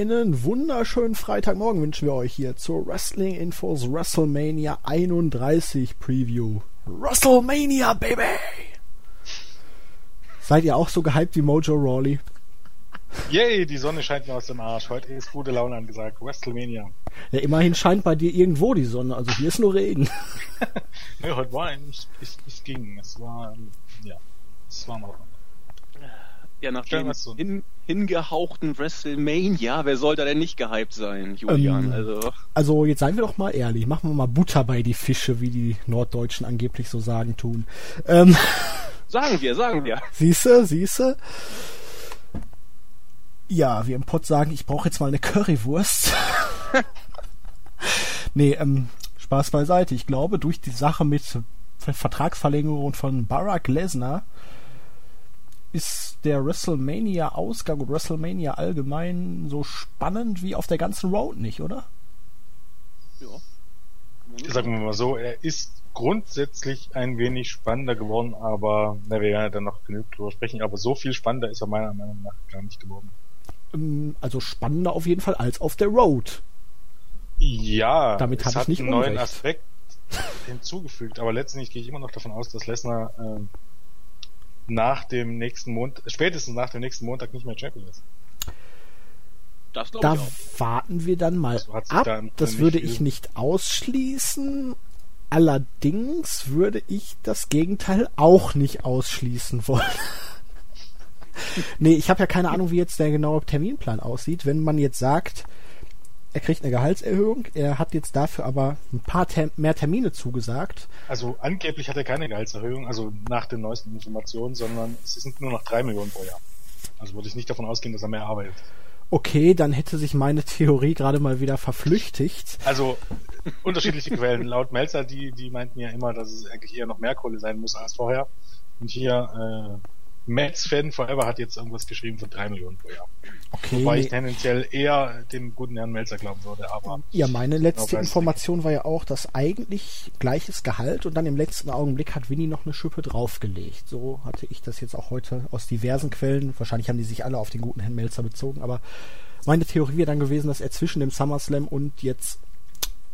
einen wunderschönen Freitagmorgen wünschen wir euch hier zur Wrestling Infos WrestleMania 31 Preview. WrestleMania, Baby! Seid ihr auch so gehypt wie Mojo Rawley? Yay, die Sonne scheint mir aus dem Arsch. Heute ist gute Laune angesagt. WrestleMania. Ja, immerhin scheint bei dir irgendwo die Sonne, also hier ist nur Regen. nee, heute war ein, es, es ging. Es war, ja, es war noch. Ja, nach dem hin, hingehauchten WrestleMania, wer soll da denn nicht gehypt sein, Julian? Ähm, also. also jetzt seien wir doch mal ehrlich, machen wir mal Butter bei die Fische, wie die Norddeutschen angeblich so sagen tun. Ähm, sagen wir, sagen wir. Siehste, siehste. Ja, wir im Pott sagen, ich brauche jetzt mal eine Currywurst. nee, ähm, Spaß beiseite. Ich glaube, durch die Sache mit Vertragsverlängerung von Barack Lesnar ist der WrestleMania-Ausgang und WrestleMania allgemein so spannend wie auf der ganzen Road nicht, oder? Ja. Sagen wir mal so, er ist grundsätzlich ein wenig spannender geworden, aber na, wir werden ja dann noch genug drüber sprechen, aber so viel spannender ist er meiner Meinung nach gar nicht geworden. Ähm, also spannender auf jeden Fall als auf der Road. Ja, damit habe ich nicht einen neuen Aspekt hinzugefügt, aber letztendlich gehe ich immer noch davon aus, dass Lesnar äh, nach dem nächsten Montag, spätestens nach dem nächsten Montag nicht mehr Champion ist. Das da warten wir dann mal also ab. Da das würde ich nicht ausschließen. Allerdings würde ich das Gegenteil auch nicht ausschließen wollen. nee, ich habe ja keine Ahnung, wie jetzt der genaue Terminplan aussieht. Wenn man jetzt sagt, er kriegt eine Gehaltserhöhung, er hat jetzt dafür aber ein paar Ter mehr Termine zugesagt. Also angeblich hat er keine Gehaltserhöhung, also nach den neuesten Informationen, sondern es sind nur noch drei Millionen pro Jahr. Also würde ich nicht davon ausgehen, dass er mehr arbeitet. Okay, dann hätte sich meine Theorie gerade mal wieder verflüchtigt. Also unterschiedliche Quellen. Laut Melzer, die, die meinten ja immer, dass es eigentlich eher noch mehr Kohle sein muss als vorher. Und hier äh, Mets-Fan Forever hat jetzt irgendwas geschrieben von drei Millionen pro Jahr. Okay. Wobei ich tendenziell eher dem guten Herrn Melzer glauben würde, aber. Ja, meine letzte Information war ja auch, dass eigentlich gleiches Gehalt und dann im letzten Augenblick hat Winnie noch eine Schippe draufgelegt. So hatte ich das jetzt auch heute aus diversen Quellen. Wahrscheinlich haben die sich alle auf den guten Herrn Melzer bezogen, aber meine Theorie wäre dann gewesen, dass er zwischen dem SummerSlam und jetzt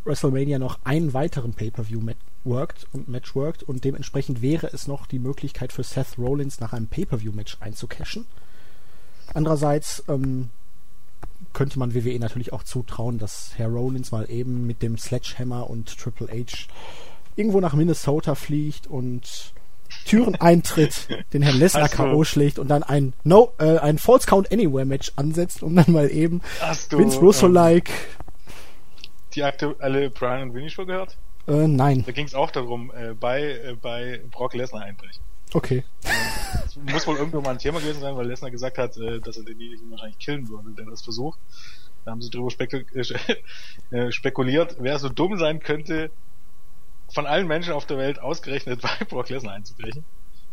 WrestleMania noch einen weiteren Pay-Per-View worked und Match worked und dementsprechend wäre es noch die Möglichkeit für Seth Rollins nach einem Pay-Per-View-Match einzucashen. Andererseits ähm, könnte man WWE natürlich auch zutrauen, dass Herr Rollins mal eben mit dem Sledgehammer und Triple H irgendwo nach Minnesota fliegt und Türen eintritt, den Herrn Lesnar K.O. schlägt und dann ein No, äh, ein False Count Anywhere Match ansetzt und dann mal eben Vince Russo-like ähm, die aktuelle Brian und Winnie Show gehört? Äh, nein. Da ging es auch darum, äh, bei, äh, bei Brock Lesnar einbrechen. Okay. Ähm, muss wohl irgendwo mal ein Thema gewesen sein, weil Lesnar gesagt hat, äh, dass er den Niedrigen wahrscheinlich killen würde, der das versucht. Da haben sie darüber spekul äh, äh, spekuliert, wer so dumm sein könnte, von allen Menschen auf der Welt ausgerechnet bei Brock Lesnar einzubrechen.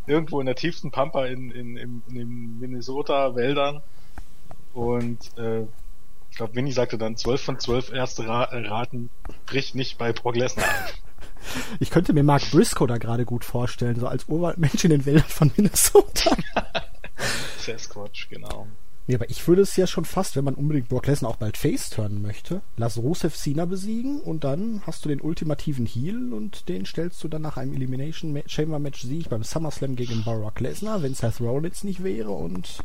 Irgendwo in der tiefsten Pampa in, in, in, in den Minnesota-Wäldern. Und äh, ich glaube, Winnie sagte dann 12 von 12 erste Ra äh, Raten bricht nicht bei Brock Lesnar. Ich könnte mir Mark Briscoe da gerade gut vorstellen, so als Urwaldmensch in den Wäldern von Minnesota. Sasquatch, genau. Nee, aber ich würde es ja schon fast, wenn man unbedingt Brock Lesnar auch bald face turnen möchte, lass Rusev Cena besiegen und dann hast du den ultimativen Heal und den stellst du dann nach einem Elimination Chamber Match Sieg beim SummerSlam gegen Brock Lesnar, wenn Seth Rollins nicht wäre und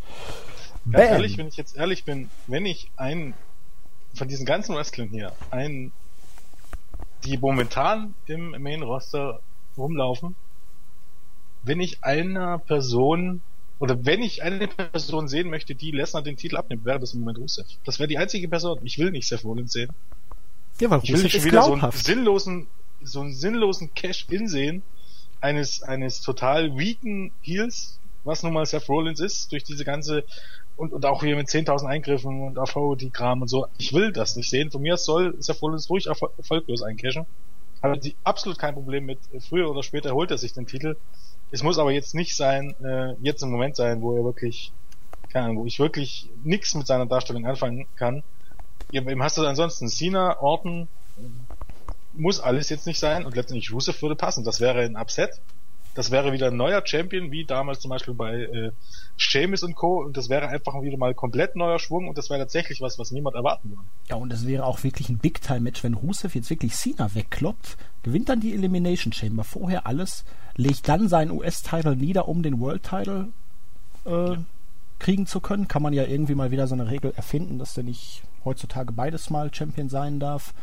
Ganz ehrlich, wenn ich jetzt ehrlich bin, wenn ich einen von diesen ganzen Wrestlern hier, einen, die momentan im Main Roster rumlaufen, wenn ich einer Person oder wenn ich eine Person sehen möchte, die Lesnar den Titel abnimmt, wäre das im Moment Rusev. Das wäre die einzige Person. Ich will nicht Seth Rollins sehen. Ja, weil ich will nicht wieder glaubhaft. so einen sinnlosen, so einen sinnlosen Cash-In sehen eines, eines total weaken Heels, was nun mal Seth Rollins ist, durch diese ganze und, und auch hier mit 10.000 Eingriffen und AV-Kram und so. Ich will das nicht sehen. Von mir soll Seth Rollins ruhig erfolglos eincashen. Hat absolut kein Problem mit. Früher oder später holt er sich den Titel. Es muss aber jetzt nicht sein, äh, jetzt im Moment sein, wo er wirklich, keine Ahnung, wo ich wirklich nichts mit seiner Darstellung anfangen kann. Eben hast du ansonsten Cena, Orton, muss alles jetzt nicht sein und letztendlich Rusev würde passen. Das wäre ein Upset. Das wäre wieder ein neuer Champion, wie damals zum Beispiel bei äh, Sheamus und Co. Und das wäre einfach wieder mal komplett neuer Schwung und das wäre tatsächlich was, was niemand erwarten würde. Ja, und es wäre auch wirklich ein Big-Time-Match, wenn Rusev jetzt wirklich Cena wegkloppt, gewinnt dann die Elimination Chamber vorher alles, legt dann seinen US-Title nieder, um den World-Title äh, ja. kriegen zu können. Kann man ja irgendwie mal wieder so eine Regel erfinden, dass der nicht heutzutage beides mal Champion sein darf.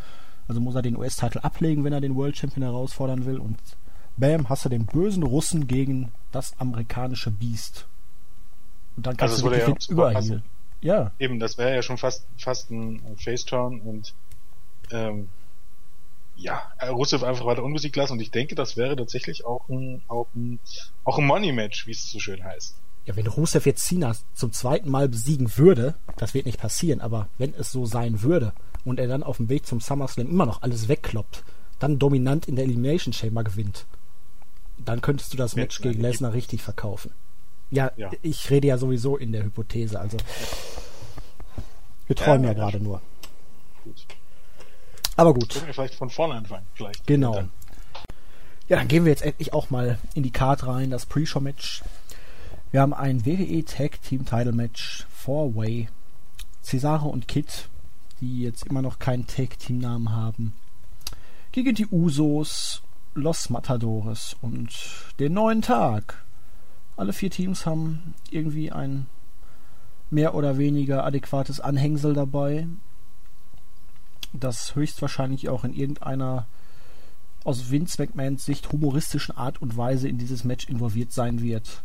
Also muss er den US-Title ablegen, wenn er den World Champion herausfordern will. Und bam, hast du den bösen Russen gegen das amerikanische Biest. Und dann kannst also du wirklich ja überall. Ja. Eben, das wäre ja schon fast fast ein Face-Turn und ähm, ja, Rusev einfach weiter unbesiegt lassen und ich denke, das wäre tatsächlich auch ein, auch ein, auch ein Money-Match, wie es so schön heißt. Ja, wenn Rusev jetzt Cena zum zweiten Mal besiegen würde, das wird nicht passieren, aber wenn es so sein würde und er dann auf dem Weg zum SummerSlam immer noch alles wegkloppt, dann dominant in der Elimination Chamber gewinnt, dann könntest du das Match gegen Lesnar richtig verkaufen. Ja, ja, ich rede ja sowieso in der Hypothese, also wir träumen ja, ja gerade nur. Gut. Aber gut. Können wir vielleicht von vorne anfangen, vielleicht. Genau. Ja, dann gehen wir jetzt endlich auch mal in die Card rein, das Pre-Show-Match wir haben ein WWE Tag Team Title Match Four Way. Cesaro und Kid, die jetzt immer noch keinen Tag Team Namen haben, gegen die Usos, Los Matadores und den neuen Tag. Alle vier Teams haben irgendwie ein mehr oder weniger adäquates Anhängsel dabei, das höchstwahrscheinlich auch in irgendeiner aus Vince McMahons Sicht humoristischen Art und Weise in dieses Match involviert sein wird.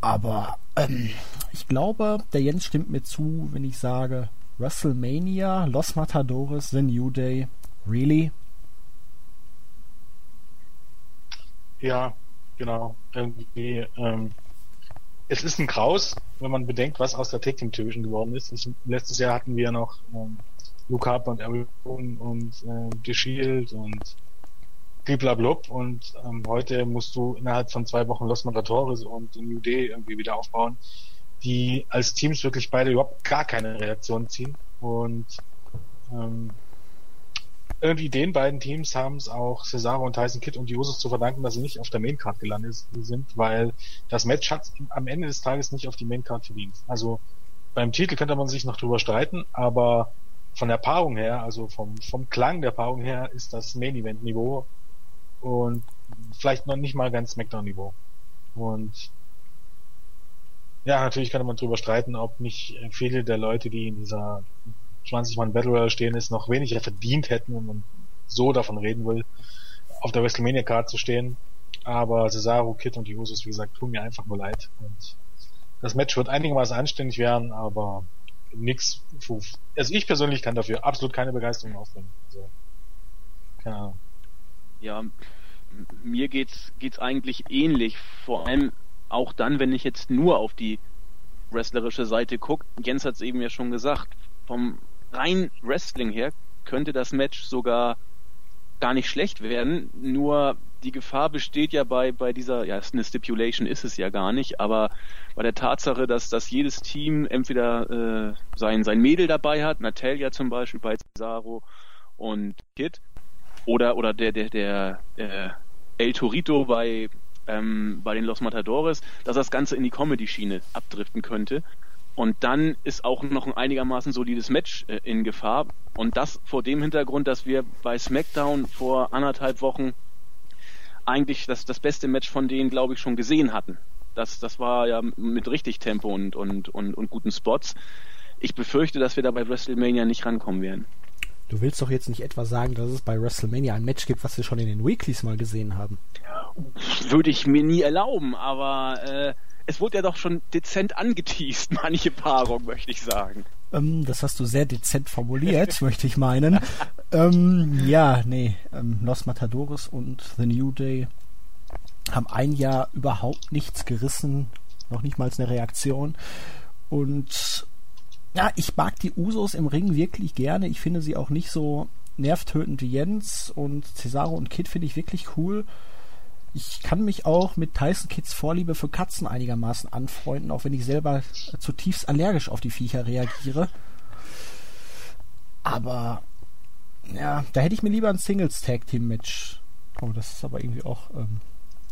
Aber ähm, ich glaube, der Jens stimmt mir zu, wenn ich sage, WrestleMania, Los Matadores, The New Day, really? Ja, genau. Irgendwie, ähm, es ist ein Kraus, wenn man bedenkt, was aus der Tag Team Division geworden ist. Ich, letztes Jahr hatten wir noch ähm, Luke Harper und Eric und äh, The Shield und bliblablub und ähm, heute musst du innerhalb von zwei Wochen Los Matadores und New Day irgendwie wieder aufbauen, die als Teams wirklich beide überhaupt gar keine Reaktion ziehen und ähm, irgendwie den beiden Teams haben es auch Cesaro und Tyson Kidd und Usos zu verdanken, dass sie nicht auf der Maincard gelandet sind, weil das Match hat am Ende des Tages nicht auf die Maincard verdient. Also beim Titel könnte man sich noch drüber streiten, aber von der Paarung her, also vom, vom Klang der Paarung her, ist das Main Event Niveau und vielleicht noch nicht mal ganz Smackdown-Niveau. Und ja, natürlich könnte man darüber streiten, ob nicht viele der Leute, die in dieser 20-Mann Battle Royale stehen, es noch weniger verdient hätten, wenn man so davon reden will, auf der WrestleMania Card zu stehen. Aber Cesaro, Kid und die Usos, wie gesagt, tun mir einfach nur leid. Und das Match wird einigermaßen anständig werden, aber nix. Also ich persönlich kann dafür absolut keine Begeisterung aufbringen. Also, keine Ahnung. Ja, mir geht's geht's eigentlich ähnlich. Vor allem auch dann, wenn ich jetzt nur auf die wrestlerische Seite gucke. Jens hat es eben ja schon gesagt. Vom rein Wrestling her könnte das Match sogar gar nicht schlecht werden. Nur die Gefahr besteht ja bei, bei dieser, ja, eine Stipulation ist es ja gar nicht, aber bei der Tatsache, dass, dass jedes Team entweder äh, sein, sein Mädel dabei hat, Natalia zum Beispiel bei Cesaro und Kid, oder, oder der, der, der, der El Torito bei, ähm, bei den Los Matadores, dass das Ganze in die Comedy-Schiene abdriften könnte. Und dann ist auch noch ein einigermaßen solides Match äh, in Gefahr. Und das vor dem Hintergrund, dass wir bei SmackDown vor anderthalb Wochen eigentlich das, das beste Match von denen, glaube ich, schon gesehen hatten. Das, das war ja mit richtig Tempo und, und, und, und guten Spots. Ich befürchte, dass wir da bei WrestleMania nicht rankommen werden. Du willst doch jetzt nicht etwa sagen, dass es bei WrestleMania ein Match gibt, was wir schon in den Weeklies mal gesehen haben. Würde ich mir nie erlauben, aber äh, es wurde ja doch schon dezent angeteased, manche Paarung, möchte ich sagen. Ähm, das hast du sehr dezent formuliert, möchte ich meinen. Ähm, ja, nee, ähm, Los Matadores und The New Day haben ein Jahr überhaupt nichts gerissen, noch nicht mal eine Reaktion. Und ja, ich mag die Usos im Ring wirklich gerne. Ich finde sie auch nicht so nervtötend wie Jens und Cesaro und Kid finde ich wirklich cool. Ich kann mich auch mit Tyson Kids Vorliebe für Katzen einigermaßen anfreunden, auch wenn ich selber zutiefst allergisch auf die Viecher reagiere. Aber ja, da hätte ich mir lieber ein Singles Tag Team Match. Oh, das ist aber irgendwie auch ähm,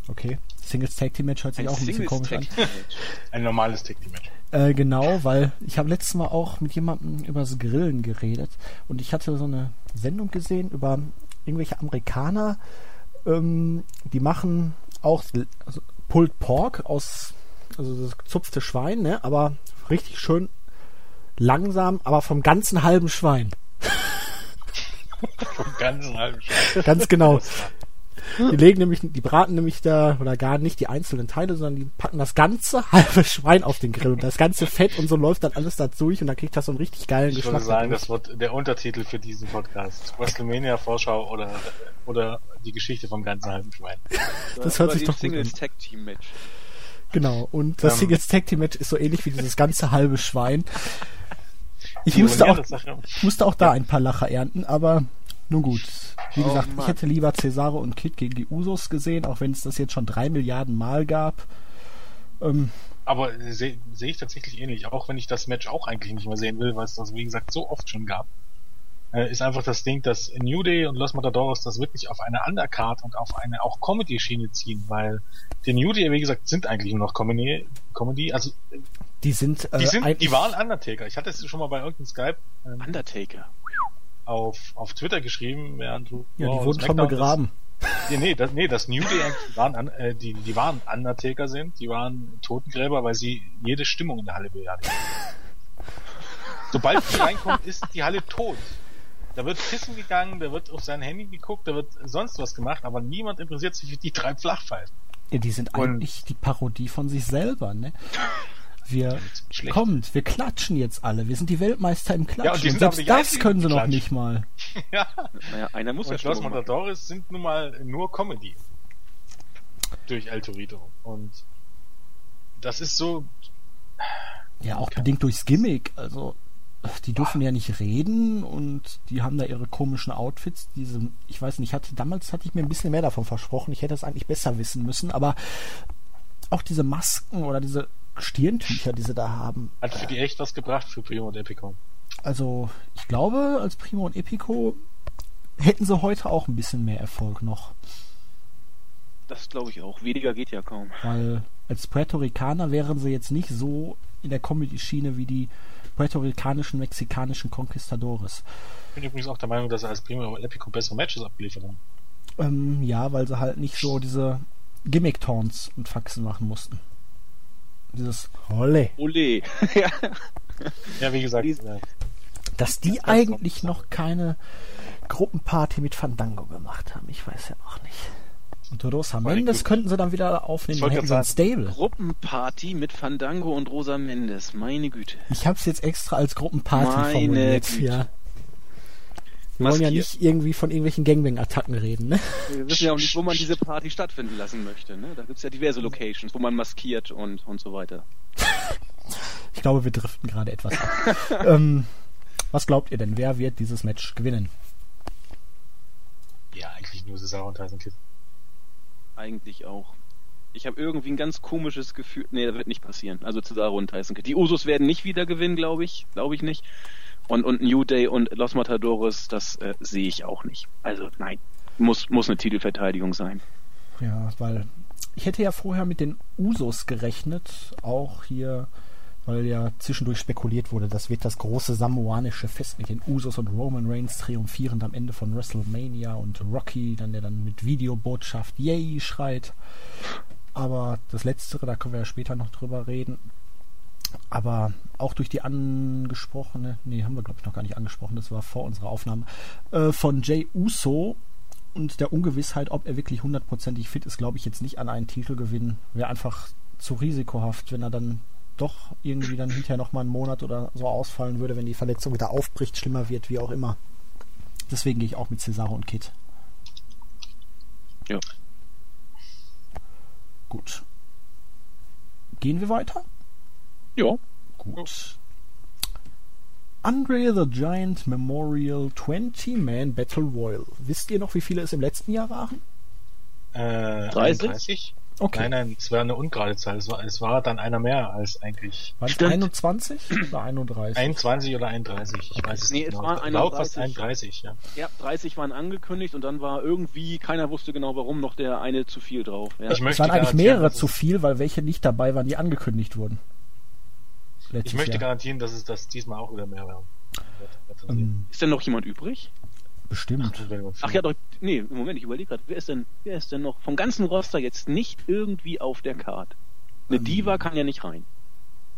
Okay. Singles Tag Team Match hört sich ein auch ein bisschen komisch an. Ein normales Tag Team Match. Äh, genau, weil ich habe letztes Mal auch mit jemandem über das Grillen geredet und ich hatte so eine Sendung gesehen über irgendwelche Amerikaner, ähm, die machen auch also Pulled Pork aus, also das gezupfte Schwein, ne, aber richtig schön langsam, aber vom ganzen halben Schwein. vom ganzen halben Schwein. Ganz genau. Die legen nämlich, die braten nämlich da, oder gar nicht die einzelnen Teile, sondern die packen das ganze halbe Schwein auf den Grill und das ganze Fett und so läuft dann alles da durch und dann kriegt das so einen richtig geilen ich Geschmack. Ich würde sagen, das wird der Untertitel für diesen Podcast. WrestleMania Vorschau oder, oder die Geschichte vom ganzen halben Schwein. das hört sich doch gut an. Tag Team Match. Genau, und das um, Singles Tag Team Match ist so ähnlich wie dieses ganze halbe Schwein. Ich musste auch, musste auch da ein paar Lacher ernten, aber nun gut. Wie oh, gesagt, Mann. ich hätte lieber Cesaro und Kid gegen die Usos gesehen, auch wenn es das jetzt schon drei Milliarden Mal gab. Ähm, aber sehe seh ich tatsächlich ähnlich, auch wenn ich das Match auch eigentlich nicht mehr sehen will, weil es das, wie gesagt, so oft schon gab. Äh, ist einfach das Ding, dass New Day und Los Matadores das wirklich auf eine Undercard und auf eine auch Comedy-Schiene ziehen, weil die New Day, wie gesagt, sind eigentlich nur noch Comedy, Comedy also die sind, äh, die sind, die waren Undertaker. Ich hatte es schon mal bei irgendeinem Skype. Ähm, Undertaker auf, auf Twitter geschrieben, während du. Ja, die wurden schon begraben. Nee, nee, das, nee, das New Day waren, äh, die, die waren Undertaker sind, die waren Totengräber, weil sie jede Stimmung in der Halle beerdigen. Sobald sie reinkommt, ist die Halle tot. Da wird pissen gegangen, da wird auf sein Handy geguckt, da wird sonst was gemacht, aber niemand interessiert sich für die drei Flachpfeifen. Ja, die sind Und eigentlich die Parodie von sich selber, ne? Wir kommt, wir klatschen jetzt alle. Wir sind die Weltmeister im Klatschen. Ja, und, und selbst das können sie noch nicht mal. ja. Naja, einer muss und ja Los Matadores sind nun mal nur Comedy. Durch El Torito. Und das ist so. Ja, auch bedingt durchs Gimmick. Also, die dürfen ja nicht reden und die haben da ihre komischen Outfits. Diese, ich weiß nicht, hatte, damals hatte ich mir ein bisschen mehr davon versprochen. Ich hätte es eigentlich besser wissen müssen, aber auch diese Masken oder diese Stirntücher, die sie da haben. Hat für die echt was gebracht für Primo und Epico? Also, ich glaube, als Primo und Epico hätten sie heute auch ein bisschen mehr Erfolg noch. Das glaube ich auch. Weniger geht ja kaum. Weil als Puerto Ricaner wären sie jetzt nicht so in der Comedy-Schiene wie die Puerto Ricanischen, mexikanischen Conquistadores. Ich bin übrigens auch der Meinung, dass sie als Primo und Epico bessere Matches abgeliefert haben. Ähm, ja, weil sie halt nicht so diese Gimmick-Taunts und Faxen machen mussten. Dieses Holle. Ole. ja. ja, wie gesagt. Die, dass die das eigentlich noch keine Gruppenparty mit Fandango gemacht haben. Ich weiß ja auch nicht. Und Rosa Mendes könnten sie dann wieder aufnehmen. Dann hätten sie Stable. Gruppenparty mit Fandango und Rosa Mendes. Meine Güte. Ich habe es jetzt extra als Gruppenparty Meine formuliert. Güte. Ja. Wir wollen ja nicht irgendwie von irgendwelchen Gangbang-Attacken reden, ne? Wir wissen ja auch nicht, wo man diese Party stattfinden lassen möchte, ne? Da gibt's ja diverse Locations, wo man maskiert und, und so weiter. ich glaube, wir driften gerade etwas ab. ähm, was glaubt ihr denn? Wer wird dieses Match gewinnen? Ja, eigentlich nur Cesaro und Tyson Kidd. Eigentlich auch. Ich habe irgendwie ein ganz komisches Gefühl. Nee, das wird nicht passieren. Also Cesaro und Tyson Kidd. Die Usos werden nicht wieder gewinnen, glaube ich. Glaube ich nicht. Und, und New Day und Los Matadores, das äh, sehe ich auch nicht. Also nein, muss, muss eine Titelverteidigung sein. Ja, weil ich hätte ja vorher mit den Usos gerechnet, auch hier, weil ja zwischendurch spekuliert wurde, das wird das große samoanische Fest mit den Usos und Roman Reigns triumphierend am Ende von WrestleMania und Rocky, dann der dann mit Videobotschaft Yay schreit. Aber das Letztere, da können wir ja später noch drüber reden, aber auch durch die angesprochene, nee, haben wir glaube ich noch gar nicht angesprochen, das war vor unserer Aufnahme, äh, von Jay Uso und der Ungewissheit, ob er wirklich hundertprozentig fit ist, glaube ich jetzt nicht an einen Titel gewinnen. Wäre einfach zu risikohaft, wenn er dann doch irgendwie dann hinterher nochmal einen Monat oder so ausfallen würde, wenn die Verletzung wieder aufbricht, schlimmer wird, wie auch immer. Deswegen gehe ich auch mit Cesaro und Kit. Ja. Gut. Gehen wir weiter? Ja. Gut. Andre the Giant Memorial 20-Man Battle Royal. Wisst ihr noch, wie viele es im letzten Jahr waren? Äh, 30? 30? Okay. Nein, nein, es war eine ungerade Zahl. Es war, es war dann einer mehr als eigentlich. War es 21 oder 31? 21 oder 31, ich weiß es nee, nicht. Nee, es waren 31. fast 31, ja. Ja, 30 waren angekündigt und dann war irgendwie, keiner wusste genau warum, noch der eine zu viel drauf. Ja. Ich möchte es waren eigentlich mehrere zu viel, weil welche nicht dabei waren, die angekündigt wurden. Ich möchte Jahr. garantieren, dass es das diesmal auch wieder mehr werden. Ähm, ist denn noch jemand übrig? Bestimmt. Ach ja, doch, nee, im Moment, ich überlege gerade, wer ist denn, wer ist denn noch vom ganzen Roster jetzt nicht irgendwie auf der Card? Eine ähm, Diva kann ja nicht rein.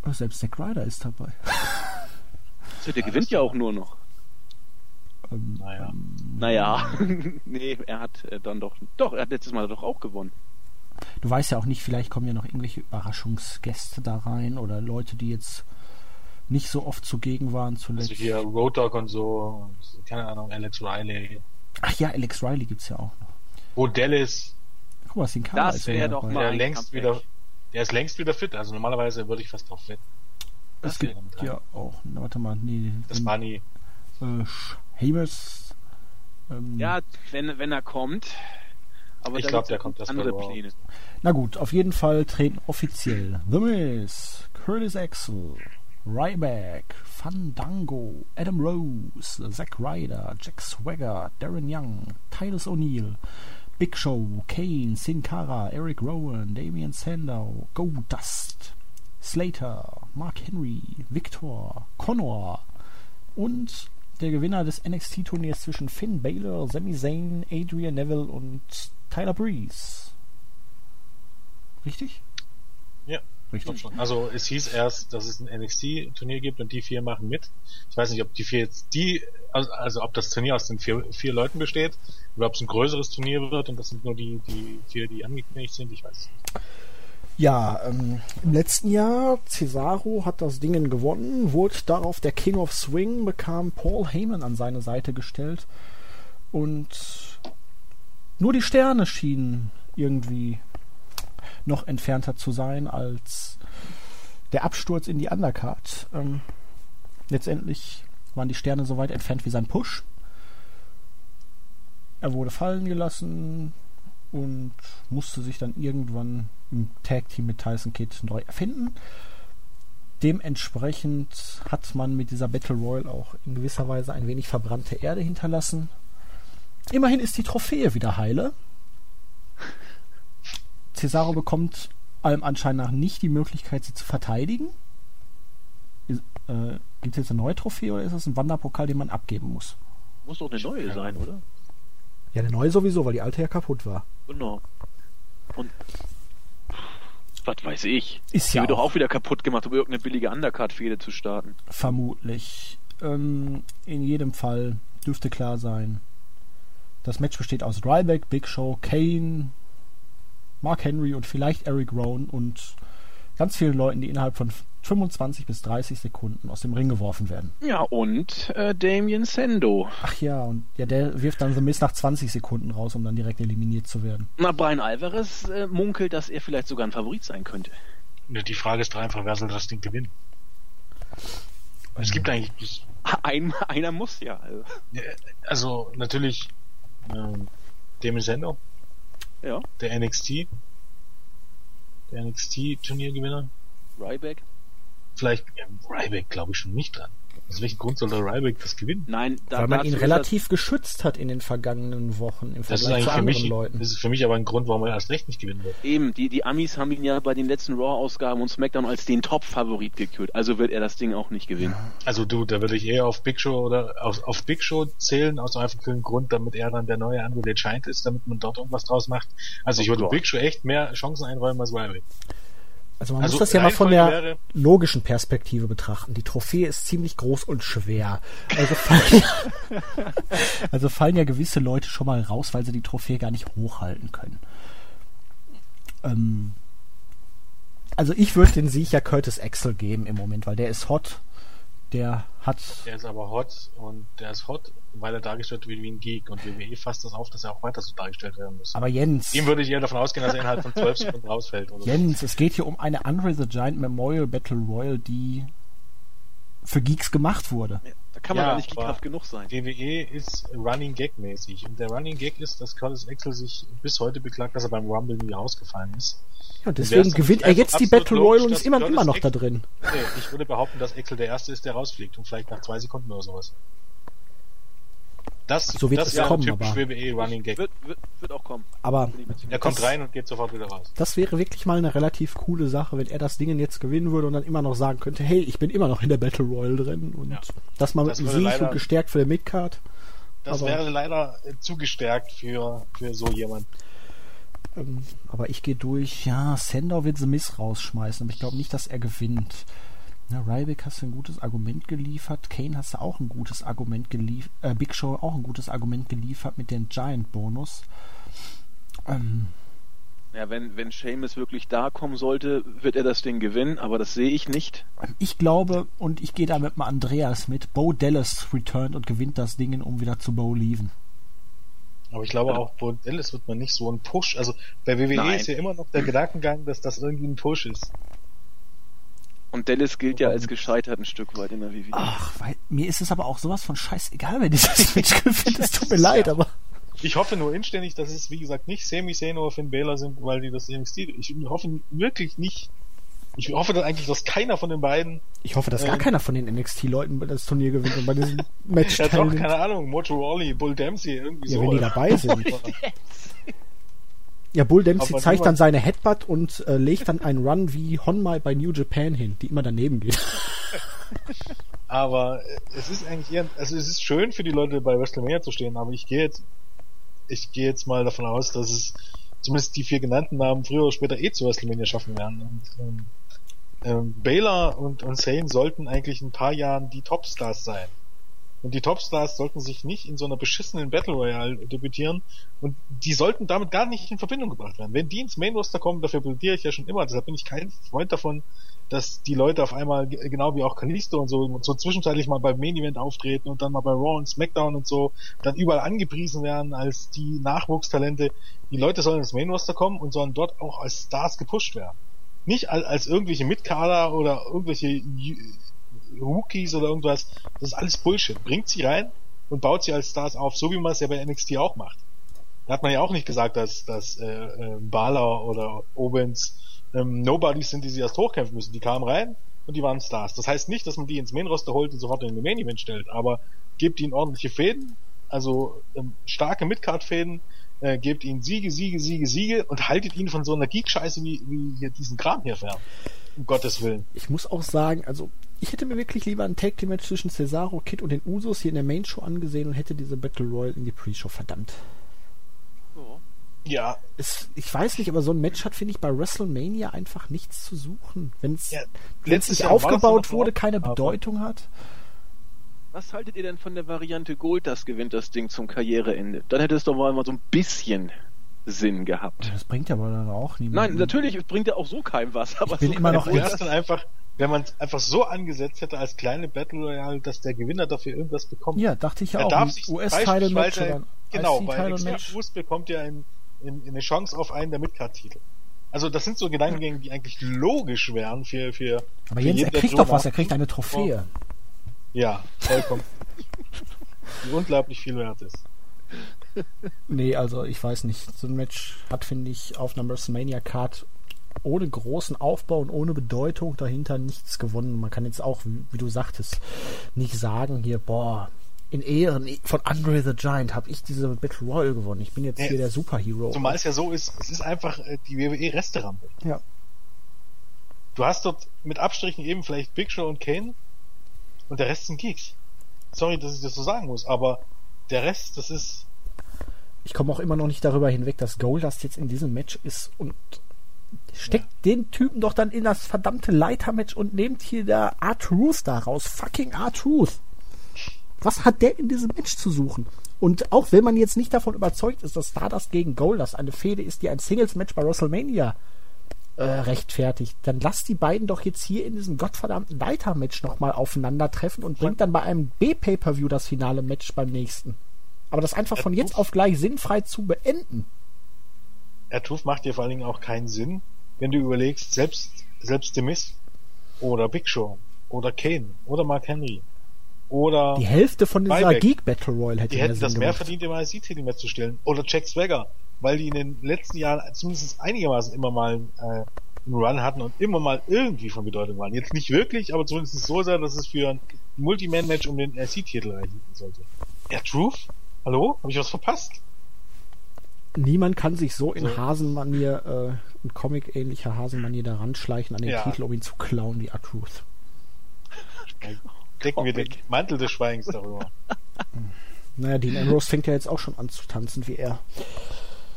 Oh, selbst der Ryder ist dabei. So, der ja, gewinnt ja auch nur noch. Ähm, naja. Naja, nee, er hat äh, dann doch, doch, er hat letztes Mal doch auch gewonnen. Du weißt ja auch nicht, vielleicht kommen ja noch irgendwelche Überraschungsgäste da rein oder Leute, die jetzt nicht so oft zugegen waren zuletzt. Also hier Road Dog und so, und, keine Ahnung, Alex Riley. Ach ja, Alex Riley gibt's ja auch noch. Wo Dallas. Guck mal, Sin Das wäre doch mal der längst wieder, der ist längst wieder fit, also normalerweise würde ich fast drauf fit. Das, das gibt ja auch, na, warte mal, nee. Das war nie. Äh, Hamas. Ähm, ja, wenn, wenn er kommt. Aber ich glaube, der kommt das andere Pläne. Na gut, auf jeden Fall treten offiziell The Miz, Curtis Axel, Ryback, Fandango, Adam Rose, Zack Ryder, Jack Swagger, Darren Young, Titus O'Neill, Big Show, Kane, Sin Cara, Eric Rowan, Damian Sandow, Goldust, Slater, Mark Henry, Victor, Connor und der Gewinner des NXT-Turniers zwischen Finn Balor, Sami Zayn, Adrian Neville und Tyler Breeze. Richtig? Ja. Richtig. Schon. Also es hieß erst, dass es ein NXT-Turnier gibt und die vier machen mit. Ich weiß nicht, ob die vier jetzt die, also, also ob das Turnier aus den vier, vier Leuten besteht oder ob es ein größeres Turnier wird und das sind nur die, die vier, die angekündigt sind. Ich weiß es nicht. Ja, ähm, im letzten Jahr, Cesaro hat das Dingen gewonnen, wurde darauf der King of Swing, bekam Paul Heyman an seine Seite gestellt und nur die Sterne schienen irgendwie noch entfernter zu sein als der Absturz in die Undercard. Ähm, letztendlich waren die Sterne so weit entfernt wie sein Push. Er wurde fallen gelassen und musste sich dann irgendwann im Tag Team mit Tyson Kidd neu erfinden. Dementsprechend hat man mit dieser Battle Royal auch in gewisser Weise ein wenig verbrannte Erde hinterlassen. Immerhin ist die Trophäe wieder heile. Cesaro bekommt allem Anschein nach nicht die Möglichkeit, sie zu verteidigen. Äh, Gibt es jetzt eine neue Trophäe oder ist es ein Wanderpokal, den man abgeben muss? Muss doch eine neue sein, oder? Ja, eine neue sowieso, weil die alte ja kaputt war. Genau. Und was weiß ich. Ist die ja. wird doch auch wieder kaputt gemacht, um irgendeine billige Undercard-Fehde zu starten. Vermutlich. Ähm, in jedem Fall dürfte klar sein. Das Match besteht aus Ryback, Big Show, Kane, Mark Henry und vielleicht Eric Rowan und ganz vielen Leuten, die innerhalb von 25 bis 30 Sekunden aus dem Ring geworfen werden. Ja, und äh, Damien Sendo. Ach ja, und ja, der wirft dann The Miz nach 20 Sekunden raus, um dann direkt eliminiert zu werden. Na, Brian Alvarez äh, munkelt, dass er vielleicht sogar ein Favorit sein könnte. Die Frage ist doch einfach, wer soll das Ding gewinnen? Es gibt eigentlich. Ein, einer muss ja. Also, also natürlich ähm, Damien Sendo. Ja. Der NXT. Der NXT-Turniergewinner. Ryback. Vielleicht, ja, Ryback glaube ich schon nicht dran. Aus welchem Grund soll der Ryback das gewinnen? Nein, da, weil man ihn relativ geschützt hat in den vergangenen Wochen im Vergleich das ist eigentlich zu anderen mich, Leuten. Das ist für mich aber ein Grund, warum er erst recht nicht gewinnen wird. Eben, die, die Amis haben ihn ja bei den letzten Raw-Ausgaben und SmackDown als den Top-Favorit gekürt. Also wird er das Ding auch nicht gewinnen. Also du, da würde ich eher auf Big Show oder auf, auf Big Show zählen, aus einem einfachen Grund, damit er dann der neue Andrew Giant ist, damit man dort irgendwas draus macht. Also oh ich würde. Big Show echt mehr Chancen einräumen als Ryback. Also man also muss das ja mal von der logischen Perspektive betrachten. Die Trophäe ist ziemlich groß und schwer. Also fallen, also fallen ja gewisse Leute schon mal raus, weil sie die Trophäe gar nicht hochhalten können. Ähm, also ich würde den Sieg ja Curtis Axel geben im Moment, weil der ist hot der hat. Der ist aber hot und der ist hot, weil er dargestellt wird wie ein Geek und WWE fasst das auf, dass er auch weiter so dargestellt werden muss. Aber Jens. Ihm würde ich eher davon ausgehen, dass er innerhalb von 12 Sekunden rausfällt. Oder Jens, so. es geht hier um eine Andre the Giant Memorial Battle Royal, die für Geeks gemacht wurde. Ja, kann man ja, nicht geekhaft genug sein. WWE ist Running Gag mäßig. Und der Running Gag ist, dass Curtis Axel sich bis heute beklagt, dass er beim Rumble nie ausgefallen ist. Ja, deswegen gewinnt er jetzt die Battle Royale und ist immer, immer noch da drin. Nee, ich würde behaupten, dass Axel der Erste ist, der rausfliegt. Und vielleicht nach zwei Sekunden oder sowas. Das, so wird das es ja kommen, aber WWE Running Gag. Wird, wird, wird auch kommen. Aber er kommt rein und geht sofort wieder raus. Das wäre wirklich mal eine relativ coole Sache, wenn er das Ding jetzt gewinnen würde und dann immer noch sagen könnte, hey, ich bin immer noch in der Battle Royale drin und ja. das mal mit dem Sieg und gestärkt für der Midcard. Das aber, wäre leider äh, zu gestärkt für, für so jemand. Ähm, aber ich gehe durch, ja, Sender wird The Miss rausschmeißen, aber ich glaube nicht, dass er gewinnt. Ja, Ryback hast du ein gutes Argument geliefert. Kane hast du auch ein gutes Argument geliefert. Äh, Big Show auch ein gutes Argument geliefert mit dem Giant-Bonus. Ähm, ja, wenn, wenn Seamus wirklich da kommen sollte, wird er das Ding gewinnen, aber das sehe ich nicht. Ich glaube, und ich gehe da mit Andreas mit, Bo Dallas returnt und gewinnt das Ding, um wieder zu Bo Leven. Aber ich glaube auch, Bo Dallas wird man nicht so ein Push. Also bei WWE Nein. ist ja immer noch der Gedankengang, dass das irgendwie ein Push ist. Und Dallas gilt ja als gescheitert ein Stück weit in der WWE. Ach, weil, mir ist es aber auch sowas von scheißegal, wenn dieses Match gewinnt. Es tut mir leid, aber. Ich hoffe nur inständig, dass es, wie gesagt, nicht Sami Zayn oder Finn Balor sind, weil die das NXT, ich hoffe wirklich nicht, ich hoffe dann eigentlich, dass keiner von den beiden. Ich hoffe, dass ähm, gar keiner von den NXT-Leuten das Turnier gewinnt und bei diesem Match Ja, doch, keine Ahnung, Mojo Rawley, Bull Dempsey, irgendwie ja, so. wenn die dabei sind. Ja, Bull Dempsey Aber zeigt dann seine Headbutt und äh, legt dann einen Run wie Honmai bei New Japan hin, die immer daneben geht. aber äh, es ist eigentlich eher, also es ist schön für die Leute bei WrestleMania zu stehen, aber ich gehe jetzt, ich gehe jetzt mal davon aus, dass es zumindest die vier genannten Namen früher oder später eh zu WrestleMania schaffen werden. Und, ähm, ähm, Baylor und, und Zane sollten eigentlich in ein paar Jahren die Topstars sein. Und die Topstars sollten sich nicht in so einer beschissenen Battle Royale debütieren und die sollten damit gar nicht in Verbindung gebracht werden. Wenn die ins Main Roster kommen, dafür plädiere ich ja schon immer, deshalb bin ich kein Freund davon, dass die Leute auf einmal, genau wie auch Kalisto und so, so zwischenzeitlich mal beim Main Event auftreten und dann mal bei Raw und SmackDown und so, dann überall angepriesen werden als die Nachwuchstalente. Die Leute sollen ins Main Roster kommen und sollen dort auch als Stars gepusht werden. Nicht als, als irgendwelche Mitkader oder irgendwelche Rookies oder irgendwas. Das ist alles Bullshit. Bringt sie rein und baut sie als Stars auf, so wie man es ja bei NXT auch macht. Da hat man ja auch nicht gesagt, dass, dass äh, äh, Balor oder Owens ähm, Nobodies sind, die sie erst hochkämpfen müssen. Die kamen rein und die waren Stars. Das heißt nicht, dass man die ins Main-Roster holt und sofort in den Main-Event stellt, aber gebt ihnen ordentliche Fäden, also ähm, starke Midcard-Fäden, äh, gebt ihnen Siege, Siege, Siege, Siege und haltet ihn von so einer Geek-Scheiße wie, wie hier diesen Kram hier fern. Um Gottes Willen. Ich muss auch sagen, also ich hätte mir wirklich lieber ein Tag Team Match zwischen Cesaro, Kid und den Usos hier in der Main Show angesehen und hätte diese Battle Royale in die Pre-Show verdammt. Oh. Ja. Es, ich weiß nicht, aber so ein Match hat, finde ich, bei WrestleMania einfach nichts zu suchen. Wenn es ja, letztlich aufgebaut wurde, keine Bedeutung hat. Was haltet ihr denn von der Variante Gold, das gewinnt das Ding zum Karriereende? Dann hätte es doch mal so ein bisschen Sinn gehabt. Das bringt aber dann auch niemand. Nein, natürlich bringt er auch so keinem was, aber ich bin so immer noch erst dann einfach, wenn man es einfach so angesetzt hätte als kleine Battle Royale, dass der Gewinner dafür irgendwas bekommt. Ja, dachte ich ja auch. Darf sich US-Title Match oder genau, bei Fuß bekommt ja ein, ein, eine Chance auf einen der Midcard-Titel. Also das sind so Gedankengänge, die eigentlich logisch wären für für. Aber für Jens, er kriegt doch was, er kriegt eine Trophäe. Ja, vollkommen. die unglaublich viel wert ist. nee, also ich weiß nicht. So ein Match hat, finde ich, auf einer WrestleMania Card ohne großen Aufbau und ohne Bedeutung dahinter nichts gewonnen. Man kann jetzt auch, wie, wie du sagtest, nicht sagen hier, boah, in Ehren von Andre the Giant habe ich diese Battle Royale gewonnen. Ich bin jetzt nee, hier der Superhero. Zumal es ja so ist, es ist einfach äh, die WWE Resterampe. Ja. Du hast dort mit Abstrichen eben vielleicht Big Show und Kane und der Rest sind Geeks. Sorry, dass ich das so sagen muss, aber der Rest, das ist ich komme auch immer noch nicht darüber hinweg, dass Goldust jetzt in diesem Match ist und steckt ja. den Typen doch dann in das verdammte Leitermatch und nehmt hier der R-Truth da raus. Fucking R-Truth. Was hat der in diesem Match zu suchen? Und auch wenn man jetzt nicht davon überzeugt ist, dass Stardust gegen Goldust eine Fehde ist, die ein Singles-Match bei WrestleMania äh, rechtfertigt, dann lasst die beiden doch jetzt hier in diesem gottverdammten Leiter-Match nochmal aufeinandertreffen und bringt dann bei einem B-Pay-Per-View das finale Match beim nächsten. Aber das einfach von jetzt auf gleich sinnfrei zu beenden. Ertuf macht dir vor allen Dingen auch keinen Sinn, wenn du überlegst, selbst, selbst The Miz oder Big Show oder Kane oder Mark Henry oder die Hälfte von dieser Geek Battle Royale hätte die hätten das mehr verdient im IC-Titel mehr zu stellen oder Jack Swagger, weil die in den letzten Jahren zumindest einigermaßen immer mal äh, einen Run hatten und immer mal irgendwie von Bedeutung waren. Jetzt nicht wirklich, aber zumindest so sehr, dass es für ein Multiman-Match um den IC-Titel reichen sollte. Ja, Truth? Hallo? Habe ich was verpasst? Niemand kann sich so in so. Hasenmanier, äh, in Comic-ähnlicher Hasenmanier da ranschleichen an den ja. Titel, um ihn zu klauen, wie R-Truth. Decken wir den Mantel des Schweigens darüber. Naja, Dean Ambrose fängt ja jetzt auch schon an zu tanzen wie er.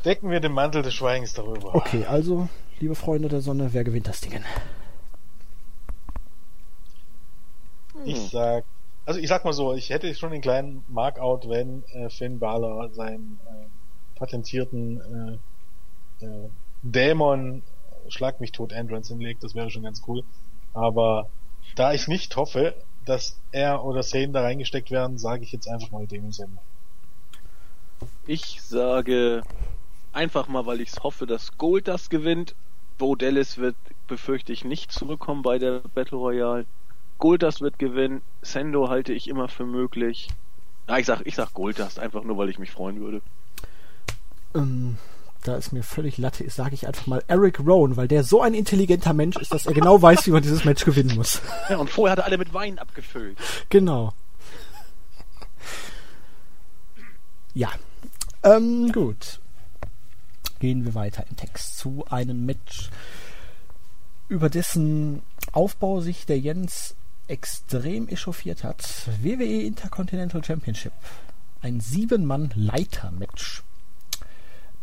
Decken wir den Mantel des Schweigens darüber. Okay, also, liebe Freunde der Sonne, wer gewinnt das Ding? Ich hm. sag, also ich sag mal so, ich hätte schon den kleinen Markout, wenn äh, Finn Balor seinen äh, patentierten äh, äh, Dämon Schlag mich tot Entrance hinlegt, das wäre schon ganz cool. Aber da ich nicht hoffe, dass er oder Sane da reingesteckt werden, sage ich jetzt einfach mal Damon Sender. Ich sage einfach mal, weil ich hoffe, dass Gold das gewinnt. Bo Dallas wird, befürchte ich, nicht zurückkommen bei der Battle Royale. Goldust wird gewinnen. Sendo halte ich immer für möglich. Ja, ich sag, ich sag Goldust, einfach nur, weil ich mich freuen würde. Ähm, da ist mir völlig Latte ist, sage ich einfach mal Eric Rowan, weil der so ein intelligenter Mensch ist, dass er genau weiß, wie man dieses Match gewinnen muss. Ja, und vorher hat er alle mit Wein abgefüllt. Genau. Ja. Ähm, gut. Gehen wir weiter im Text zu einem Match, über dessen Aufbau sich der Jens extrem echauffiert hat. WWE Intercontinental Championship. Ein Sieben-Mann-Leiter-Match.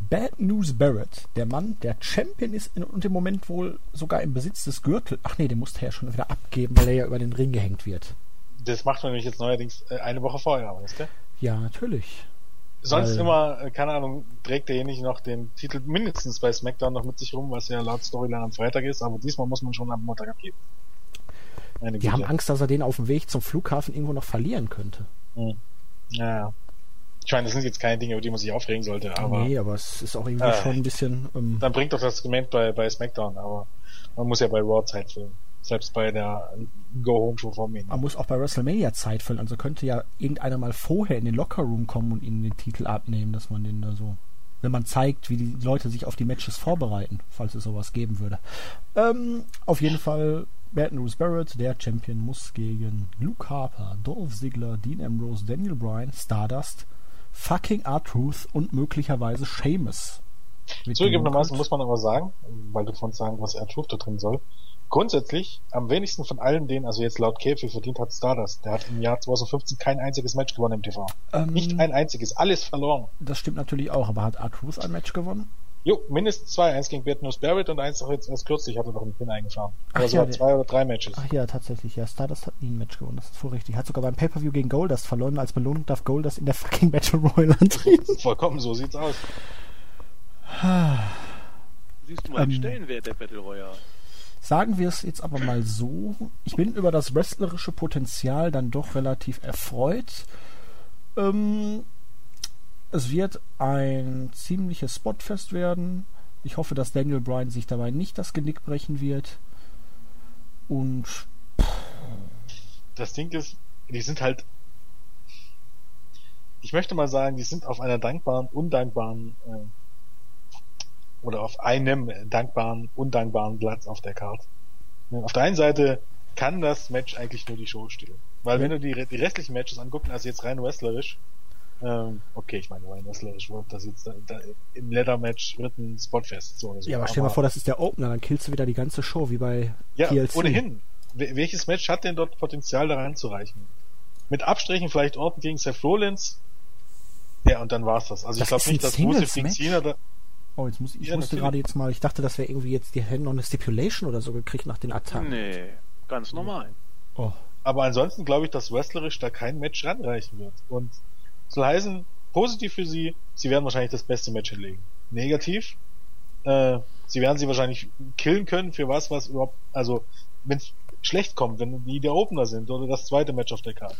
Bad News Barrett, der Mann, der Champion ist und im Moment wohl sogar im Besitz des Gürtels. Ach nee, den musste er ja schon wieder abgeben, weil er ja über den Ring gehängt wird. Das macht man nämlich jetzt neuerdings äh, eine Woche vorher, weißt du? Ja, natürlich. Sonst weil... immer, äh, keine Ahnung, trägt derjenige noch den Titel mindestens bei SmackDown noch mit sich rum, was ja laut Storyline am Freitag ist, aber diesmal muss man schon am Montag abgeben. Die haben Angst, dass er den auf dem Weg zum Flughafen irgendwo noch verlieren könnte. Hm. Ja, ja. Ich meine, das sind jetzt keine Dinge, über die man sich aufregen sollte, aber. Nee, aber es ist auch irgendwie äh, schon ein bisschen. Ähm, dann bringt doch das Argument bei, bei SmackDown, aber man muss ja bei Raw Zeit füllen. Selbst bei der Go-Home-Show von mir. Man muss auch bei WrestleMania Zeit füllen, also könnte ja irgendeiner mal vorher in den Locker-Room kommen und ihnen den Titel abnehmen, dass man den da so. Wenn man zeigt, wie die Leute sich auf die Matches vorbereiten, falls es sowas geben würde. Ähm, auf jeden Fall Bad News Barrett, der Champion, muss gegen Luke Harper, Dolph Ziggler, Dean Ambrose, Daniel Bryan, Stardust, fucking R-Truth und möglicherweise Seamus. Zugegebenermaßen muss man aber sagen, weil du von sagen, was R-Truth da drin soll, grundsätzlich am wenigsten von allen denen, also jetzt laut Käfig verdient hat Stardust. Der hat im Jahr 2015 kein einziges Match gewonnen im TV. Ähm, Nicht ein einziges, alles verloren. Das stimmt natürlich auch, aber hat R-Truth ein Match gewonnen? Jo, mindestens zwei. Eins gegen Bert Barrett und eins auch jetzt erst kürzlich hat er noch einen Pin eingefahren. Ach also ja, zwei oder drei Matches. Ach ja, tatsächlich. Ja, Stardust hat nie ein Match gewonnen. Das ist voll richtig. Hat sogar beim Pay-Per-View gegen Goldust verloren. Als Belohnung darf Goldust in der fucking Battle Royale antreten. Vollkommen, so sieht's aus. Siehst du mal den ähm, Stellenwert der Battle Royale. Sagen wir es jetzt aber mal so. Ich bin über das wrestlerische Potenzial dann doch relativ erfreut. Ähm, es wird ein ziemliches Spotfest werden. Ich hoffe, dass Daniel Bryan sich dabei nicht das Genick brechen wird. Und das Ding ist, die sind halt ich möchte mal sagen, die sind auf einer dankbaren, undankbaren äh, oder auf einem dankbaren, undankbaren Platz auf der Karte. Auf der einen Seite kann das Match eigentlich nur die Show stehlen. Weil wenn du die, die restlichen Matches anguckst, also jetzt rein wrestlerisch, ähm, okay, ich meine, Ryan Wrestlerisch wird das jetzt da, da, im Leather-Match wird ein Spotfest. So, so. Ja, aber stell dir mal vor, das ist der Opener, dann killst du wieder die ganze Show, wie bei ja, TLC. ohnehin. Welches Match hat denn dort Potenzial, da reinzureichen? Mit Abstrichen vielleicht Orton gegen Seth Rollins. Ja, und dann war's das. Also das ich glaube nicht, dass Rusev gegen Cena da... Oh, jetzt muss, ich ja, musste gerade jetzt mal, ich dachte, das wäre irgendwie jetzt, die hätten noch eine Stipulation oder so gekriegt nach den Attacken. Nee, ganz normal. Oh. Aber ansonsten glaube ich, dass wrestlerisch da kein Match ranreichen wird. Und soll heißen, positiv für sie, sie werden wahrscheinlich das beste Match hinlegen. Negativ, äh, sie werden sie wahrscheinlich killen können für was, was überhaupt, also wenn es schlecht kommt, wenn die der Opener sind oder das zweite Match auf der Karte.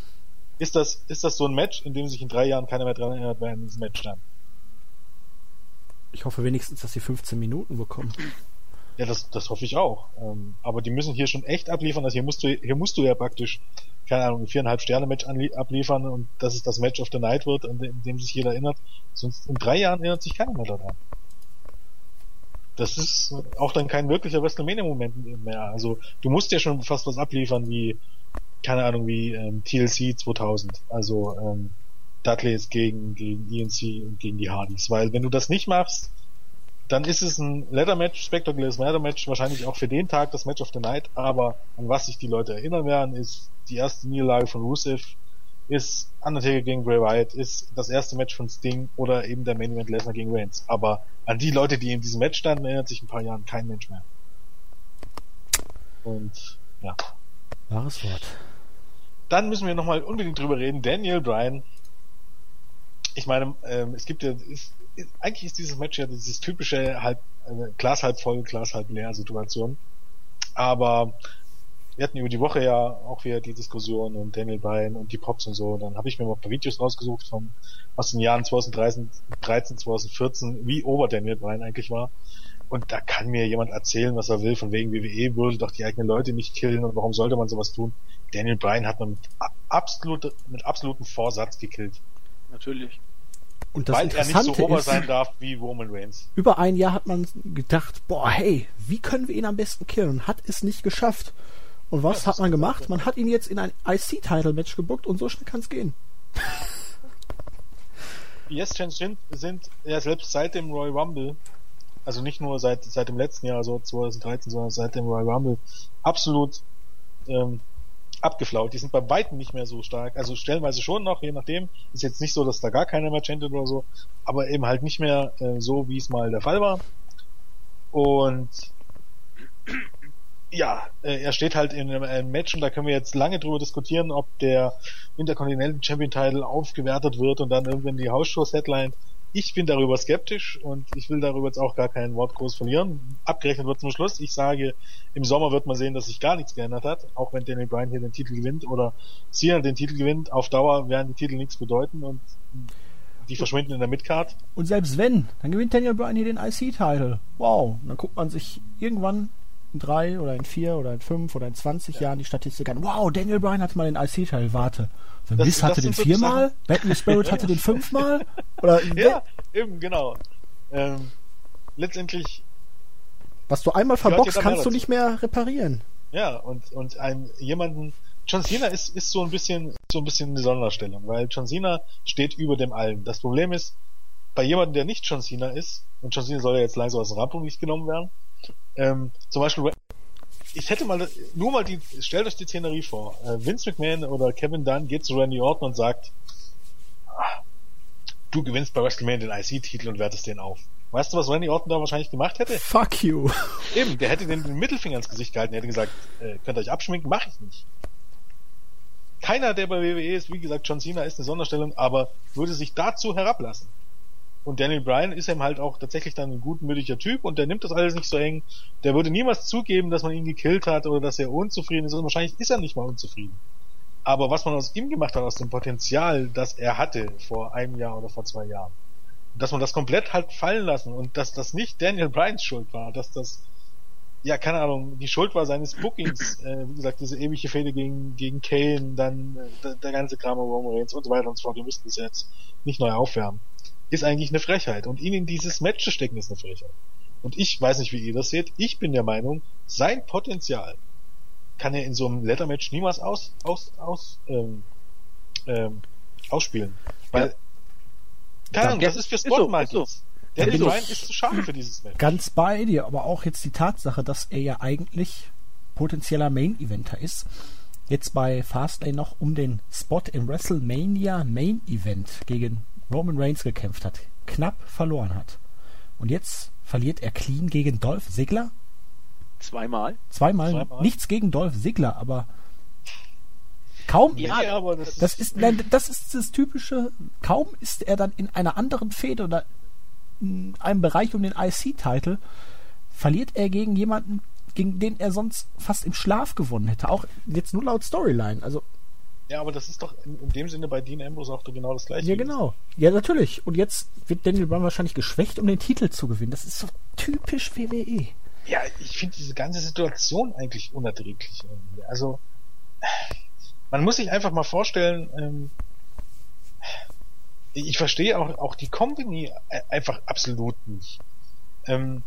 Ist das, ist das so ein Match, in dem sich in drei Jahren keiner mehr dran erinnert, wer in diesem Match stand? Ich hoffe wenigstens, dass sie 15 Minuten bekommen. Ja, das, das hoffe ich auch. Ähm, aber die müssen hier schon echt abliefern. Also hier musst du, hier musst du ja praktisch, keine Ahnung, ein viereinhalb Sterne Match abliefern und dass es das Match of the Night wird, an dem, dem sich jeder erinnert. Sonst in drei Jahren erinnert sich keiner mehr daran. Das ist auch dann kein wirklicher WrestleMania-Moment mehr. Also du musst ja schon fast was abliefern wie, keine Ahnung, wie ähm, TLC 2000. Also ähm, Dudleys gegen, gegen ENC und gegen die Hardys. Weil wenn du das nicht machst, dann ist es ein Leather-Match, spektakuläres Leather-Match, wahrscheinlich auch für den Tag das Match of the Night, aber an was sich die Leute erinnern werden, ist die erste Niederlage von Rusev, ist Undertaker gegen Bray Wyatt, ist das erste Match von Sting oder eben der Main Event Lesnar gegen Reigns. Aber an die Leute, die in diesem Match standen, erinnert sich in ein paar Jahren kein Mensch mehr. Und ja. Wahres Wort. Dann müssen wir nochmal unbedingt drüber reden. Daniel Bryan. Ich meine, ähm, es gibt ja, ist, ist, eigentlich ist dieses Match ja dieses typische halb, äh, Glas halb voll, Glas halb leer Situation. Aber wir hatten über die Woche ja auch wieder die Diskussion und Daniel Bryan und die Pops und so. Dann habe ich mir mal ein paar Videos rausgesucht von aus den Jahren 2013, 2014, wie over Daniel Bryan eigentlich war. Und da kann mir jemand erzählen, was er will, von wegen WWE würde doch die eigenen Leute nicht killen und warum sollte man sowas tun? Daniel Bryan hat man mit, absolut, mit absolutem Vorsatz gekillt. Natürlich. Und das Weil er nicht so ober sein darf wie Roman Reigns. Über ein Jahr hat man gedacht, boah, hey, wie können wir ihn am besten killen? Und hat es nicht geschafft. Und was ja, hat man gemacht? Man hat ihn jetzt in ein IC-Title-Match gebuckt und so schnell kann es gehen. Die Yes-Chance sind, sind ja selbst seit dem Royal Rumble, also nicht nur seit, seit dem letzten Jahr, also 2013, sondern seit dem Royal Rumble, absolut ähm, abgeflaut. Die sind bei weitem nicht mehr so stark. Also stellenweise schon noch, je nachdem. Ist jetzt nicht so, dass da gar keiner mehr chantet oder so, aber eben halt nicht mehr äh, so, wie es mal der Fall war. Und ja, äh, er steht halt in einem Match und da können wir jetzt lange drüber diskutieren, ob der Intercontinental Champion Title aufgewertet wird und dann irgendwann die Hausshow-Headline. Ich bin darüber skeptisch und ich will darüber jetzt auch gar kein Wort groß verlieren. Abgerechnet wird zum Schluss. Ich sage, im Sommer wird man sehen, dass sich gar nichts geändert hat, auch wenn Daniel Bryan hier den Titel gewinnt oder Cena den Titel gewinnt. Auf Dauer werden die Titel nichts bedeuten und die verschwinden in der Midcard. Und selbst wenn, dann gewinnt Daniel Bryan hier den IC-Title. Wow. Dann guckt man sich irgendwann drei oder in vier oder in fünf oder in 20 ja. Jahren die Statistik an. Wow, Daniel Bryan hatte mal den IC-Teil, warte. The Miz hatte den viermal, Batman Spirit hatte den fünfmal? Oder ja, eben, genau. Ähm, letztendlich. Was du einmal verboxt, kannst du nicht mehr reparieren. Ja, und, und ein, jemanden, John Cena ist, ist so ein bisschen, so ein bisschen eine Sonderstellung, weil John Cena steht über dem allen. Das Problem ist, bei jemandem, der nicht John Cena ist, und John Cena soll ja jetzt langsam aus dem Rampenlicht genommen werden, ähm, zum Beispiel, ich hätte mal, nur mal die, stellt euch die Szenerie vor. Äh, Vince McMahon oder Kevin Dunn geht zu Randy Orton und sagt, ah, du gewinnst bei WrestleMania den IC-Titel und wertest den auf. Weißt du, was Randy Orton da wahrscheinlich gemacht hätte? Fuck you. Eben, der hätte den, den Mittelfinger ins Gesicht gehalten, der hätte gesagt, äh, könnt ihr euch abschminken, mach ich nicht. Keiner, der bei WWE ist, wie gesagt, John Cena ist eine Sonderstellung, aber würde sich dazu herablassen. Und Daniel Bryan ist eben halt auch tatsächlich dann ein gutmütiger Typ und der nimmt das alles nicht so eng. Der würde niemals zugeben, dass man ihn gekillt hat oder dass er unzufrieden ist. Und wahrscheinlich ist er nicht mal unzufrieden. Aber was man aus ihm gemacht hat, aus dem Potenzial, das er hatte vor einem Jahr oder vor zwei Jahren, dass man das komplett halt fallen lassen und dass das nicht Daniel Bryans Schuld war, dass das ja, keine Ahnung, die Schuld war seines Bookings, äh, wie gesagt, diese ewige Fehde gegen, gegen Kane, dann äh, der, der ganze Kram Roman Reigns und so weiter und so fort. Wir müssen das jetzt nicht neu aufwärmen ist eigentlich eine Frechheit. Und ihn in dieses Match zu stecken, ist eine Frechheit. Und ich weiß nicht, wie ihr das seht. Ich bin der Meinung, sein Potenzial kann er in so einem Leather-Match niemals aus, aus, aus, ähm, ähm, ausspielen. Weil, ja. keine Ahnung, das ist für Spotmarkets. So, so. Der so. Bryan ist zu schade für dieses Match. Ganz bei dir, aber auch jetzt die Tatsache, dass er ja eigentlich potenzieller Main-Eventer ist. Jetzt bei Fastlane noch um den Spot im WrestleMania Main Event gegen Roman Reigns gekämpft hat, knapp verloren hat. Und jetzt verliert er clean gegen Dolph Ziggler. Zweimal. Zweimal. Zweimal. Nichts gegen Dolph Ziggler, aber kaum. Ja, aber das, das ist, nein, das ist das typische. Kaum ist er dann in einer anderen Fehde oder in einem Bereich um den IC-Titel, verliert er gegen jemanden, gegen den er sonst fast im Schlaf gewonnen hätte. Auch jetzt nur laut Storyline. Also ja, aber das ist doch in, in dem Sinne bei Dean Ambrose auch genau das gleiche. Ja, genau. Ja, natürlich. Und jetzt wird Daniel Bryan wahrscheinlich geschwächt, um den Titel zu gewinnen. Das ist so typisch WWE. Ja, ich finde diese ganze Situation eigentlich unerträglich. Irgendwie. Also, man muss sich einfach mal vorstellen, ähm, ich verstehe auch, auch die Company e-, einfach absolut nicht. Ähm,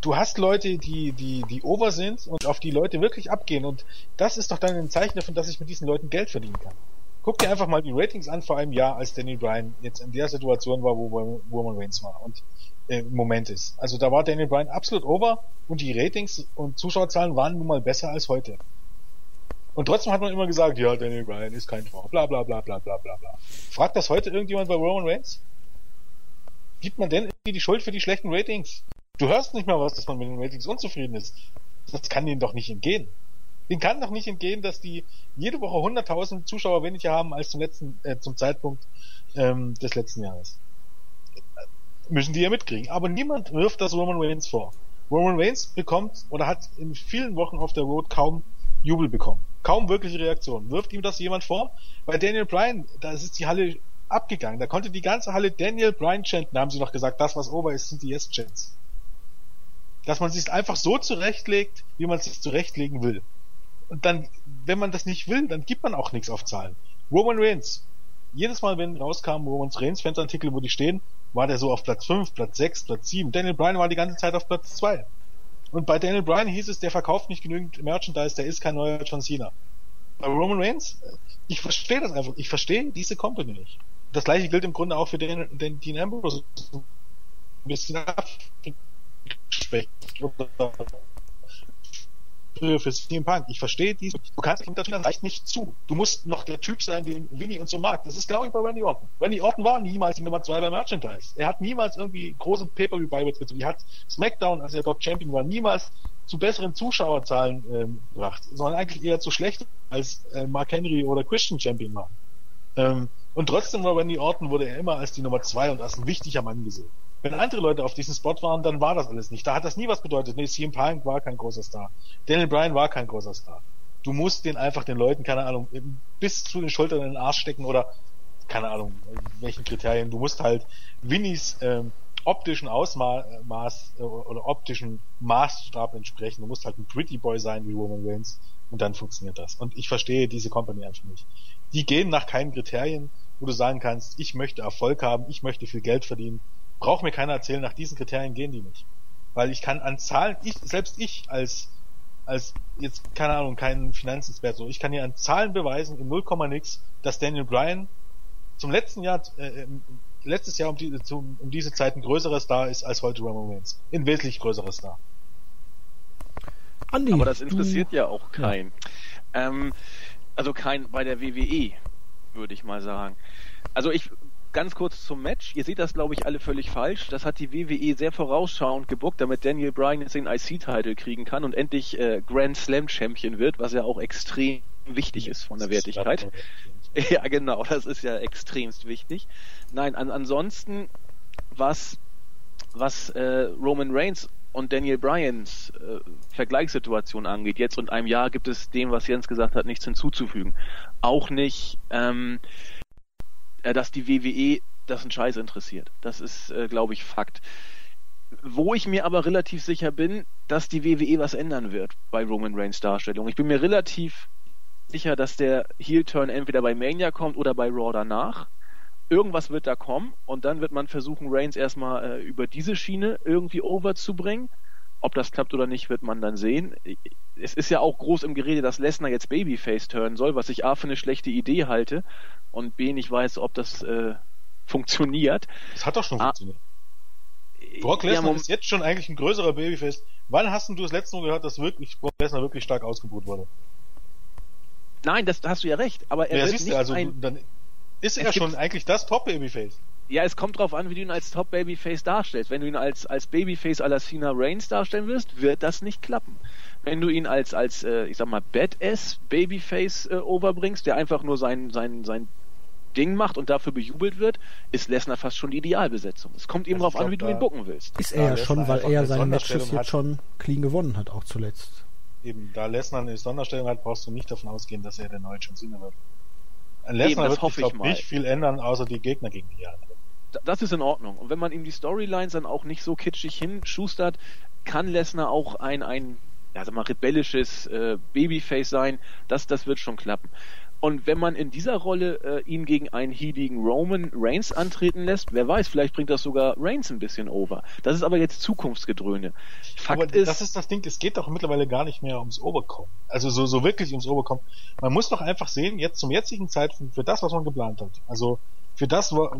du hast Leute, die, die, die over sind und auf die Leute wirklich abgehen und das ist doch dann ein Zeichen davon, dass ich mit diesen Leuten Geld verdienen kann. Guck dir einfach mal die Ratings an vor einem Jahr, als Danny Bryan jetzt in der Situation war, wo Roman Reigns war und äh, im Moment ist. Also da war Daniel Bryan absolut over und die Ratings und Zuschauerzahlen waren nun mal besser als heute. Und trotzdem hat man immer gesagt, ja, Daniel Bryan ist kein Tor, bla bla bla bla bla bla bla. Fragt das heute irgendjemand bei Roman Reigns? Gibt man denn irgendwie die Schuld für die schlechten Ratings? Du hörst nicht mal was, dass man mit den Ratings unzufrieden ist. Das kann denen doch nicht entgehen. Den kann doch nicht entgehen, dass die jede Woche 100.000 Zuschauer weniger haben als zum letzten, äh, zum Zeitpunkt ähm, des letzten Jahres. Müssen die ja mitkriegen. Aber niemand wirft das Roman Reigns vor. Roman Reigns bekommt oder hat in vielen Wochen auf der Road kaum Jubel bekommen. Kaum wirkliche Reaktion. Wirft ihm das jemand vor? Bei Daniel Bryan, da ist die Halle abgegangen. Da konnte die ganze Halle Daniel Bryan chanten. Da haben sie noch gesagt, das was over ist, sind die Yes-Chants. Dass man sich einfach so zurechtlegt, wie man es sich zurechtlegen will. Und dann, wenn man das nicht will, dann gibt man auch nichts auf Zahlen. Roman Reigns. Jedes Mal, wenn rauskam Roman Reigns Fansartikel, wo die stehen, war der so auf Platz 5, Platz 6, Platz 7. Daniel Bryan war die ganze Zeit auf Platz 2. Und bei Daniel Bryan hieß es, der verkauft nicht genügend Merchandise, der ist kein neuer John Cena. Bei Roman Reigns, ich verstehe das einfach. Ich verstehe diese Company nicht. Das gleiche gilt im Grunde auch für den, den Dean Ambrose. Ein bisschen abgeschwächt für, CM Punk. Ich verstehe dies. Du kannst ihm das reicht nicht zu. Du musst noch der Typ sein, den Winnie und so mag. Das ist glaube ich bei Randy Orton. Randy Orton war niemals die Nummer zwei bei Merchandise. Er hat niemals irgendwie große Pay-Per-View-Bibles gezogen. Er hat SmackDown, als er dort Champion war, niemals zu besseren Zuschauerzahlen ähm, gebracht, sondern eigentlich eher zu schlecht, als äh, Mark Henry oder Christian Champion war. Ähm, und trotzdem war Randy Orton wurde er immer als die Nummer zwei und als ein wichtiger Mann gesehen. Wenn andere Leute auf diesem Spot waren, dann war das alles nicht. Da hat das nie was bedeutet. Nee, CM Punk war kein großer Star. Daniel Bryan war kein großer Star. Du musst den einfach den Leuten, keine Ahnung, bis zu den Schultern in den Arsch stecken oder keine Ahnung, welchen Kriterien. Du musst halt Winnies ähm, optischen Ausmaß äh, oder optischen Maßstab entsprechen. Du musst halt ein Pretty Boy sein wie Roman Reigns und dann funktioniert das. Und ich verstehe diese Company einfach nicht. Die gehen nach keinen Kriterien, wo du sagen kannst, ich möchte Erfolg haben, ich möchte viel Geld verdienen braucht mir keiner erzählen, nach diesen Kriterien gehen die nicht. Weil ich kann an Zahlen, ich, selbst ich als, als jetzt, keine Ahnung, kein Finanzexperte, so, ich kann hier an Zahlen beweisen, in 0, nix, dass Daniel Bryan zum letzten Jahr, äh, letztes Jahr um, die, zum, um diese Zeit ein größerer Star ist als heute Roman Reigns. Ein wesentlich größerer Star. Andi, Aber das interessiert du... ja auch keinen. Ja. Ähm, also kein bei der WWE, würde ich mal sagen. Also ich ganz kurz zum Match. Ihr seht das, glaube ich, alle völlig falsch. Das hat die WWE sehr vorausschauend gebuckt, damit Daniel Bryan jetzt den IC-Title kriegen kann und endlich äh, Grand Slam Champion wird, was ja auch extrem wichtig ist von der Wertigkeit. Ja, genau, das ist ja extremst wichtig. Nein, an, ansonsten, was, was äh, Roman Reigns und Daniel Bryans äh, Vergleichssituation angeht, jetzt und einem Jahr gibt es dem, was Jens gesagt hat, nichts hinzuzufügen. Auch nicht, ähm, äh, dass die WWE das ein Scheiß interessiert. Das ist, äh, glaube ich, Fakt. Wo ich mir aber relativ sicher bin, dass die WWE was ändern wird bei Roman Reigns Darstellung. Ich bin mir relativ sicher, dass der Heel-Turn entweder bei Mania kommt oder bei Raw danach. Irgendwas wird da kommen und dann wird man versuchen, Reigns erstmal äh, über diese Schiene irgendwie overzubringen. Ob das klappt oder nicht, wird man dann sehen. Es ist ja auch groß im Gerede, dass Lesnar jetzt Babyface turnen soll, was ich A für eine schlechte Idee halte und B nicht weiß, ob das äh, funktioniert. Das hat doch schon ah, funktioniert. Brock Lesnar ja, ist jetzt schon eigentlich ein größerer Babyface. Wann hast du das letzte Mal gehört, dass wirklich Brock Lesnar wirklich stark ausgebucht wurde? Nein, das da hast du ja recht, aber er ja, wird nicht du, also ein, dann ist er schon eigentlich das Top-Babyface. Ja, es kommt drauf an, wie du ihn als Top-Babyface darstellst. Wenn du ihn als, als Babyface à la Cena Reigns darstellen wirst, wird das nicht klappen. Wenn du ihn als, als äh, ich sag mal, Badass Babyface äh, overbringst, der einfach nur sein, sein, sein Ding macht und dafür bejubelt wird, ist Lesnar fast schon die Idealbesetzung. Es kommt eben also darauf an, wie du ihn bucken willst. Ist er ja schon, weil er seine Matches jetzt schon clean gewonnen hat, auch zuletzt. Eben, da Lesnar eine Sonderstellung hat, brauchst du nicht davon ausgehen, dass er der neue John Cena wird. Lesnar wird sich, glaub, nicht viel ändern, außer die Gegner gegen die anderen das ist in Ordnung. Und wenn man ihm die Storylines dann auch nicht so kitschig hinschustert, kann Lesnar auch ein, ein ja, sag mal, rebellisches äh, Babyface sein. Das, das wird schon klappen. Und wenn man in dieser Rolle äh, ihn gegen einen healigen Roman Reigns antreten lässt, wer weiß, vielleicht bringt das sogar Reigns ein bisschen over. Das ist aber jetzt Zukunftsgedröhne. Fakt aber ist, das ist das Ding, es geht doch mittlerweile gar nicht mehr ums Oberkommen. Also so, so wirklich ums Oberkommen. Man muss doch einfach sehen, jetzt zum jetzigen Zeitpunkt, für das, was man geplant hat. Also für das, wo,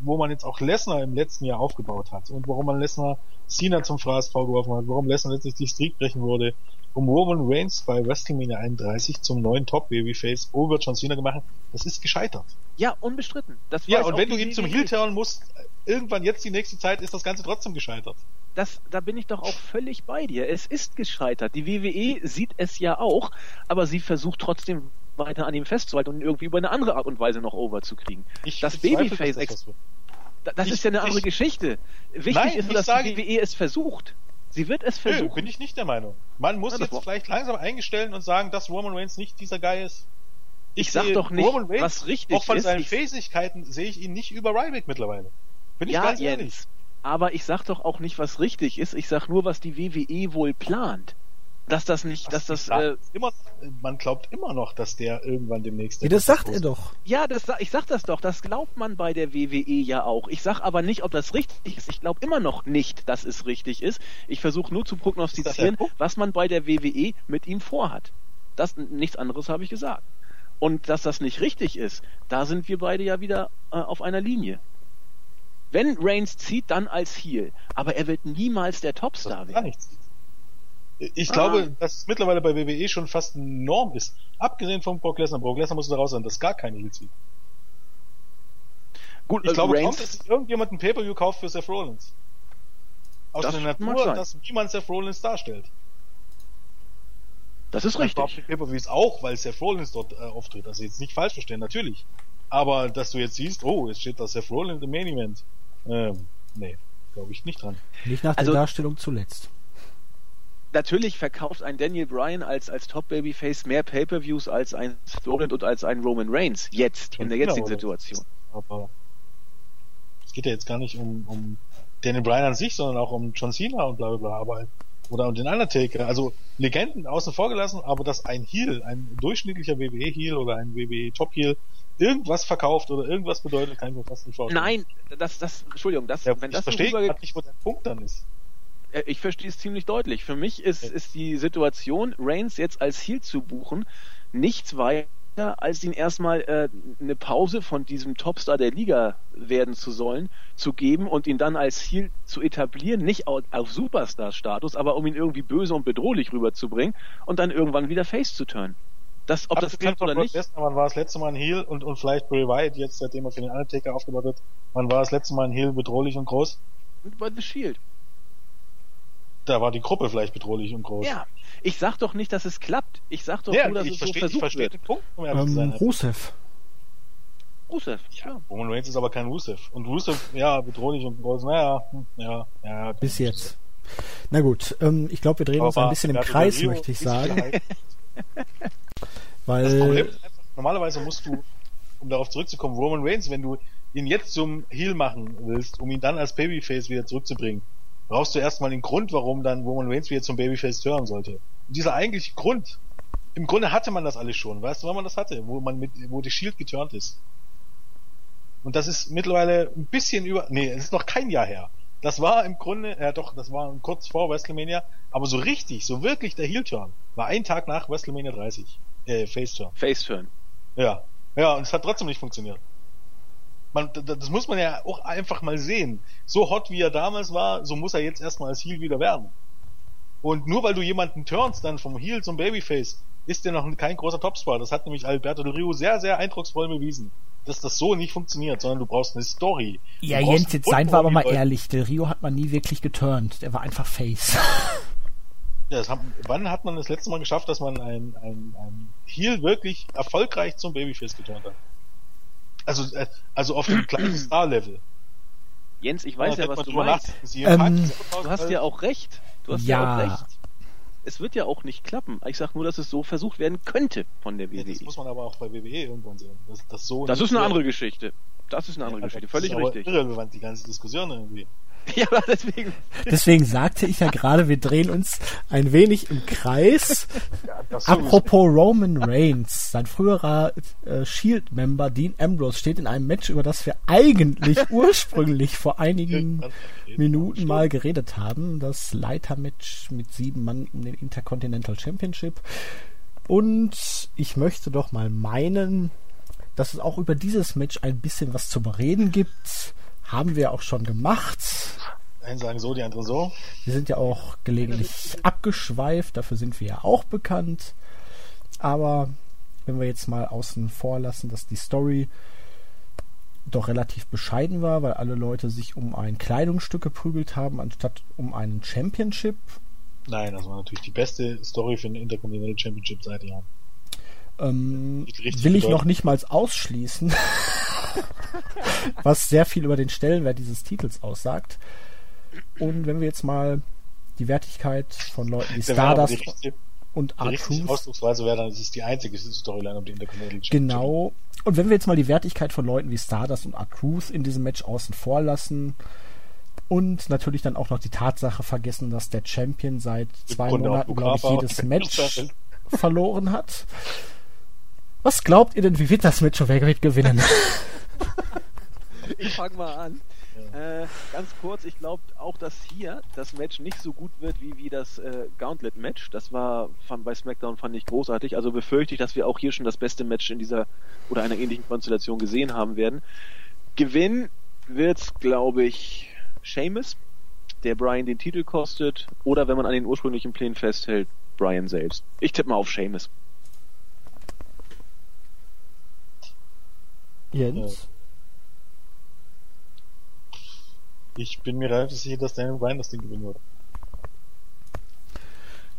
wo man jetzt auch Lesnar im letzten Jahr aufgebaut hat und warum man Lesnar Cena zum Fraß vorgeworfen hat, warum Lesnar letztlich die Streak brechen wurde, um Roman Reigns bei WrestleMania 31 zum neuen Top-Babyface over John Cena gemacht, das ist gescheitert. Ja, unbestritten. Das ja, und wenn du ihn zum Heel turnen musst, irgendwann jetzt die nächste Zeit, ist das Ganze trotzdem gescheitert. Das, da bin ich doch auch völlig bei dir. Es ist gescheitert. Die WWE sieht es ja auch, aber sie versucht trotzdem weiter an ihm festzuhalten und ihn irgendwie über eine andere Art und Weise noch over zu kriegen. Ich das Babyface, das, das ich, ist ja eine andere ich, Geschichte. Wichtig nein, ist dass die WWE es versucht. Sie wird es versuchen. Nö, bin ich nicht der Meinung. Man muss ja, jetzt vielleicht langsam eingestellen und sagen, dass Roman Reigns nicht dieser Guy ist. Ich, ich sag doch nicht, Reigns, was richtig ist. Auch von ist. seinen Fähigkeiten sehe ich ihn nicht über Ryback mittlerweile. Bin ich ja, ganz ehrlich. Jens, aber ich sag doch auch nicht, was richtig ist. Ich sag nur, was die WWE wohl plant dass das nicht, dass das, äh, immer, man glaubt immer noch, dass der irgendwann demnächst. Ja, das sagt er doch. Ja, das, ich sag das doch. Das glaubt man bei der WWE ja auch. Ich sag aber nicht, ob das richtig ist. Ich glaube immer noch nicht, dass es richtig ist. Ich versuche nur zu prognostizieren, was man bei der WWE mit ihm vorhat. Das nichts anderes habe ich gesagt. Und dass das nicht richtig ist, da sind wir beide ja wieder äh, auf einer Linie. Wenn Reigns zieht, dann als Heel. Aber er wird niemals der Topstar werden. Ich ah. glaube, dass es mittlerweile bei WWE schon fast eine Norm ist. Abgesehen von Brock Lesnar. Brock Lesnar muss daraus sein, dass gar keine Heels zieht. Gut, ich also glaube kaum, dass irgendjemand ein Pay-Per-View kauft für Seth Rollins. Aus das der Natur, dass niemand Seth Rollins darstellt. Das ist richtig. Pay-Per-Views auch, weil Seth Rollins dort äh, auftritt. Also jetzt nicht falsch verstehen, natürlich. Aber dass du jetzt siehst, oh, jetzt steht da Seth Rollins im Main Event. Ähm, nee, glaube ich nicht dran. Nicht nach also, der Darstellung zuletzt natürlich verkauft ein Daniel Bryan als, als Top-Babyface mehr Pay-Per-Views als ein Roland und als ein Roman Reigns. Jetzt, in der jetzigen Situation. Aber es geht ja jetzt gar nicht um, um Daniel Bryan an sich, sondern auch um John Cena und bla bla bla. Aber, oder um den Undertaker. Also Legenden außen vor gelassen, aber dass ein Heel, ein durchschnittlicher WWE-Heel oder ein WWE-Top-Heel irgendwas verkauft oder irgendwas bedeutet, kann ich mir fast nicht vorstellen. Nein, das, das, Entschuldigung, das, ja, wenn das verstehe nicht, wo der Punkt dann ist. Äh, ich verstehe es ziemlich deutlich. Für mich ist, ist die Situation, Reigns jetzt als Heel zu buchen, nichts weiter, als ihn erstmal äh, eine Pause von diesem Topstar der Liga werden zu sollen, zu geben und ihn dann als Heel zu etablieren, nicht auf, auf Superstar-Status, aber um ihn irgendwie böse und bedrohlich rüberzubringen und dann irgendwann wieder Face zu turnen. Das, ob das klappt oder nicht. Lesnar, wann war das letzte Mal ein Heel und, und vielleicht Bray Wyatt jetzt, seitdem er für den Undertaker aufgebaut wird, wann war das letzte Mal ein Heel bedrohlich und groß? Bei The Shield da war die Gruppe vielleicht bedrohlich und groß. Ja, ich sag doch nicht, dass es klappt. Ich sag doch ja, nur, dass es versteh, so versucht ich verstehe wird. Den Punkt, um ähm, sein. Rusev. Rusev, ja. Roman Reigns ist aber kein Rusev. Und Rusev, ja, bedrohlich und groß, naja, ja, ja. Bis jetzt. Na gut, ähm, ich glaube, wir drehen aber uns ein bisschen im Kreis, möchte ich sagen. Weil. Das Problem ist einfach, normalerweise musst du, um darauf zurückzukommen, Roman Reigns, wenn du ihn jetzt zum Heel machen willst, um ihn dann als Babyface wieder zurückzubringen, brauchst du erstmal den Grund, warum dann Roman Reigns wieder zum Babyface hören sollte. Und dieser eigentliche Grund, im Grunde hatte man das alles schon, weißt du, wann man das hatte, wo man mit, wo die Shield geturnt ist. Und das ist mittlerweile ein bisschen über, nee, es ist noch kein Jahr her. Das war im Grunde, ja doch, das war kurz vor WrestleMania, aber so richtig, so wirklich der Heel-Turn war ein Tag nach WrestleMania 30, äh, Face-Turn. Face-Turn. Ja. Ja, und es hat trotzdem nicht funktioniert man, das muss man ja auch einfach mal sehen. So hot wie er damals war, so muss er jetzt erstmal als Heel wieder werden. Und nur weil du jemanden turnst dann vom Heel zum Babyface, ist der noch kein großer Topstar. Das hat nämlich Alberto Del Rio sehr, sehr eindrucksvoll bewiesen, dass das so nicht funktioniert, sondern du brauchst eine Story. Ja, Jens, jetzt seien wir aber mal ehrlich, Del Rio hat man nie wirklich geturnt. Der war einfach Face. Ja, haben, wann hat man das letzte Mal geschafft, dass man ein, ein, ein Heel wirklich erfolgreich zum Babyface geturnt hat? Also, äh, also auf dem kleinen Star-Level. Jens, ich weiß ja, ja was du meinst. Ähm, du hast ja auch recht. Du hast ja. ja. auch recht. Es wird ja auch nicht klappen. Ich sag nur, dass es so versucht werden könnte von der WWE. Ja, das muss man aber auch bei WWE irgendwann sehen. Das, das, so das ist eine andere Geschichte. Das ist eine andere Geschichte. Völlig das ist richtig. irrelevant, die ganze Diskussion irgendwie. Ja, deswegen. Deswegen sagte ich ja gerade, wir drehen uns ein wenig im Kreis. Ja, Apropos Roman Reigns, sein früherer äh, Shield-Member Dean Ambrose steht in einem Match, über das wir eigentlich ursprünglich vor einigen Minuten mal geredet haben. Das Leiter-Match mit sieben Mann um den Intercontinental Championship. Und ich möchte doch mal meinen, dass es auch über dieses Match ein bisschen was zu bereden gibt. Haben wir auch schon gemacht. Einen sagen so, die anderen so. Wir sind ja auch gelegentlich abgeschweift, dafür sind wir ja auch bekannt. Aber wenn wir jetzt mal außen vor lassen, dass die Story doch relativ bescheiden war, weil alle Leute sich um ein Kleidungsstück geprügelt haben, anstatt um einen Championship. Nein, das war natürlich die beste Story für den Intercontinental Championship seit Jahren. Ähm, will ich noch nicht mal ausschließen, was sehr viel über den Stellenwert dieses Titels aussagt. Und wenn wir jetzt mal die Wertigkeit von Leuten wie Stardust und R-Truth... Ausdrucksweise wäre dann, es ist die einzige Storyline um die Intercontinental Genau. Und wenn wir jetzt mal die Wertigkeit von Leuten wie Stardust und R-Truth in diesem Match außen vor lassen und natürlich dann auch noch die Tatsache vergessen, dass der Champion seit zwei Monaten, glaube ich, jedes Match verloren hat, was glaubt ihr denn, wie wird das Match wer wird gewinnen? ich fange mal an. Äh, ganz kurz, ich glaube auch, dass hier das Match nicht so gut wird wie, wie das äh, Gauntlet-Match. Das war fand, bei SmackDown fand ich großartig. Also befürchte ich, dass wir auch hier schon das beste Match in dieser oder einer ähnlichen Konstellation gesehen haben werden. Gewinn wird's, glaube ich, Seamus, der Brian den Titel kostet, oder wenn man an den ursprünglichen Plänen festhält, Brian selbst. Ich tippe mal auf Seamus. Jens? Ich bin mir relativ sicher, dass Daniel Bryan das Ding gewinnen wird.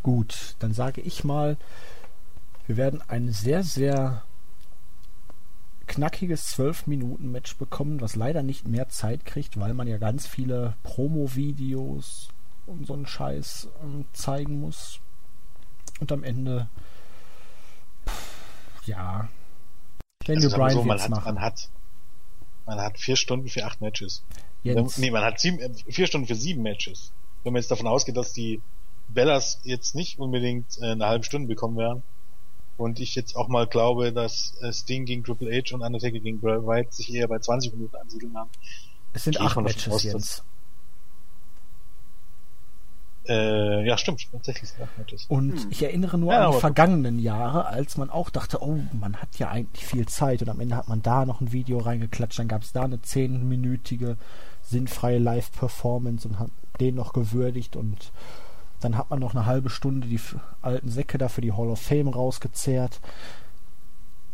Gut, dann sage ich mal, wir werden ein sehr, sehr knackiges 12-Minuten-Match bekommen, was leider nicht mehr Zeit kriegt, weil man ja ganz viele Promo-Videos und so einen Scheiß ähm, zeigen muss. Und am Ende, pff, ja, Daniel also Bryan so, man, hat, man hat man hat vier Stunden für acht Matches. Jens. Nee, man hat sieben, äh, vier Stunden für sieben Matches. Wenn man jetzt davon ausgeht, dass die Bellas jetzt nicht unbedingt äh, eine halbe Stunde bekommen werden. Und ich jetzt auch mal glaube, dass äh, Sting gegen Triple H und Undertaker gegen Bray Wyatt sich eher bei 20 Minuten ansiedeln haben. Es sind acht Matches aus, jetzt. Äh, ja, stimmt, tatsächlich. Und hm. ich erinnere nur ja, an die vergangenen Jahre, als man auch dachte, oh, man hat ja eigentlich viel Zeit und am Ende hat man da noch ein Video reingeklatscht, dann gab es da eine zehnminütige sinnfreie Live-Performance und hat den noch gewürdigt und dann hat man noch eine halbe Stunde die alten Säcke da für die Hall of Fame rausgezehrt.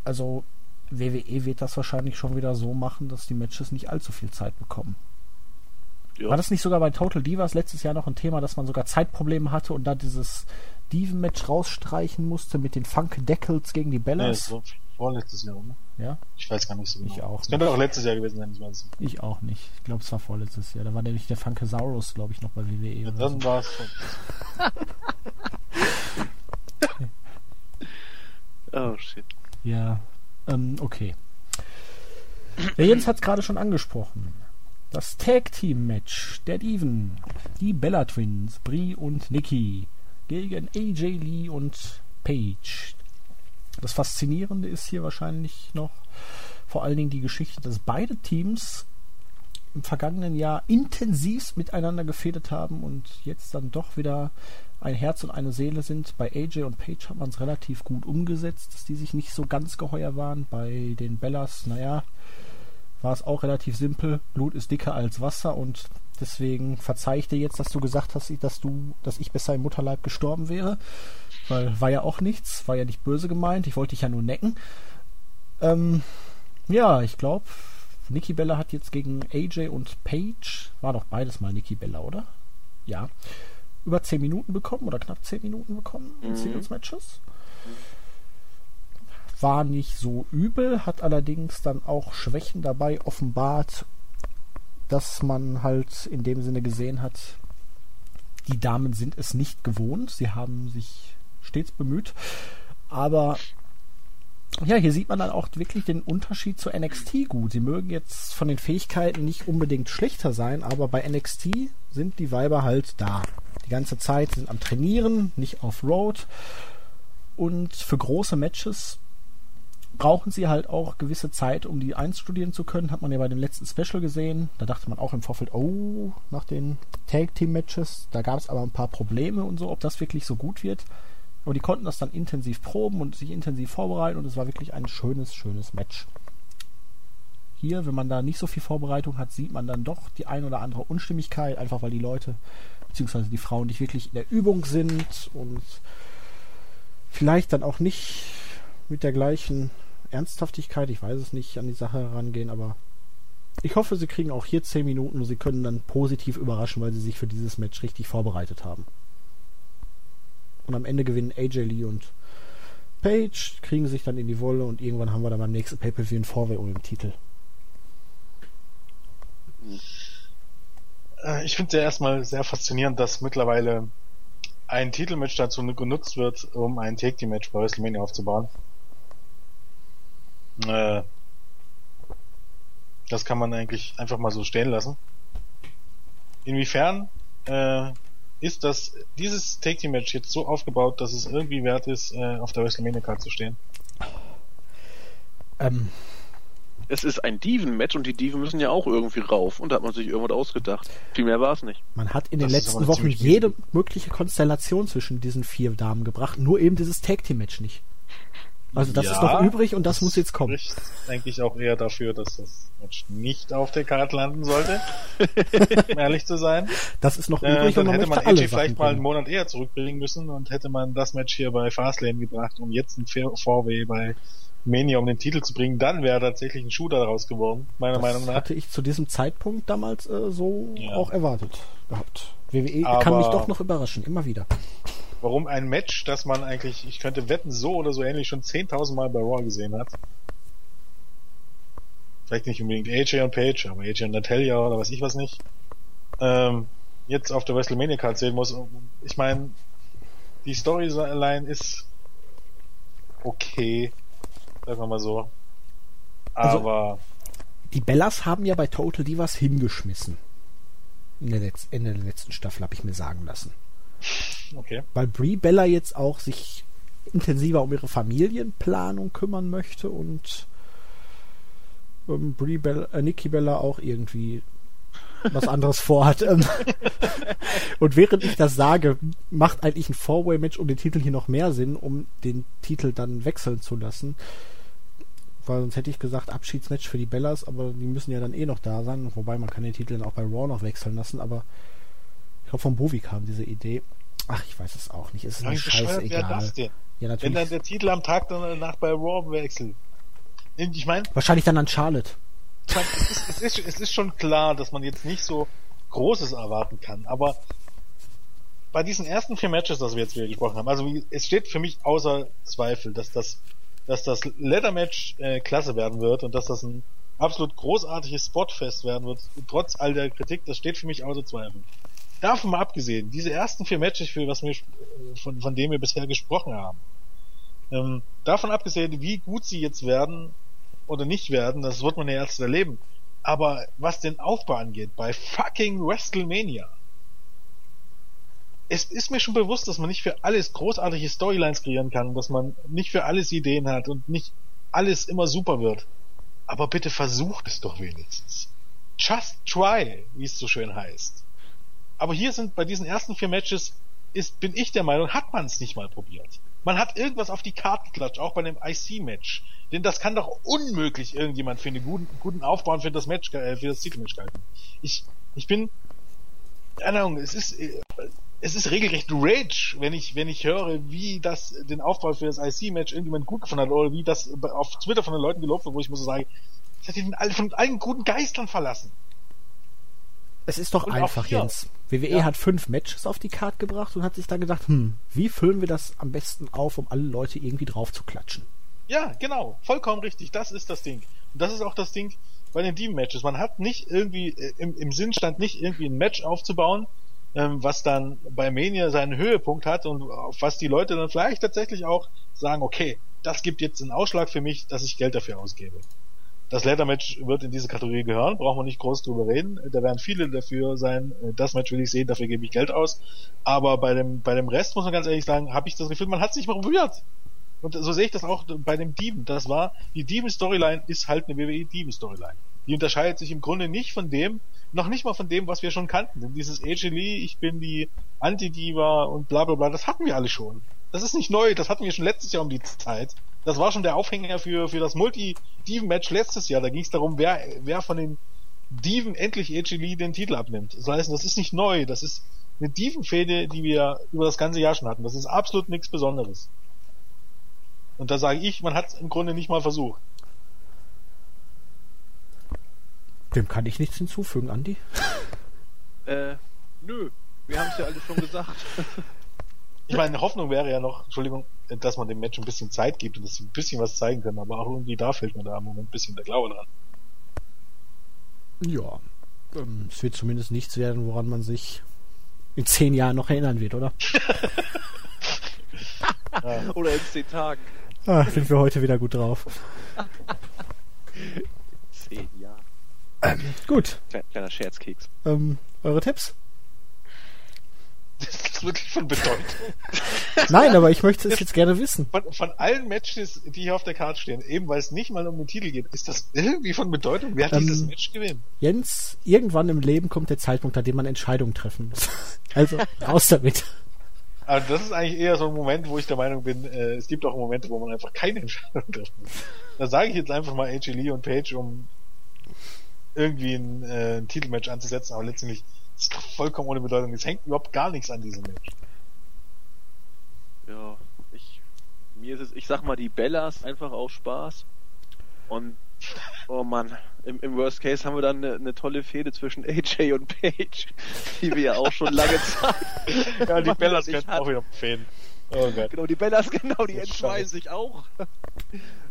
Also WWE wird das wahrscheinlich schon wieder so machen, dass die Matches nicht allzu viel Zeit bekommen. Ja. War das nicht sogar bei Total Divas letztes Jahr noch ein Thema, dass man sogar Zeitprobleme hatte und da dieses Diven-Match rausstreichen musste mit den Funk Deckles gegen die Bellas? Ja, vorletztes Jahr, oder? Ja? Ich weiß gar nicht so genau. Ich auch. Es könnte auch letztes Jahr gewesen sein, ich weiß Ich auch nicht. Ich glaube, es war vorletztes Jahr. Da war nämlich der Funkesaurus, glaube ich, noch bei WWE. Ja, dann so. war es Oh, shit. Ja, ähm, okay. Der Jens hat es gerade schon angesprochen. Das Tag Team Match der Diven. Die Bella Twins, Brie und Nikki gegen AJ Lee und Paige. Das Faszinierende ist hier wahrscheinlich noch vor allen Dingen die Geschichte, dass beide Teams im vergangenen Jahr intensiv miteinander gefädet haben und jetzt dann doch wieder ein Herz und eine Seele sind. Bei AJ und Paige hat man es relativ gut umgesetzt, dass die sich nicht so ganz geheuer waren. Bei den Bellas, naja, war es auch relativ simpel. Blut ist dicker als Wasser und deswegen verzeih ich dir jetzt, dass du gesagt hast, dass du, dass ich besser im Mutterleib gestorben wäre. Weil war ja auch nichts, war ja nicht böse gemeint, ich wollte dich ja nur necken. Ähm, ja, ich glaube, Nikki Bella hat jetzt gegen AJ und Paige, war doch beides mal Nikki Bella, oder? Ja. Über 10 Minuten bekommen oder knapp 10 Minuten bekommen in mhm. Singles Matches. Mhm war nicht so übel, hat allerdings dann auch Schwächen dabei offenbart, dass man halt in dem Sinne gesehen hat, die Damen sind es nicht gewohnt. Sie haben sich stets bemüht. Aber ja, hier sieht man dann auch wirklich den Unterschied zu NXT gut. Sie mögen jetzt von den Fähigkeiten nicht unbedingt schlechter sein, aber bei NXT sind die Weiber halt da. Die ganze Zeit sind am Trainieren, nicht auf Road. Und für große Matches brauchen sie halt auch gewisse Zeit, um die einstudieren zu können. Hat man ja bei dem letzten Special gesehen. Da dachte man auch im Vorfeld, oh, nach den Tag Team Matches, da gab es aber ein paar Probleme und so, ob das wirklich so gut wird. Aber die konnten das dann intensiv proben und sich intensiv vorbereiten und es war wirklich ein schönes, schönes Match. Hier, wenn man da nicht so viel Vorbereitung hat, sieht man dann doch die ein oder andere Unstimmigkeit, einfach weil die Leute, beziehungsweise die Frauen nicht wirklich in der Übung sind und vielleicht dann auch nicht mit der gleichen Ernsthaftigkeit, ich weiß es nicht, an die Sache herangehen, aber ich hoffe, sie kriegen auch hier 10 Minuten und sie können dann positiv überraschen, weil sie sich für dieses Match richtig vorbereitet haben. Und am Ende gewinnen AJ Lee und Page, kriegen sich dann in die Wolle und irgendwann haben wir dann beim nächsten Pay-Per-View ein Vorwärts um den Titel. Äh, ich finde es ja erstmal sehr faszinierend, dass mittlerweile ein Titelmatch dazu genutzt wird, um ein Take Team Match bei WrestleMania aufzubauen. Äh, das kann man eigentlich einfach mal so stehen lassen. Inwiefern äh, ist das dieses Take Team Match jetzt so aufgebaut, dass es irgendwie wert ist, äh, auf der WrestleMania Card zu stehen? Ähm. Es ist ein Diven-Match und die Diven müssen ja auch irgendwie rauf. Und da hat man sich irgendwas ausgedacht. Viel mehr war es nicht. Man hat in das den letzten Wochen jede mögliche Konstellation zwischen diesen vier Damen gebracht, nur eben dieses Tag Team Match nicht. Also das ja, ist noch übrig und das, muss jetzt kommen. Spricht eigentlich auch eher dafür, dass das Match nicht auf der Karte landen sollte, um ehrlich zu sein. Das ist noch äh, übrig äh, und man hätte man alle vielleicht mal einen Monat eher zurückbringen müssen und hätte man das Match hier bei Fastlane gebracht, um jetzt ein Vorweh bei Mania um den Titel zu bringen, dann wäre tatsächlich ein Shooter daraus geworden, meiner das Meinung nach. Hatte ich zu diesem Zeitpunkt damals äh, so ja. auch erwartet gehabt. WWE Aber kann mich doch noch überraschen, immer wieder warum ein Match, das man eigentlich, ich könnte wetten, so oder so ähnlich schon 10.000 Mal bei Raw gesehen hat. Vielleicht nicht unbedingt AJ und Page, aber AJ und Natalia oder was ich was nicht. Ähm, jetzt auf der WrestleMania Card sehen muss. Ich meine, die Storyline ist okay, sagen wir mal so. Also, aber also, die Bellas haben ja bei Total Divas hingeschmissen. In der, Letz in der letzten Staffel habe ich mir sagen lassen. Okay. Weil Brie Bella jetzt auch sich intensiver um ihre Familienplanung kümmern möchte und ähm, Brie Bella, äh, Nikki Bella auch irgendwie was anderes vorhat. Ähm, und während ich das sage, macht eigentlich ein Four-Way-Match um den Titel hier noch mehr Sinn, um den Titel dann wechseln zu lassen. Weil sonst hätte ich gesagt, Abschiedsmatch für die Bellas, aber die müssen ja dann eh noch da sein. Wobei man kann den Titel dann auch bei Raw noch wechseln lassen, aber glaube, von Bovi kam diese Idee. Ach, ich weiß es auch nicht. Es ist mir scheißegal. Das denn? Ja, natürlich. Wenn dann der Titel am Tag danach bei Raw wechselt. Ich meine. Wahrscheinlich dann an Charlotte. Ich mein, es, ist, es, ist, es ist schon klar, dass man jetzt nicht so Großes erwarten kann, aber bei diesen ersten vier Matches, das wir jetzt wieder gesprochen haben, also es steht für mich außer Zweifel, dass das, dass das Leather Match äh, klasse werden wird und dass das ein absolut großartiges Spotfest werden wird, trotz all der Kritik, das steht für mich außer Zweifel davon mal abgesehen, diese ersten vier Matches, für was wir, von, von denen wir bisher gesprochen haben, ähm, davon abgesehen, wie gut sie jetzt werden oder nicht werden, das wird man ja erst erleben. Aber was den Aufbau angeht, bei fucking WrestleMania, es ist mir schon bewusst, dass man nicht für alles großartige Storylines kreieren kann, dass man nicht für alles Ideen hat und nicht alles immer super wird. Aber bitte versucht es doch wenigstens. Just try, wie es so schön heißt. Aber hier sind bei diesen ersten vier Matches ist, bin ich der Meinung, hat man es nicht mal probiert. Man hat irgendwas auf die Karten geklatscht, auch bei dem IC-Match. Denn das kann doch unmöglich irgendjemand für einen guten, guten Aufbau für das Match, äh, für das Titelmatch halten. Ich, ich bin, keine Ahnung, es ist, äh, es ist regelrecht Rage, wenn ich, wenn ich höre, wie das, den Aufbau für das IC-Match irgendjemand gut gefunden hat, oder wie das auf Twitter von den Leuten gelobt wird, wo ich muss sagen, das hat ihn von allen guten Geistern verlassen. Es ist doch und einfach, Jens. WWE ja. hat fünf Matches auf die Karte gebracht und hat sich dann gedacht, hm, wie füllen wir das am besten auf, um alle Leute irgendwie drauf zu klatschen? Ja, genau. Vollkommen richtig. Das ist das Ding. Und das ist auch das Ding bei den Team-Matches. Man hat nicht irgendwie, äh, im, im Sinn stand nicht irgendwie ein Match aufzubauen, ähm, was dann bei Mania seinen Höhepunkt hat und auf was die Leute dann vielleicht tatsächlich auch sagen, okay, das gibt jetzt einen Ausschlag für mich, dass ich Geld dafür ausgebe. Das Leather-Match wird in diese Kategorie gehören, brauchen wir nicht groß drüber reden. Da werden viele dafür sein, das Match will ich sehen, dafür gebe ich Geld aus. Aber bei dem, bei dem Rest muss man ganz ehrlich sagen, habe ich das Gefühl, man hat sich mal probiert. Und so sehe ich das auch bei dem Dieven. Das war, die Dieven-Storyline ist halt eine WWE-Dieven-Storyline. Die unterscheidet sich im Grunde nicht von dem, noch nicht mal von dem, was wir schon kannten. Denn dieses AJ Lee, ich bin die Anti-Diva und bla bla bla, das hatten wir alle schon. Das ist nicht neu, das hatten wir schon letztes Jahr um die Zeit. Das war schon der Aufhänger für, für das Multi-Diven-Match letztes Jahr. Da ging es darum, wer, wer von den Diven endlich AJ Lee den Titel abnimmt. Das heißt, das ist nicht neu, das ist eine Diven-Fehde, die wir über das ganze Jahr schon hatten. Das ist absolut nichts Besonderes. Und da sage ich, man hat es im Grunde nicht mal versucht. Dem kann ich nichts hinzufügen, Andi. äh, nö. Wir haben es ja alles schon gesagt. ich meine, Hoffnung wäre ja noch, Entschuldigung, dass man dem Match ein bisschen Zeit gibt und dass sie ein bisschen was zeigen können, aber auch irgendwie da fällt mir da im Moment ein bisschen der Glaube dran. Ja. Ähm, es wird zumindest nichts werden, woran man sich in zehn Jahren noch erinnern wird, oder? Oder in zehn Tagen. Ah, sind wir heute wieder gut drauf. zehn Jahre. Ähm, gut. Kleiner Scherzkeks. Ähm, eure Tipps? Das ist wirklich von Bedeutung. Nein, aber ich möchte es jetzt gerne wissen. Von, von, allen Matches, die hier auf der Karte stehen, eben weil es nicht mal um den Titel geht, ist das irgendwie von Bedeutung? Wer hat ähm, dieses Match gewinnt? Jens, irgendwann im Leben kommt der Zeitpunkt, an dem man Entscheidungen treffen muss. Also, raus damit. Also das ist eigentlich eher so ein Moment, wo ich der Meinung bin, äh, es gibt auch Momente, wo man einfach keine Entscheidung treffen muss. Da sage ich jetzt einfach mal AJ Lee und Page, um irgendwie ein, äh, ein Titelmatch anzusetzen, aber letztendlich ist es doch vollkommen ohne Bedeutung. Es hängt überhaupt gar nichts an diesem Match. Ja, ich, mir ist es, ich sag mal, die Bellas einfach auch Spaß. Und, oh man, im, im Worst Case haben wir dann eine, eine tolle Fehde zwischen AJ und Paige, die wir ja auch schon lange Zeit. ja, die Bellas können auch wieder Fäden. Oh Gott. Genau, die Bellas, genau, die entscheiden sich auch.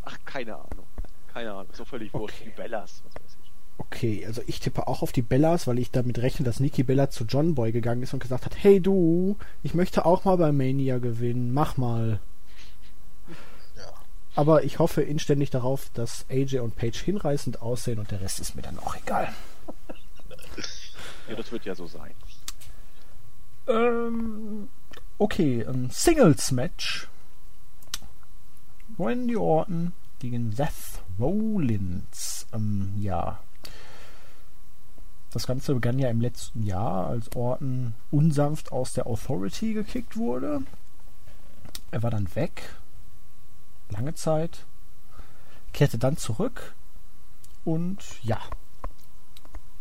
Ach, keine Ahnung. Keine Ahnung, ist doch völlig wurscht. Die Bellas, was weiß ich. Okay, also ich tippe auch auf die Bellas, weil ich damit rechne, dass Nikki Bella zu John Boy gegangen ist und gesagt hat, hey du, ich möchte auch mal bei Mania gewinnen, mach mal. Ja. Aber ich hoffe inständig darauf, dass AJ und Paige hinreißend aussehen und der Rest ist mir dann auch egal. Ja, das wird ja so sein. Ähm, okay, ein Singles-Match. Randy Orton gegen Seth Rollins. Ähm, ja. Das Ganze begann ja im letzten Jahr, als Orton unsanft aus der Authority gekickt wurde. Er war dann weg. Lange Zeit. Kehrte dann zurück. Und ja.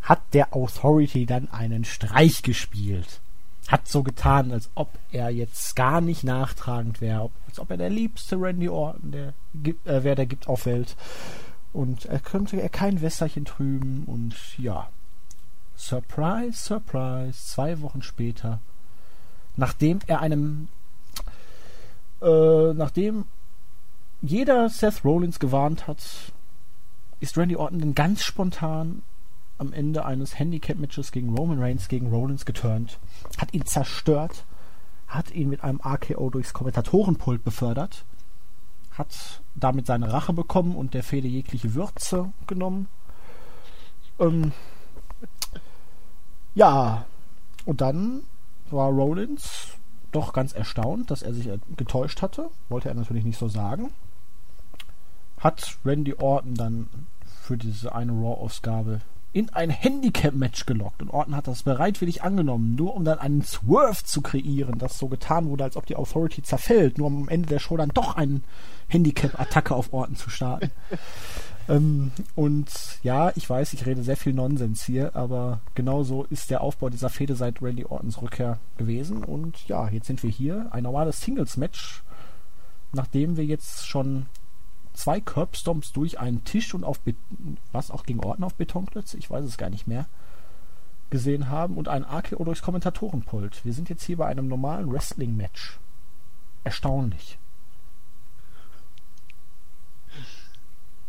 Hat der Authority dann einen Streich gespielt hat so getan, als ob er jetzt gar nicht nachtragend wäre, als ob er der liebste Randy Orton der äh, wäre, der gibt auf Welt. Und er könnte er kein Wässerchen trüben und ja. Surprise, surprise, zwei Wochen später, nachdem er einem äh, nachdem jeder Seth Rollins gewarnt hat, ist Randy Orton dann ganz spontan am Ende eines Handicap-Matches gegen Roman Reigns gegen Rollins geturnt, hat ihn zerstört, hat ihn mit einem AKO durchs Kommentatorenpult befördert, hat damit seine Rache bekommen und der Fehde jegliche Würze genommen. Ähm, ja, und dann war Rollins doch ganz erstaunt, dass er sich getäuscht hatte. Wollte er natürlich nicht so sagen. Hat Randy Orton dann für diese eine Raw-Ausgabe in ein Handicap-Match gelockt. Und Orton hat das bereitwillig angenommen, nur um dann einen Swerve zu kreieren, das so getan wurde, als ob die Authority zerfällt, nur um am Ende der Show dann doch eine Handicap-Attacke auf Orton zu starten. ähm, und ja, ich weiß, ich rede sehr viel Nonsens hier, aber genauso ist der Aufbau dieser Fehde seit Randy Ortons Rückkehr gewesen. Und ja, jetzt sind wir hier. Ein normales Singles-Match, nachdem wir jetzt schon zwei Curbstomps durch einen Tisch und auf Be was auch gegen Orten auf Betonklötze, ich weiß es gar nicht mehr, gesehen haben und ein AKO durchs Kommentatorenpult. Wir sind jetzt hier bei einem normalen Wrestling-Match. Erstaunlich.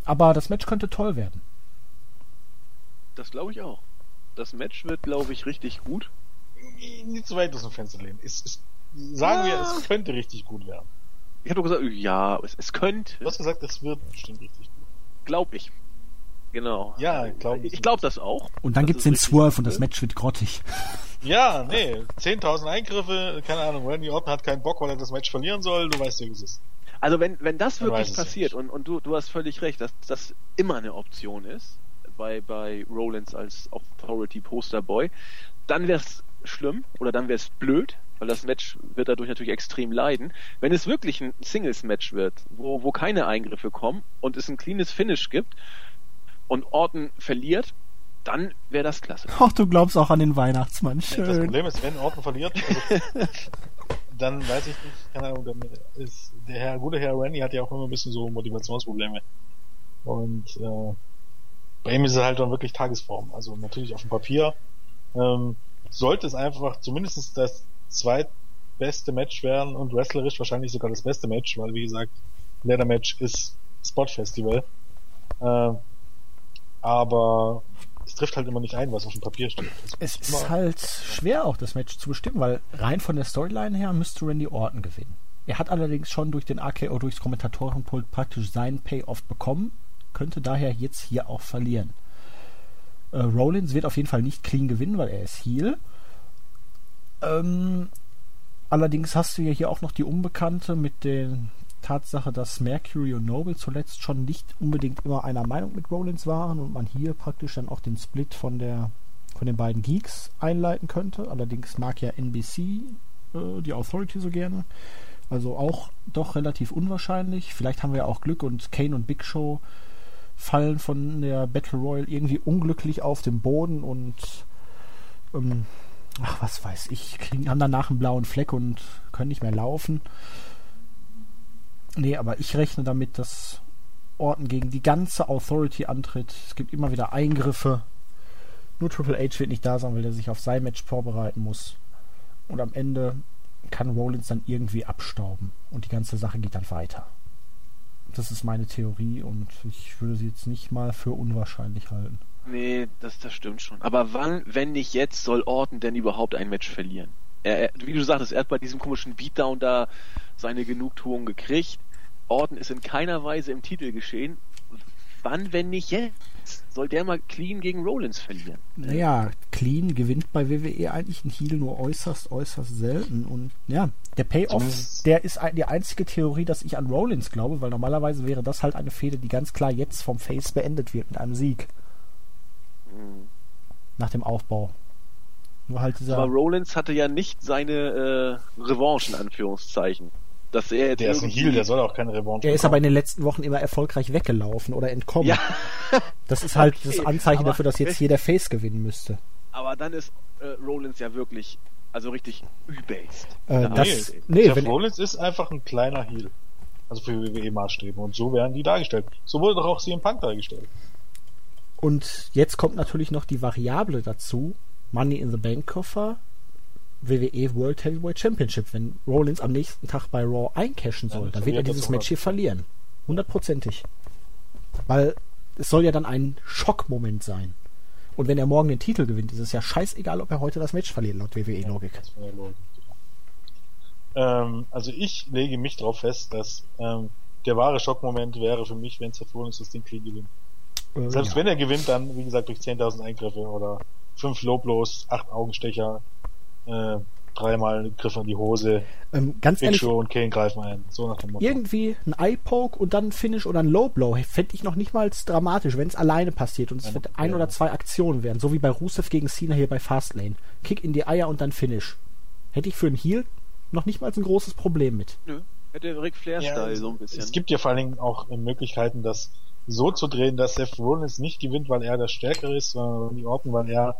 Aber das Match könnte toll werden. Das glaube ich auch. Das Match wird, glaube ich, richtig gut. Nicht zu weit aus dem Fenster lehnen. Es, es, sagen ah. wir, es könnte richtig gut werden. Ich habe gesagt, ja, es, es könnte. Du hast gesagt, es wird bestimmt richtig gut. Glaub ich. Genau. Ja, glaube ich. Ich glaube das auch. Und dann gibt's den Swerve und das Match wird grottig. Ja, nee. 10.000 Eingriffe, keine Ahnung. Randy Orton hat keinen Bock, weil er das Match verlieren soll. Du weißt ja, wie es ist. Also wenn, wenn das dann wirklich passiert und, und du, du hast völlig recht, dass das immer eine Option ist bei, bei Rollins als Authority Poster Boy, dann wäre es schlimm oder dann wäre es blöd, weil das Match wird dadurch natürlich extrem leiden. Wenn es wirklich ein Singles-Match wird, wo, wo keine Eingriffe kommen und es ein cleanes Finish gibt und Orton verliert, dann wäre das klasse. Ach, du glaubst auch an den Weihnachtsmann. Schön. Das Problem ist, wenn Orton verliert, also, dann weiß ich nicht, keine Ahnung, dann ist der Herr, gute Herr Randy hat ja auch immer ein bisschen so Motivationsprobleme. Und äh, bei ihm ist es halt dann wirklich Tagesform. Also natürlich auf dem Papier ähm, sollte es einfach zumindest das zweitbeste Match werden und wrestlerisch wahrscheinlich sogar das beste Match, weil wie gesagt, Leather Match ist Spot Festival. Äh, aber es trifft halt immer nicht ein, was auf dem Papier steht. Es ist halt schwer auch das Match zu bestimmen, weil rein von der Storyline her müsste Randy Orton gewinnen. Er hat allerdings schon durch den AKO, durchs Kommentatorenpult praktisch seinen Payoff bekommen, könnte daher jetzt hier auch verlieren. Äh, Rollins wird auf jeden Fall nicht clean gewinnen, weil er ist Heal. Ähm, allerdings hast du ja hier auch noch die Unbekannte mit den Tatsache, dass Mercury und Noble zuletzt schon nicht unbedingt immer einer Meinung mit Rollins waren und man hier praktisch dann auch den Split von der von den beiden Geeks einleiten könnte. Allerdings mag ja NBC äh, die Authority so gerne. Also auch doch relativ unwahrscheinlich. Vielleicht haben wir ja auch Glück und Kane und Big Show fallen von der Battle Royale irgendwie unglücklich auf den Boden und ähm, ach was weiß ich, kriegen, haben danach einen blauen Fleck und können nicht mehr laufen. Nee, aber ich rechne damit, dass Orton gegen die ganze Authority antritt. Es gibt immer wieder Eingriffe. Nur Triple H wird nicht da sein, weil er sich auf sein Match vorbereiten muss. Und am Ende kann Rollins dann irgendwie abstauben. Und die ganze Sache geht dann weiter. Das ist meine Theorie und ich würde sie jetzt nicht mal für unwahrscheinlich halten. Nee, das, das stimmt schon. Aber wann, wenn nicht jetzt, soll Orton denn überhaupt ein Match verlieren? Er, wie du sagtest, er hat bei diesem komischen Beatdown da seine Genugtuung gekriegt. Orton ist in keiner Weise im Titel geschehen. Wann, wenn nicht jetzt? Soll der mal clean gegen Rollins verlieren? Naja, clean gewinnt bei WWE eigentlich ein Heal nur äußerst, äußerst selten. Und ja, der Payoff, der ist die einzige Theorie, dass ich an Rollins glaube, weil normalerweise wäre das halt eine Fehde, die ganz klar jetzt vom Face beendet wird mit einem Sieg. Mhm. Nach dem Aufbau. Nur halt dieser Aber Rollins hatte ja nicht seine äh, Revanche in Anführungszeichen dass er Der ist ein Heal, der soll auch keine Revanche Er ist aber in den letzten Wochen immer erfolgreich weggelaufen oder entkommen. Ja. Das ist halt okay. das Anzeichen aber dafür, dass jetzt hier der Face gewinnen müsste. Aber dann ist äh, Rollins ja wirklich, also richtig übelst. Äh, das, nee, nee wenn Rollins ist einfach ein kleiner Heal. Also für WWE-Maßstäbe. Und so werden die dargestellt. So wurde doch auch CM Punk dargestellt. Und jetzt kommt natürlich noch die Variable dazu. Money in the Bank Koffer WWE World Heavyweight Championship. Wenn Rollins am nächsten Tag bei Raw eincashen soll, ja, dann wird er dieses Match hier verlieren. Hundertprozentig. Weil es soll ja dann ein Schockmoment sein. Und wenn er morgen den Titel gewinnt, ist es ja scheißegal, ob er heute das Match verliert, laut WWE-Logik. Ähm, also ich lege mich darauf fest, dass ähm, der wahre Schockmoment wäre für mich, wenn Seth Rollins das Ding gewinnt. Äh, Selbst ja. wenn er gewinnt, dann, wie gesagt, durch 10.000 Eingriffe oder 5 Loblos, 8 Augenstecher, äh, dreimal Griff in die Hose. Ähm, ganz Big ehrlich, Show und Kane greifen ein. So nach dem Motto. Irgendwie ein Eye-Poke und dann ein Finish oder ein Low-Blow fände ich noch nicht mal dramatisch, wenn es alleine passiert und es ja, wird ein ja. oder zwei Aktionen werden, so wie bei Rusev gegen Cena hier bei Fastlane. Kick in die Eier und dann Finish. Hätte ich für einen Heal noch nicht mal ein großes Problem mit. Nö. Hätte Ric Flair-Style ja, so ein bisschen. Es gibt ja vor allen Dingen auch Möglichkeiten, das so zu drehen, dass Seth Rollins nicht gewinnt, weil er der Stärkere ist, sondern die Orten, weil er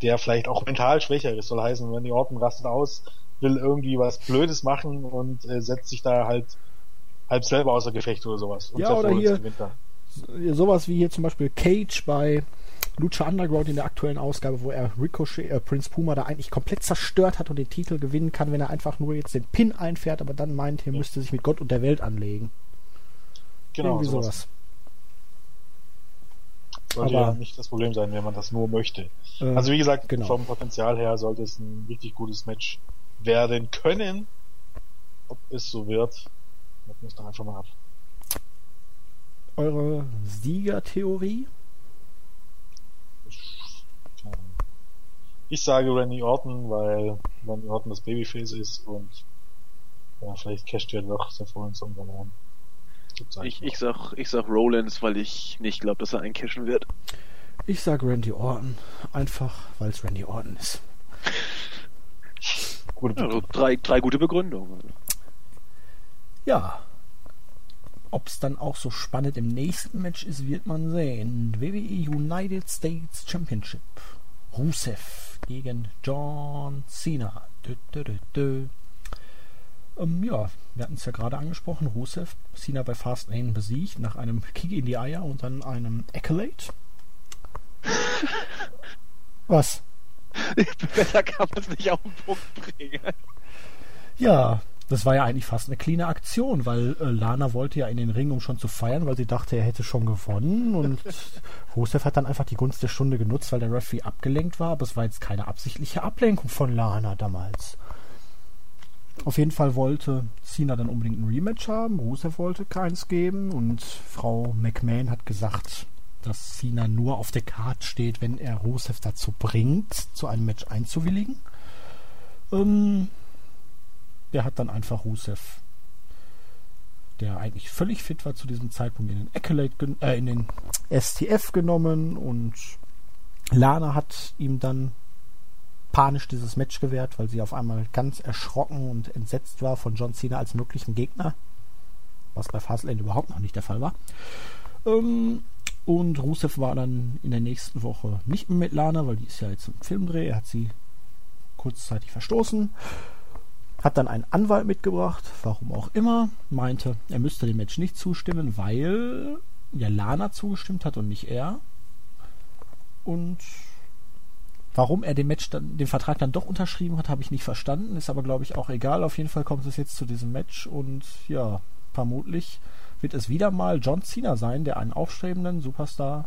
der vielleicht auch mental schwächer ist, soll heißen, wenn die Orton rastet aus, will irgendwie was Blödes machen und äh, setzt sich da halt halb selber außer Gefecht oder sowas. Und ja, oder hier sowas wie hier zum Beispiel Cage bei Lucha Underground in der aktuellen Ausgabe, wo er Ricochet, äh, Prince Puma da eigentlich komplett zerstört hat und den Titel gewinnen kann, wenn er einfach nur jetzt den Pin einfährt, aber dann meint, er ja. müsste sich mit Gott und der Welt anlegen. Genau. Irgendwie sowas. sowas. Sollte aber, ja nicht das Problem sein, wenn man das nur möchte. Äh, also wie gesagt, genau. vom Potenzial her sollte es ein richtig gutes Match werden können. Ob es so wird, Warten wir es doch einfach mal ab. Eure Siegertheorie? Ich sage Randy Orton, weil Randy Orton das Babyface ist und ja, vielleicht casht er doch Seth Rollins irgendwann ein. Ich, ich, sag, ich sag Rollins, weil ich nicht glaube, dass er eincashen wird. Ich sag Randy Orton, einfach weil es Randy Orton ist. Gute also drei, drei gute Begründungen. Ja. Ob es dann auch so spannend im nächsten Match ist, wird man sehen. WWE United States Championship. Rusev gegen John Cena. Dö, dö, dö, ähm, ja, wir hatten es ja gerade angesprochen. Rusev, Cena bei Fastlane besiegt nach einem Kick in die Eier und dann einem Accolade. Was? Besser kann man es nicht auf den Punkt bringen. Ja, das war ja eigentlich fast eine kleine Aktion, weil äh, Lana wollte ja in den Ring, um schon zu feiern, weil sie dachte, er hätte schon gewonnen. Und Rusev hat dann einfach die Gunst der Stunde genutzt, weil der Referee abgelenkt war. Aber es war jetzt keine absichtliche Ablenkung von Lana damals. Auf jeden Fall wollte Cena dann unbedingt ein Rematch haben. Rusev wollte keins geben. Und Frau McMahon hat gesagt, dass Cena nur auf der Karte steht, wenn er Rusev dazu bringt, zu einem Match einzuwilligen. Ähm, der hat dann einfach Rusev, der eigentlich völlig fit war zu diesem Zeitpunkt, in den Accolade, äh, in den STF genommen und Lana hat ihm dann panisch dieses Match gewährt, weil sie auf einmal ganz erschrocken und entsetzt war von John Cena als möglichen Gegner, was bei Fastlane überhaupt noch nicht der Fall war. Ähm, und Rusev war dann in der nächsten Woche nicht mehr mit Lana, weil die ist ja jetzt im Filmdreh. Er hat sie kurzzeitig verstoßen. Hat dann einen Anwalt mitgebracht, warum auch immer. Meinte, er müsste dem Match nicht zustimmen, weil ja Lana zugestimmt hat und nicht er. Und warum er den Match dann, den Vertrag dann doch unterschrieben hat, habe ich nicht verstanden. Ist aber, glaube ich, auch egal. Auf jeden Fall kommt es jetzt zu diesem Match und ja, vermutlich wird es wieder mal John Cena sein, der einen aufstrebenden Superstar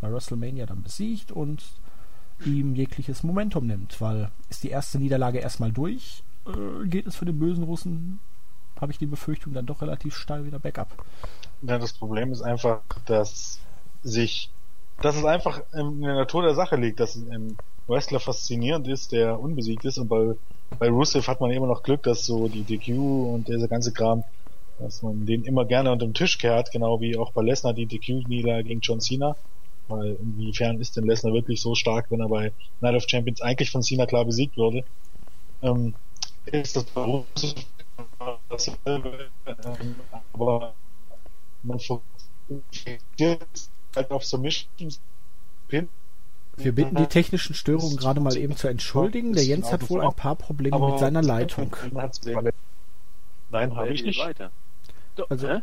bei WrestleMania dann besiegt und ihm jegliches Momentum nimmt, weil ist die erste Niederlage erstmal durch, äh, geht es für den bösen Russen, habe ich die Befürchtung, dann doch relativ steil wieder Backup. Ja, das Problem ist einfach, dass sich, dass es einfach in der Natur der Sache liegt, dass ein Wrestler faszinierend ist, der unbesiegt ist und bei, bei Rusev hat man immer noch Glück, dass so die DQ und dieser ganze Kram dass man den immer gerne unter den Tisch kehrt, genau wie auch bei Lesnar die DQ-Niederlage gegen John Cena. Weil inwiefern ist denn Lesnar wirklich so stark, wenn er bei Night of Champions eigentlich von Cena klar besiegt wurde? Ähm, ist das bei dasselbe, ähm, aber man fokussiert halt auf Submissions Pin wir bitten die technischen Störungen gerade mal eben zu entschuldigen. Der Jens hat wohl ein paar Probleme mit seiner Leitung. Nein, habe ich nicht. Weiter. Also?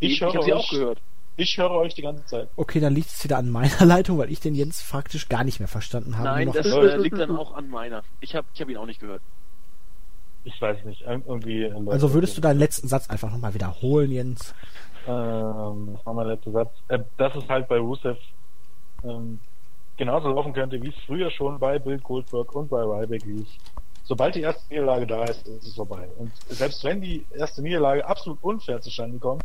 Ich, ich habe sie auch gehört. Ich höre euch die ganze Zeit. Okay, dann liegt es wieder an meiner Leitung, weil ich den Jens faktisch gar nicht mehr verstanden habe. Nein, das äh, liegt dann auch an meiner. Ich habe ich hab ihn auch nicht gehört. Ich weiß nicht, irgendwie. Also würdest du deinen letzten Satz einfach nochmal wiederholen, Jens? Ähm, das war mein letzter Satz. Äh, dass es halt bei Rusev ähm, genauso laufen könnte, wie es früher schon bei Bill Goldberg und bei Ryback lief sobald die erste Niederlage da ist, ist es vorbei. Und selbst wenn die erste Niederlage absolut unfair zustande kommt,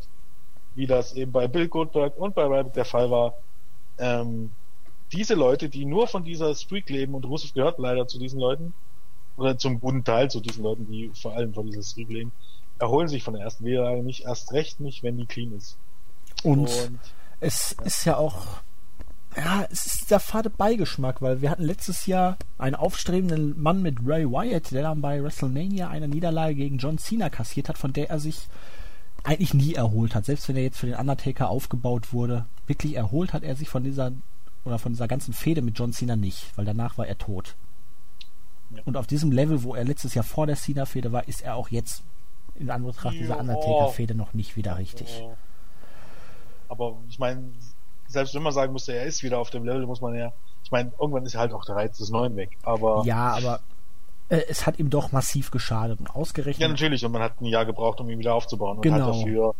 wie das eben bei Bill Goldberg und bei Ryback der Fall war, ähm, diese Leute, die nur von dieser Streak leben, und Rusev gehört leider zu diesen Leuten, oder zum guten Teil zu diesen Leuten, die vor allem von dieser Streak leben, erholen sich von der ersten Niederlage nicht, erst recht nicht, wenn die clean ist. Und, und es ja. ist ja auch ja, es ist dieser fade Beigeschmack, weil wir hatten letztes Jahr einen aufstrebenden Mann mit Ray Wyatt, der dann bei WrestleMania eine Niederlage gegen John Cena kassiert hat, von der er sich eigentlich nie erholt hat. Selbst wenn er jetzt für den Undertaker aufgebaut wurde, wirklich erholt hat er sich von dieser oder von dieser ganzen Fehde mit John Cena nicht, weil danach war er tot. Ja. Und auf diesem Level, wo er letztes Jahr vor der Cena-Fehde war, ist er auch jetzt in Anbetracht dieser Undertaker-Fehde noch nicht wieder richtig. Aber ich meine, selbst wenn man sagen müsste, er ist wieder auf dem Level, muss man ja, ich meine, irgendwann ist halt auch der Reiz des Neuen weg. Aber ja, aber äh, es hat ihm doch massiv geschadet und ausgerechnet. Ja, natürlich, und man hat ein Jahr gebraucht, um ihn wieder aufzubauen. Und genau. hat dafür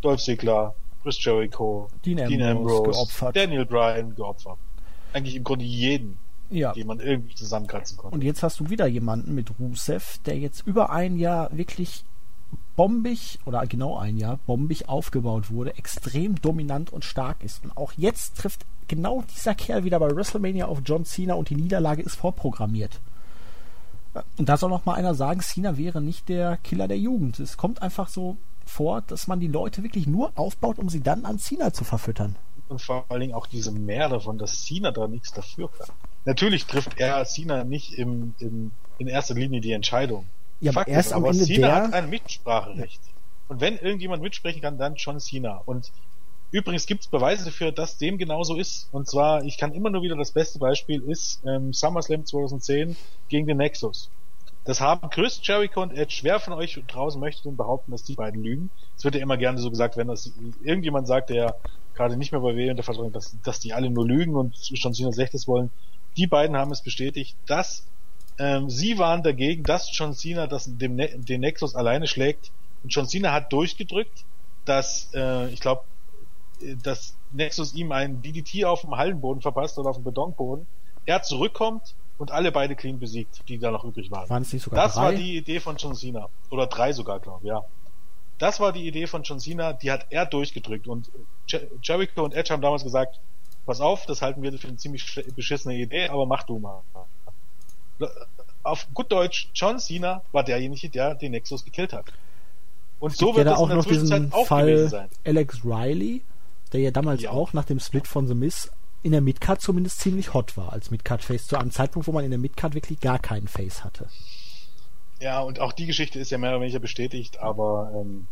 Dolph Ziggler, Chris Jericho, Dean Ambrose, Dean Ambrose geopfert. Daniel Bryan geopfert. Eigentlich im Grunde jeden, ja. den man irgendwie zusammenkratzen konnte. Und jetzt hast du wieder jemanden mit Rusev, der jetzt über ein Jahr wirklich bombig, oder genau ein Jahr, bombig aufgebaut wurde, extrem dominant und stark ist. Und auch jetzt trifft genau dieser Kerl wieder bei WrestleMania auf John Cena und die Niederlage ist vorprogrammiert. Und da soll noch mal einer sagen, Cena wäre nicht der Killer der Jugend. Es kommt einfach so vor, dass man die Leute wirklich nur aufbaut, um sie dann an Cena zu verfüttern. Und vor allen Dingen auch diese Mehr davon, dass Cena da nichts dafür kann. Natürlich trifft er Cena nicht im, im, in erster Linie die Entscheidung. Ja, Fakt aber erst ist, am Ende Cena der... hat ein Mitspracherecht. Ja. Und wenn irgendjemand mitsprechen kann, dann schon Cena. Und übrigens gibt es Beweise dafür, dass dem genauso ist. Und zwar, ich kann immer nur wieder das beste Beispiel ist ähm, SummerSlam 2010 gegen den Nexus. Das haben Chris, Jericho und Edge. Schwer von euch draußen möchte denn behaupten, dass die beiden lügen. Es wird ja immer gerne so gesagt, wenn das irgendjemand sagt, der gerade nicht mehr bei W unter Vertrag, dass, dass die alle nur lügen und schon Cena 60 wollen. Die beiden haben es bestätigt, dass ähm, sie waren dagegen, dass John Cena das, dem ne den Nexus alleine schlägt. Und John Cena hat durchgedrückt, dass, äh, ich glaube, dass Nexus ihm einen DDT auf dem Hallenboden verpasst oder auf dem Betonboden. Er zurückkommt und alle beide clean besiegt, die da noch übrig waren. Waren es nicht sogar Das drei? war die Idee von John Cena. Oder drei sogar, glaube ich, ja. Das war die Idee von John Cena, die hat er durchgedrückt. Und Jericho und Edge haben damals gesagt, pass auf, das halten wir für eine ziemlich beschissene Idee, aber mach du mal. Auf gut Deutsch, John Cena war derjenige, der den Nexus gekillt hat. Und es so wird ja auch noch diesen Fall Alex Riley, der ja damals ja. auch nach dem Split von The Miz in der Midcard zumindest ziemlich hot war als Midcard-Face, zu einem Zeitpunkt, wo man in der Midcard wirklich gar keinen Face hatte. Ja, und auch die Geschichte ist ja mehr oder weniger bestätigt, aber ähm,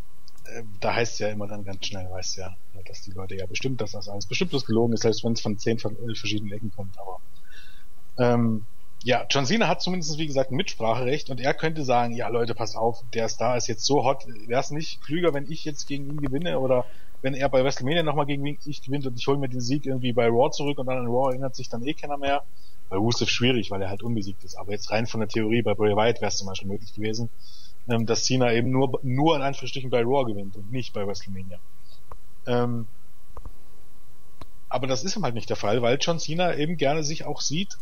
äh, da heißt es ja immer dann ganz schnell, weißt ja, dass die Leute ja bestimmt, dass das alles bestimmt bloß gelogen ist, selbst wenn es von zehn äh, verschiedenen Ecken kommt, aber ähm, ja, John Cena hat zumindest, wie gesagt, ein Mitspracherecht und er könnte sagen, ja Leute, pass auf, der Star ist jetzt so hot, wäre es nicht klüger, wenn ich jetzt gegen ihn gewinne oder wenn er bei WrestleMania nochmal gegen mich gewinnt und ich hole mir den Sieg irgendwie bei Raw zurück und dann an Raw erinnert sich dann eh keiner mehr. Bei Rusev schwierig, weil er halt unbesiegt ist. Aber jetzt rein von der Theorie, bei Bray Wyatt wäre es zum Beispiel möglich gewesen, ähm, dass Cena eben nur, nur in Anführungsstrichen bei Raw gewinnt und nicht bei WrestleMania. Ähm, aber das ist ihm halt nicht der Fall, weil John Cena eben gerne sich auch sieht,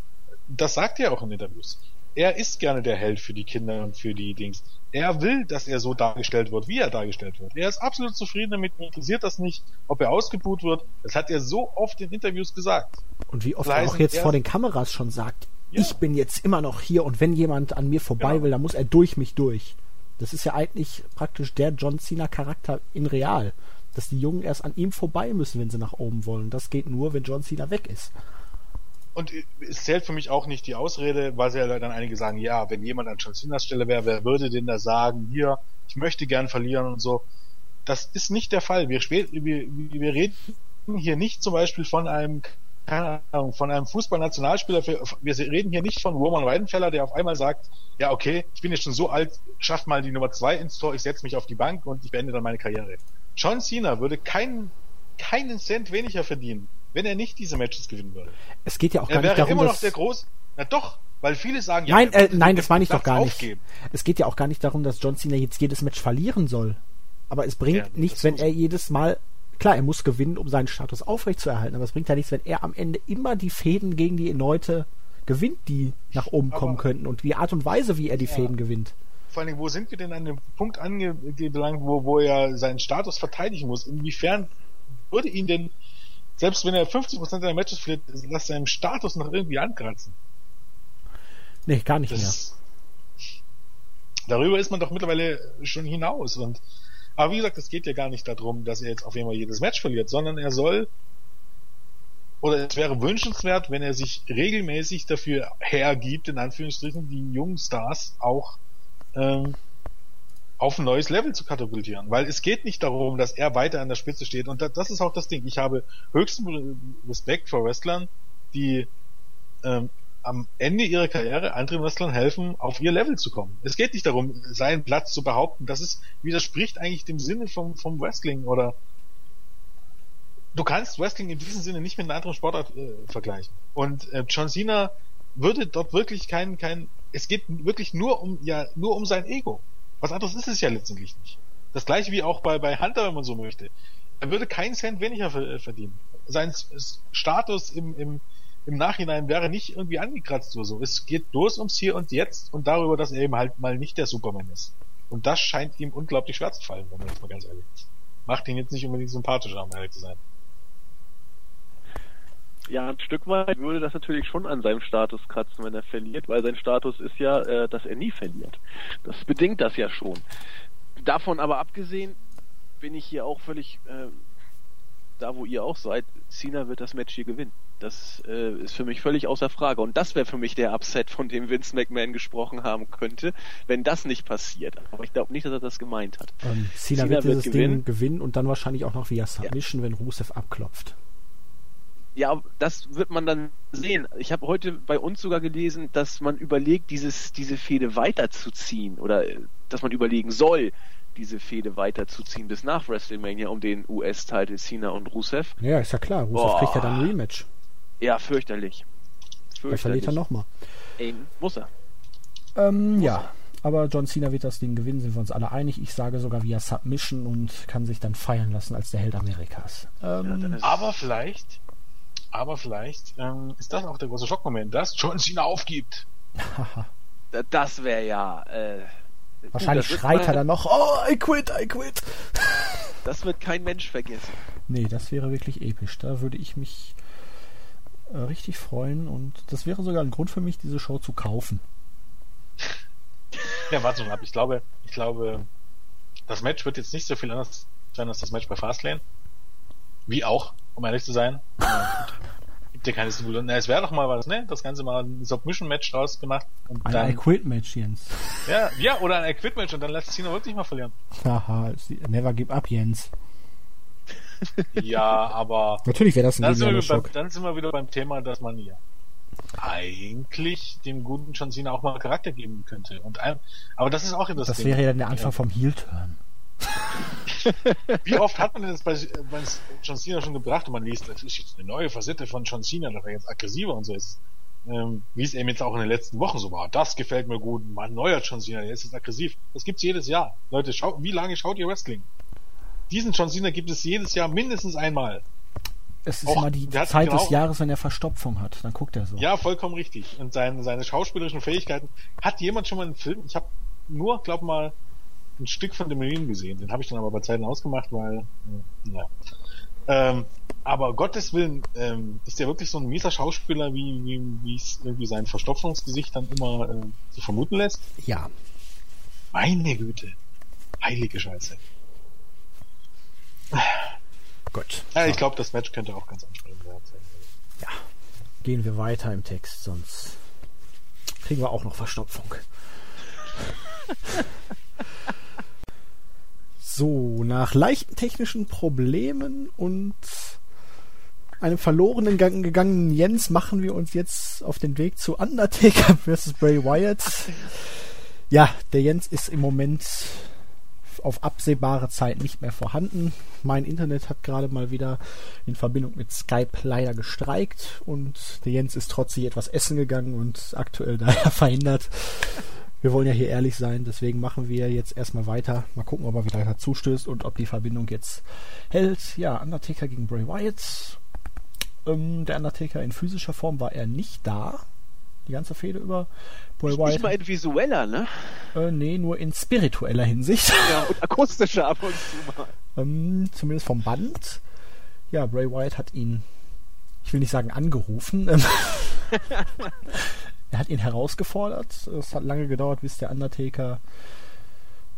das sagt er auch in Interviews. Er ist gerne der Held für die Kinder und für die Dings. Er will, dass er so dargestellt wird, wie er dargestellt wird. Er ist absolut zufrieden damit, interessiert das nicht, ob er ausgebuht wird. Das hat er so oft in Interviews gesagt. Und wie oft er auch jetzt vor den Kameras schon sagt, ja. ich bin jetzt immer noch hier und wenn jemand an mir vorbei genau. will, dann muss er durch mich durch. Das ist ja eigentlich praktisch der John Cena Charakter in real. Dass die Jungen erst an ihm vorbei müssen, wenn sie nach oben wollen. Das geht nur, wenn John Cena weg ist und es zählt für mich auch nicht die Ausrede, weil ja dann einige sagen, ja, wenn jemand an John Cenas Stelle wäre, wer würde denn da sagen, hier, ich möchte gern verlieren und so. Das ist nicht der Fall. Wir, wir, wir reden hier nicht zum Beispiel von einem, keine Ahnung, von einem Fußballnationalspieler. Wir reden hier nicht von Roman Weidenfeller, der auf einmal sagt, ja, okay, ich bin jetzt schon so alt, schaff mal die Nummer zwei ins Tor, ich setze mich auf die Bank und ich beende dann meine Karriere. John Cena würde keinen, keinen Cent weniger verdienen, wenn er nicht diese Matches gewinnen würde. Es geht ja auch er gar nicht darum, immer noch der groß. Na doch, weil viele sagen, ja, nein, äh, nein, das meine ich doch gar nicht. Es geht ja auch gar nicht darum, dass John Cena jetzt jedes Match verlieren soll. Aber es bringt ja, nichts, wenn er jedes Mal klar, er muss gewinnen, um seinen Status aufrechtzuerhalten, aber es bringt ja nichts, wenn er am Ende immer die Fäden gegen die Leute gewinnt, die nach oben aber, kommen könnten und die Art und Weise, wie er die ja. Fäden gewinnt. Vor allem, wo sind wir denn an dem Punkt angelangt, wo, wo er seinen Status verteidigen muss? Inwiefern würde ihn denn selbst wenn er 50% der Matches verliert, lässt seinem Status noch irgendwie ankratzen. Nee, gar nicht das, mehr. Darüber ist man doch mittlerweile schon hinaus. Und, aber wie gesagt, es geht ja gar nicht darum, dass er jetzt auf jeden Fall jedes Match verliert, sondern er soll, oder es wäre wünschenswert, wenn er sich regelmäßig dafür hergibt, in Anführungsstrichen, die jungen Stars auch ähm, auf ein neues Level zu katapultieren. Weil es geht nicht darum, dass er weiter an der Spitze steht. Und das ist auch das Ding. Ich habe höchsten Respekt vor Wrestlern, die ähm, am Ende ihrer Karriere anderen Wrestlern helfen, auf ihr Level zu kommen. Es geht nicht darum, seinen Platz zu behaupten. Das ist, widerspricht eigentlich dem Sinne vom, vom Wrestling oder du kannst Wrestling in diesem Sinne nicht mit einer anderen Sportart äh, vergleichen. Und äh, John Cena würde dort wirklich kein, kein, es geht wirklich nur um, ja, nur um sein Ego. Was anderes ist es ja letztendlich nicht. Das gleiche wie auch bei, bei Hunter, wenn man so möchte. Er würde keinen Cent weniger äh, verdienen. Sein Status im, im, im Nachhinein wäre nicht irgendwie angekratzt oder so. Es geht bloß ums Hier und Jetzt und darüber, dass er eben halt mal nicht der Superman ist. Und das scheint ihm unglaublich schwer zu fallen, wenn man jetzt mal ganz ehrlich ist. Macht ihn jetzt nicht unbedingt sympathischer, um ehrlich zu sein. Ja, ein Stück weit würde das natürlich schon an seinem Status kratzen, wenn er verliert, weil sein Status ist ja, äh, dass er nie verliert. Das bedingt das ja schon. Davon aber abgesehen bin ich hier auch völlig äh, da, wo ihr auch seid. Cena wird das Match hier gewinnen. Das äh, ist für mich völlig außer Frage. Und das wäre für mich der Upset, von dem Vince McMahon gesprochen haben könnte, wenn das nicht passiert. Aber ich glaube nicht, dass er das gemeint hat. Ähm, Cena, Cena, wird dieses gewinnen. Ding gewinnen und dann wahrscheinlich auch noch via Submission, ja. wenn Rusev abklopft. Ja, das wird man dann sehen. Ich habe heute bei uns sogar gelesen, dass man überlegt, dieses, diese Fehde weiterzuziehen oder äh, dass man überlegen soll, diese Fehde weiterzuziehen bis nach WrestleMania um den US-Titel Cena und Rusev. Ja, ist ja klar. Rusev Boah. kriegt ja dann ein Rematch. Ja, fürchterlich. fürchterlich. Er verliert er nochmal. Ey, muss er. Ähm, muss ja. Er. Aber John Cena wird das Ding gewinnen, sind wir uns alle einig. Ich sage sogar via Submission und kann sich dann feiern lassen als der Held Amerikas. Ähm, ja, aber vielleicht aber vielleicht ähm, ist das auch der große Schockmoment, dass John Cena aufgibt. das wäre ja. Äh, Wahrscheinlich gut, schreit er dann noch, oh, I quit, I quit. Das wird kein Mensch vergessen. Nee, das wäre wirklich episch. Da würde ich mich äh, richtig freuen und das wäre sogar ein Grund für mich, diese Show zu kaufen. Ja, warte mal ab. Ich glaube, ich glaube, das Match wird jetzt nicht so viel anders sein als das Match bei Fastlane. Wie auch, um ehrlich zu sein. Gibt ja keine Simulation. Na, es wäre doch mal was, ne? Das Ganze mal ein Submission-Match draus gemacht. Und ein dann, Quit-Match, Jens. Ja, ja, oder ein Quit-Match und dann lässt Cena wirklich mal verlieren. Haha, never give up, Jens. ja, aber. Natürlich wäre das ein dann sind, wir beim, dann sind wir wieder beim Thema, dass man ja eigentlich dem guten John Cena auch mal Charakter geben könnte. Und ein, aber das ist auch das Das wäre ja dann der Anfang ja. vom Heel-Turn. Wie oft hat man das bei, bei John Cena schon gebracht und man liest, das ist jetzt eine neue Facette von John Cena, dass er jetzt aggressiver und so ist. Ähm, wie es eben jetzt auch in den letzten Wochen so war. Das gefällt mir gut. Mein neuer John Cena, der ist jetzt aggressiv. Das gibt's jedes Jahr. Leute, schau, wie lange schaut ihr Wrestling? Diesen John Cena gibt es jedes Jahr mindestens einmal. Es ist auch, immer die Zeit genau, des Jahres, wenn er Verstopfung hat. Dann guckt er so. Ja, vollkommen richtig. Und seine, seine schauspielerischen Fähigkeiten. Hat jemand schon mal einen Film? Ich habe nur, glaub mal, ein Stück von dem Menü gesehen. Den habe ich dann aber bei Zeiten ausgemacht, weil, äh, ja. Ähm, aber Gottes Willen, ähm, ist der wirklich so ein mieser Schauspieler, wie wie wie es irgendwie sein Verstopfungsgesicht dann immer äh, zu vermuten lässt? Ja. Meine Güte. Heilige Scheiße. Gut. Ja, ich glaube, das Match könnte auch ganz ansprechend werden. Ja. Gehen wir weiter im Text, sonst kriegen wir auch noch Verstopfung. So, nach leichten technischen Problemen und einem verlorenen Gang gegangenen Jens machen wir uns jetzt auf den Weg zu Undertaker vs. Bray Wyatt. Ja, der Jens ist im Moment auf absehbare Zeit nicht mehr vorhanden. Mein Internet hat gerade mal wieder in Verbindung mit Skype leider gestreikt und der Jens ist trotzdem etwas essen gegangen und aktuell daher verhindert wir wollen ja hier ehrlich sein, deswegen machen wir jetzt erstmal weiter. Mal gucken, ob er wieder dazu stößt und ob die Verbindung jetzt hält. Ja, Undertaker gegen Bray Wyatt. Ähm, der Undertaker in physischer Form war er nicht da. Die ganze Fehde über Bray Wyatt. Nicht mal in visueller, ne? Äh, nee, nur in spiritueller Hinsicht. Ja, und akustischer ab und zu mal. Ähm, zumindest vom Band. Ja, Bray Wyatt hat ihn, ich will nicht sagen angerufen, ähm, Er hat ihn herausgefordert. Es hat lange gedauert, bis der Undertaker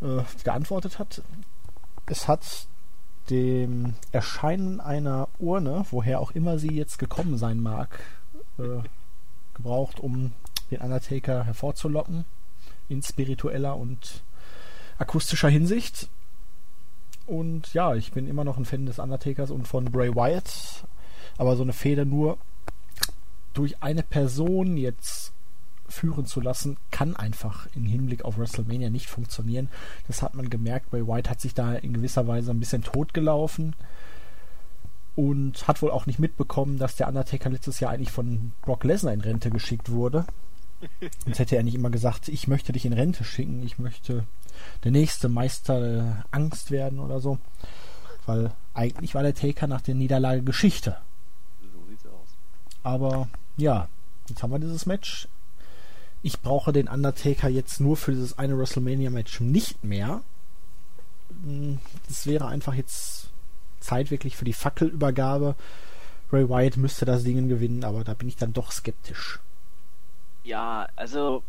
äh, geantwortet hat. Es hat dem Erscheinen einer Urne, woher auch immer sie jetzt gekommen sein mag, äh, gebraucht, um den Undertaker hervorzulocken. In spiritueller und akustischer Hinsicht. Und ja, ich bin immer noch ein Fan des Undertakers und von Bray Wyatt. Aber so eine Feder nur durch eine Person jetzt führen zu lassen, kann einfach im Hinblick auf WrestleMania nicht funktionieren. Das hat man gemerkt. Bray White hat sich da in gewisser Weise ein bisschen totgelaufen und hat wohl auch nicht mitbekommen, dass der Undertaker letztes Jahr eigentlich von Brock Lesnar in Rente geschickt wurde. Sonst hätte er nicht immer gesagt, ich möchte dich in Rente schicken, ich möchte der nächste Meister Angst werden oder so. Weil eigentlich war der Taker nach der Niederlage Geschichte. So sieht's aus. Aber ja, jetzt haben wir dieses Match ich brauche den Undertaker jetzt nur für dieses eine WrestleMania-Match nicht mehr. Hm, das wäre einfach jetzt Zeit wirklich für die Fackelübergabe. Ray Wyatt müsste das Ding gewinnen, aber da bin ich dann doch skeptisch. Ja, also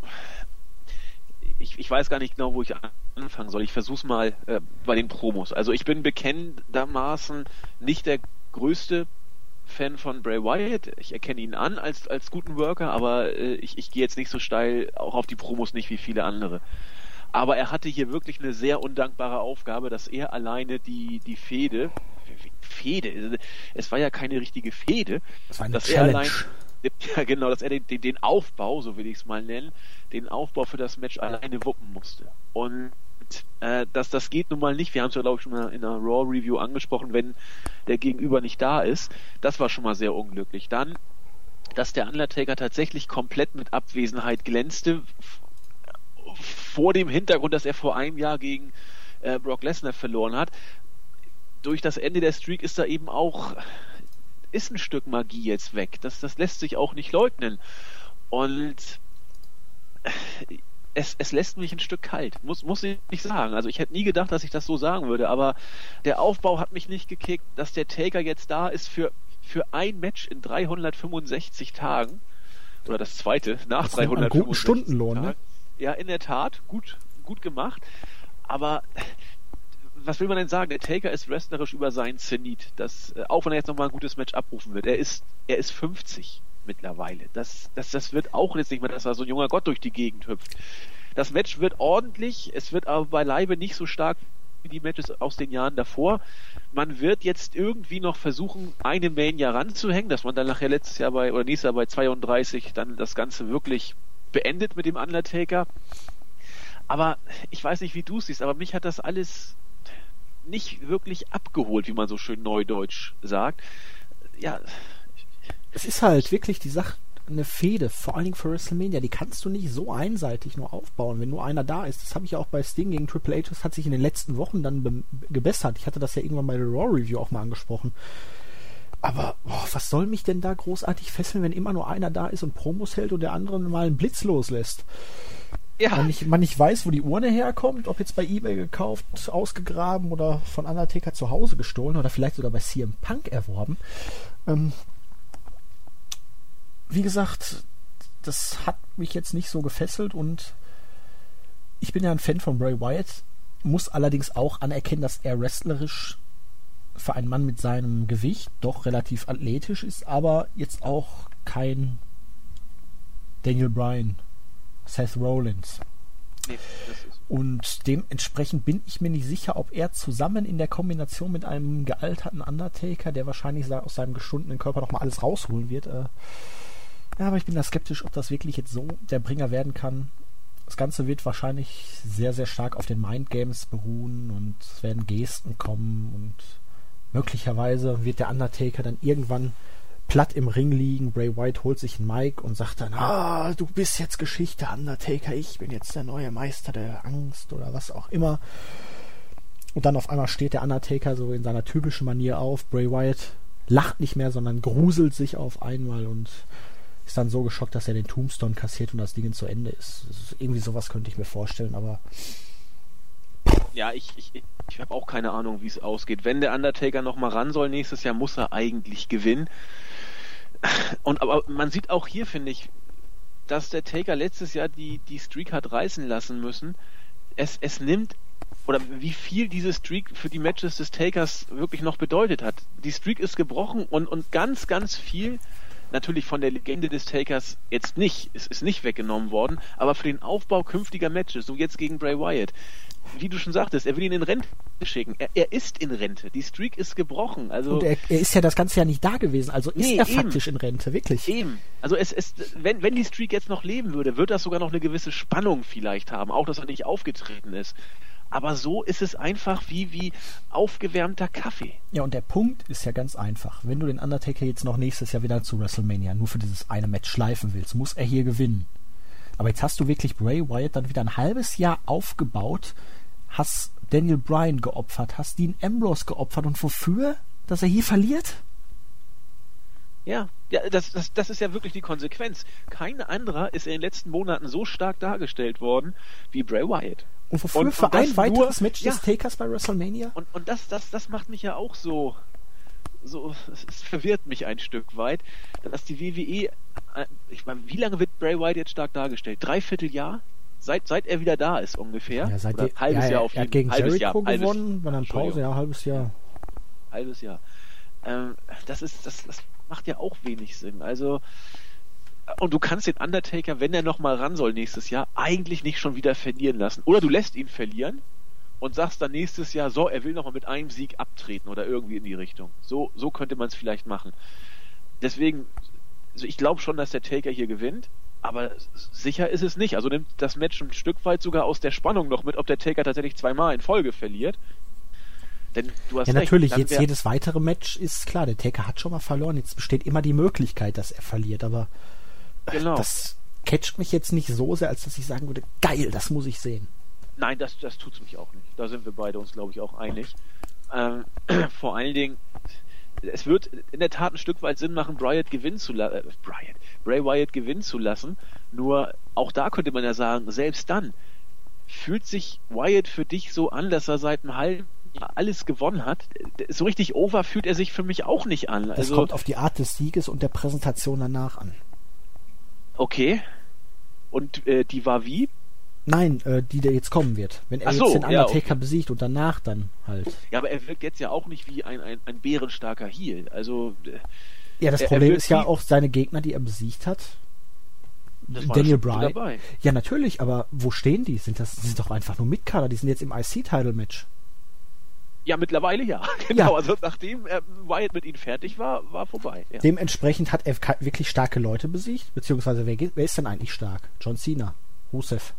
ich, ich weiß gar nicht genau, wo ich anfangen soll. Ich versuch's mal äh, bei den Promos. Also ich bin bekennendermaßen nicht der größte Fan von Bray Wyatt. Ich erkenne ihn an als, als guten Worker, aber äh, ich, ich gehe jetzt nicht so steil auch auf die Promos nicht wie viele andere. Aber er hatte hier wirklich eine sehr undankbare Aufgabe, dass er alleine die, die Fehde, Fehde, es war ja keine richtige Fehde, das war eine dass Challenge. er allein, ja genau, dass er den, den, den Aufbau, so will ich es mal nennen, den Aufbau für das Match alleine wuppen musste. Und äh, dass das geht nun mal nicht. Wir haben es ja, glaube ich, schon mal in einer Raw Review angesprochen, wenn der Gegenüber nicht da ist. Das war schon mal sehr unglücklich. Dann, dass der Undertaker tatsächlich komplett mit Abwesenheit glänzte, vor dem Hintergrund, dass er vor einem Jahr gegen äh, Brock Lesnar verloren hat. Durch das Ende der Streak ist da eben auch ist ein Stück Magie jetzt weg. Das, das lässt sich auch nicht leugnen. Und es, es lässt mich ein Stück kalt, muss, muss ich nicht sagen. Also ich hätte nie gedacht, dass ich das so sagen würde, aber der Aufbau hat mich nicht gekickt, dass der Taker jetzt da ist für, für ein Match in 365 Tagen. Oder das zweite nach das 365 guten Stundenlohn, ne? Ja, in der Tat, gut, gut gemacht. Aber was will man denn sagen? Der Taker ist wrestlerisch über seinen Zenit. Das, äh, auch wenn er jetzt nochmal ein gutes Match abrufen wird. Er ist, er ist 50 mittlerweile. Das, das, das wird auch jetzt nicht mehr, dass er so ein junger Gott durch die Gegend hüpft. Das Match wird ordentlich, es wird aber beileibe nicht so stark wie die Matches aus den Jahren davor. Man wird jetzt irgendwie noch versuchen, eine Mania ranzuhängen, dass man dann nachher letztes Jahr bei, oder nächstes Jahr bei 32 dann das Ganze wirklich beendet mit dem Undertaker. Aber ich weiß nicht, wie du es siehst, aber mich hat das alles nicht wirklich abgeholt, wie man so schön neudeutsch sagt. Ja, es ist halt wirklich die Sache, eine Fehde, vor allen Dingen für WrestleMania, die kannst du nicht so einseitig nur aufbauen, wenn nur einer da ist. Das habe ich auch bei Sting gegen Triple H, das hat sich in den letzten Wochen dann gebessert. Ich hatte das ja irgendwann bei der Raw Review auch mal angesprochen. Aber boah, was soll mich denn da großartig fesseln, wenn immer nur einer da ist und Promos hält und der andere mal einen Blitz loslässt? Ja. Man nicht, man nicht weiß, wo die Urne herkommt, ob jetzt bei eBay gekauft, ausgegraben oder von Undertaker zu Hause gestohlen oder vielleicht sogar bei CM Punk erworben. Ähm, wie gesagt, das hat mich jetzt nicht so gefesselt und ich bin ja ein Fan von Bray Wyatt, muss allerdings auch anerkennen, dass er wrestlerisch für einen Mann mit seinem Gewicht doch relativ athletisch ist, aber jetzt auch kein Daniel Bryan, Seth Rollins. Nee, und dementsprechend bin ich mir nicht sicher, ob er zusammen in der Kombination mit einem gealterten Undertaker, der wahrscheinlich aus seinem geschundenen Körper noch mal alles rausholen wird, äh, ja, aber ich bin da skeptisch, ob das wirklich jetzt so der Bringer werden kann. Das Ganze wird wahrscheinlich sehr, sehr stark auf den Mindgames beruhen und es werden Gesten kommen und möglicherweise wird der Undertaker dann irgendwann platt im Ring liegen. Bray White holt sich einen Mic und sagt dann, ah, du bist jetzt Geschichte, Undertaker, ich bin jetzt der neue Meister der Angst oder was auch immer. Und dann auf einmal steht der Undertaker so in seiner typischen Manier auf. Bray Wyatt lacht nicht mehr, sondern gruselt sich auf einmal und ist dann so geschockt, dass er den Tombstone kassiert und das Ding zu Ende ist. ist irgendwie sowas könnte ich mir vorstellen, aber. Ja, ich, ich, ich habe auch keine Ahnung, wie es ausgeht. Wenn der Undertaker nochmal ran soll nächstes Jahr, muss er eigentlich gewinnen. Und aber man sieht auch hier, finde ich, dass der Taker letztes Jahr die, die Streak hat reißen lassen müssen. Es, es nimmt oder wie viel diese Streak für die Matches des Takers wirklich noch bedeutet hat. Die Streak ist gebrochen und, und ganz, ganz viel natürlich von der Legende des Takers jetzt nicht, es ist nicht weggenommen worden, aber für den Aufbau künftiger Matches, so jetzt gegen Bray Wyatt, wie du schon sagtest, er will ihn in Rente schicken. Er, er ist in Rente. Die Streak ist gebrochen. Also und er, er, ist ja das ganze Jahr nicht da gewesen. Also ist nee, er eben. faktisch in Rente, wirklich. Eben. Also es, es, wenn, wenn die Streak jetzt noch leben würde, wird das sogar noch eine gewisse Spannung vielleicht haben. Auch, dass er nicht aufgetreten ist. Aber so ist es einfach wie, wie aufgewärmter Kaffee. Ja, und der Punkt ist ja ganz einfach. Wenn du den Undertaker jetzt noch nächstes Jahr wieder zu WrestleMania nur für dieses eine Match schleifen willst, muss er hier gewinnen. Aber jetzt hast du wirklich Bray Wyatt dann wieder ein halbes Jahr aufgebaut, hast Daniel Bryan geopfert, hast Dean Ambrose geopfert und wofür? Dass er hier verliert? Ja, ja das, das, das ist ja wirklich die Konsequenz. Kein anderer ist in den letzten Monaten so stark dargestellt worden wie Bray Wyatt. Und wofür und, für und ein weiteres nur, Match des ja, Takers bei WrestleMania? Und, und das, das, das macht mich ja auch so, so, es verwirrt mich ein Stück weit, dass die WWE, äh, ich meine, wie lange wird Bray Wyatt jetzt stark dargestellt? Dreiviertel Jahr? Seit, seit er wieder da ist ungefähr? Ja, seit Oder halbes ja, Jahr auf jeden Fall. Er gegen halbes Jericho Jahr, gewonnen, halbes, dann Pause, ja, halbes Jahr. Halbes Jahr. Ähm, das ist, das, das macht ja auch wenig Sinn. Also, und du kannst den Undertaker, wenn er nochmal ran soll nächstes Jahr, eigentlich nicht schon wieder verlieren lassen. Oder du lässt ihn verlieren und sagst dann nächstes Jahr, so, er will nochmal mit einem Sieg abtreten oder irgendwie in die Richtung. So, so könnte man es vielleicht machen. Deswegen, also ich glaube schon, dass der Taker hier gewinnt, aber sicher ist es nicht. Also nimmt das Match ein Stück weit sogar aus der Spannung noch mit, ob der Taker tatsächlich zweimal in Folge verliert. Denn du hast ja, recht, natürlich, jetzt jedes weitere Match ist klar, der Taker hat schon mal verloren. Jetzt besteht immer die Möglichkeit, dass er verliert, aber genau. das catcht mich jetzt nicht so sehr, als dass ich sagen würde, geil, das muss ich sehen. Nein, das, das tut's mich auch nicht. Da sind wir beide uns, glaube ich, auch einig. Ähm, vor allen Dingen, es wird in der Tat ein Stück weit Sinn machen, Bryant gewinnen zu lassen, äh, Bryant, Bray Wyatt gewinnen zu lassen. Nur auch da könnte man ja sagen, selbst dann fühlt sich Wyatt für dich so an, dass er seit einem halben alles gewonnen hat. So richtig over fühlt er sich für mich auch nicht an. Also, das kommt auf die Art des Sieges und der Präsentation danach an. Okay. Und äh, die war wie? Nein, äh, die der jetzt kommen wird. Wenn er so, jetzt den Undertaker ja, okay. besiegt und danach dann halt. Ja, aber er wirkt jetzt ja auch nicht wie ein, ein, ein bärenstarker Heel. Also. Äh, ja, das Problem ist ja auch seine Gegner, die er besiegt hat. Daniel Bryan. Ja, natürlich, aber wo stehen die? Sind das, das sind doch einfach nur Mitkader, die sind jetzt im IC-Title-Match. Ja, mittlerweile ja. Genau, ja. also nachdem äh, Wyatt mit ihnen fertig war, war vorbei. Ja. Dementsprechend hat er wirklich starke Leute besiegt, beziehungsweise wer, wer ist denn eigentlich stark? John Cena, Rusev.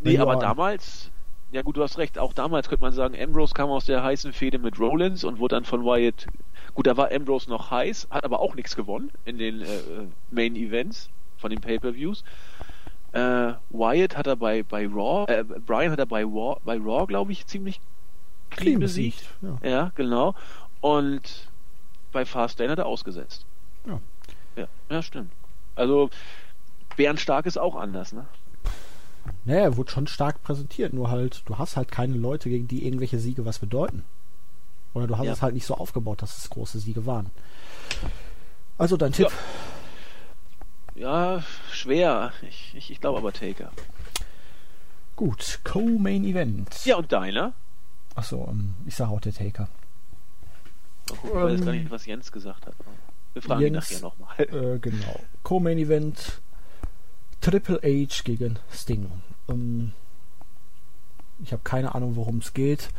Nee, aber damals, ja gut, du hast recht, auch damals könnte man sagen, Ambrose kam aus der heißen Fehde mit Rollins und wurde dann von Wyatt, gut, da war Ambrose noch heiß, hat aber auch nichts gewonnen in den äh, Main Events von den Pay-Per-Views. Äh, Wyatt hat er bei, bei Raw, äh, Brian hat er bei Raw, bei Raw, glaube ich, ziemlich clean besiegt. Ja. ja. genau. Und bei Fastlane hat er ausgesetzt. Ja. Ja, ja stimmt. Also Bärenstark ist auch anders, ne? Naja, er wurde schon stark präsentiert, nur halt, du hast halt keine Leute, gegen die irgendwelche Siege was bedeuten. Oder du hast ja. es halt nicht so aufgebaut, dass es große Siege waren. Also dein Tipp? Ja, ja schwer. Ich, ich, ich glaube aber Taker. Gut, Co-Main Event. Ja, und deiner? Achso, ähm, ich sage auch der Taker. Mal gucken, ähm, weiß gar nicht, was Jens gesagt hat. Wir fragen Jens, ihn nachher nochmal. Äh, genau. Co-Main Event Triple H gegen Sting. Ähm, ich habe keine Ahnung, worum es geht.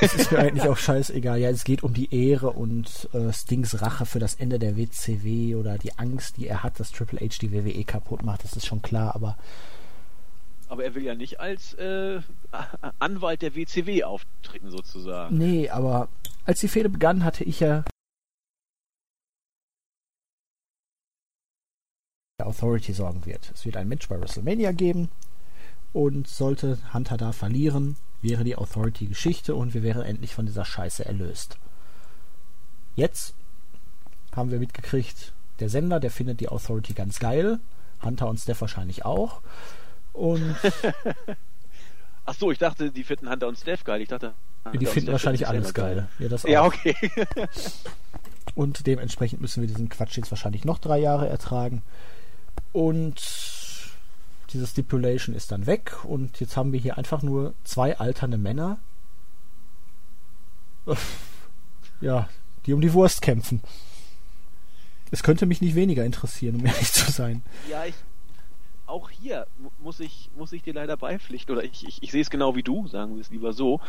Es ist mir eigentlich auch scheißegal. Ja, es geht um die Ehre und äh, Stings Rache für das Ende der WCW oder die Angst, die er hat, dass Triple H die WWE kaputt macht. Das ist schon klar, aber aber er will ja nicht als äh, Anwalt der WCW auftreten, sozusagen. Nee, aber als die Fehde begann, hatte ich ja der Authority sorgen wird. Es wird ein Match bei WrestleMania geben und sollte Hunter da verlieren, wäre die Authority Geschichte und wir wären endlich von dieser Scheiße erlöst. Jetzt haben wir mitgekriegt, der Sender, der findet die Authority ganz geil, Hunter und Steph wahrscheinlich auch. Und Ach so, ich dachte, die finden Hunter und Steph geil. Ich dachte, Hunter die finden wahrscheinlich alles geil. Ja, das auch. ja, okay. und dementsprechend müssen wir diesen Quatsch jetzt wahrscheinlich noch drei Jahre ertragen. Und diese Stipulation ist dann weg und jetzt haben wir hier einfach nur zwei alternde Männer, ja, die um die Wurst kämpfen. Es könnte mich nicht weniger interessieren, um ehrlich zu sein. Ja, ich, auch hier muss ich, muss ich dir leider beipflichten, oder ich, ich, ich sehe es genau wie du, sagen wir es lieber so.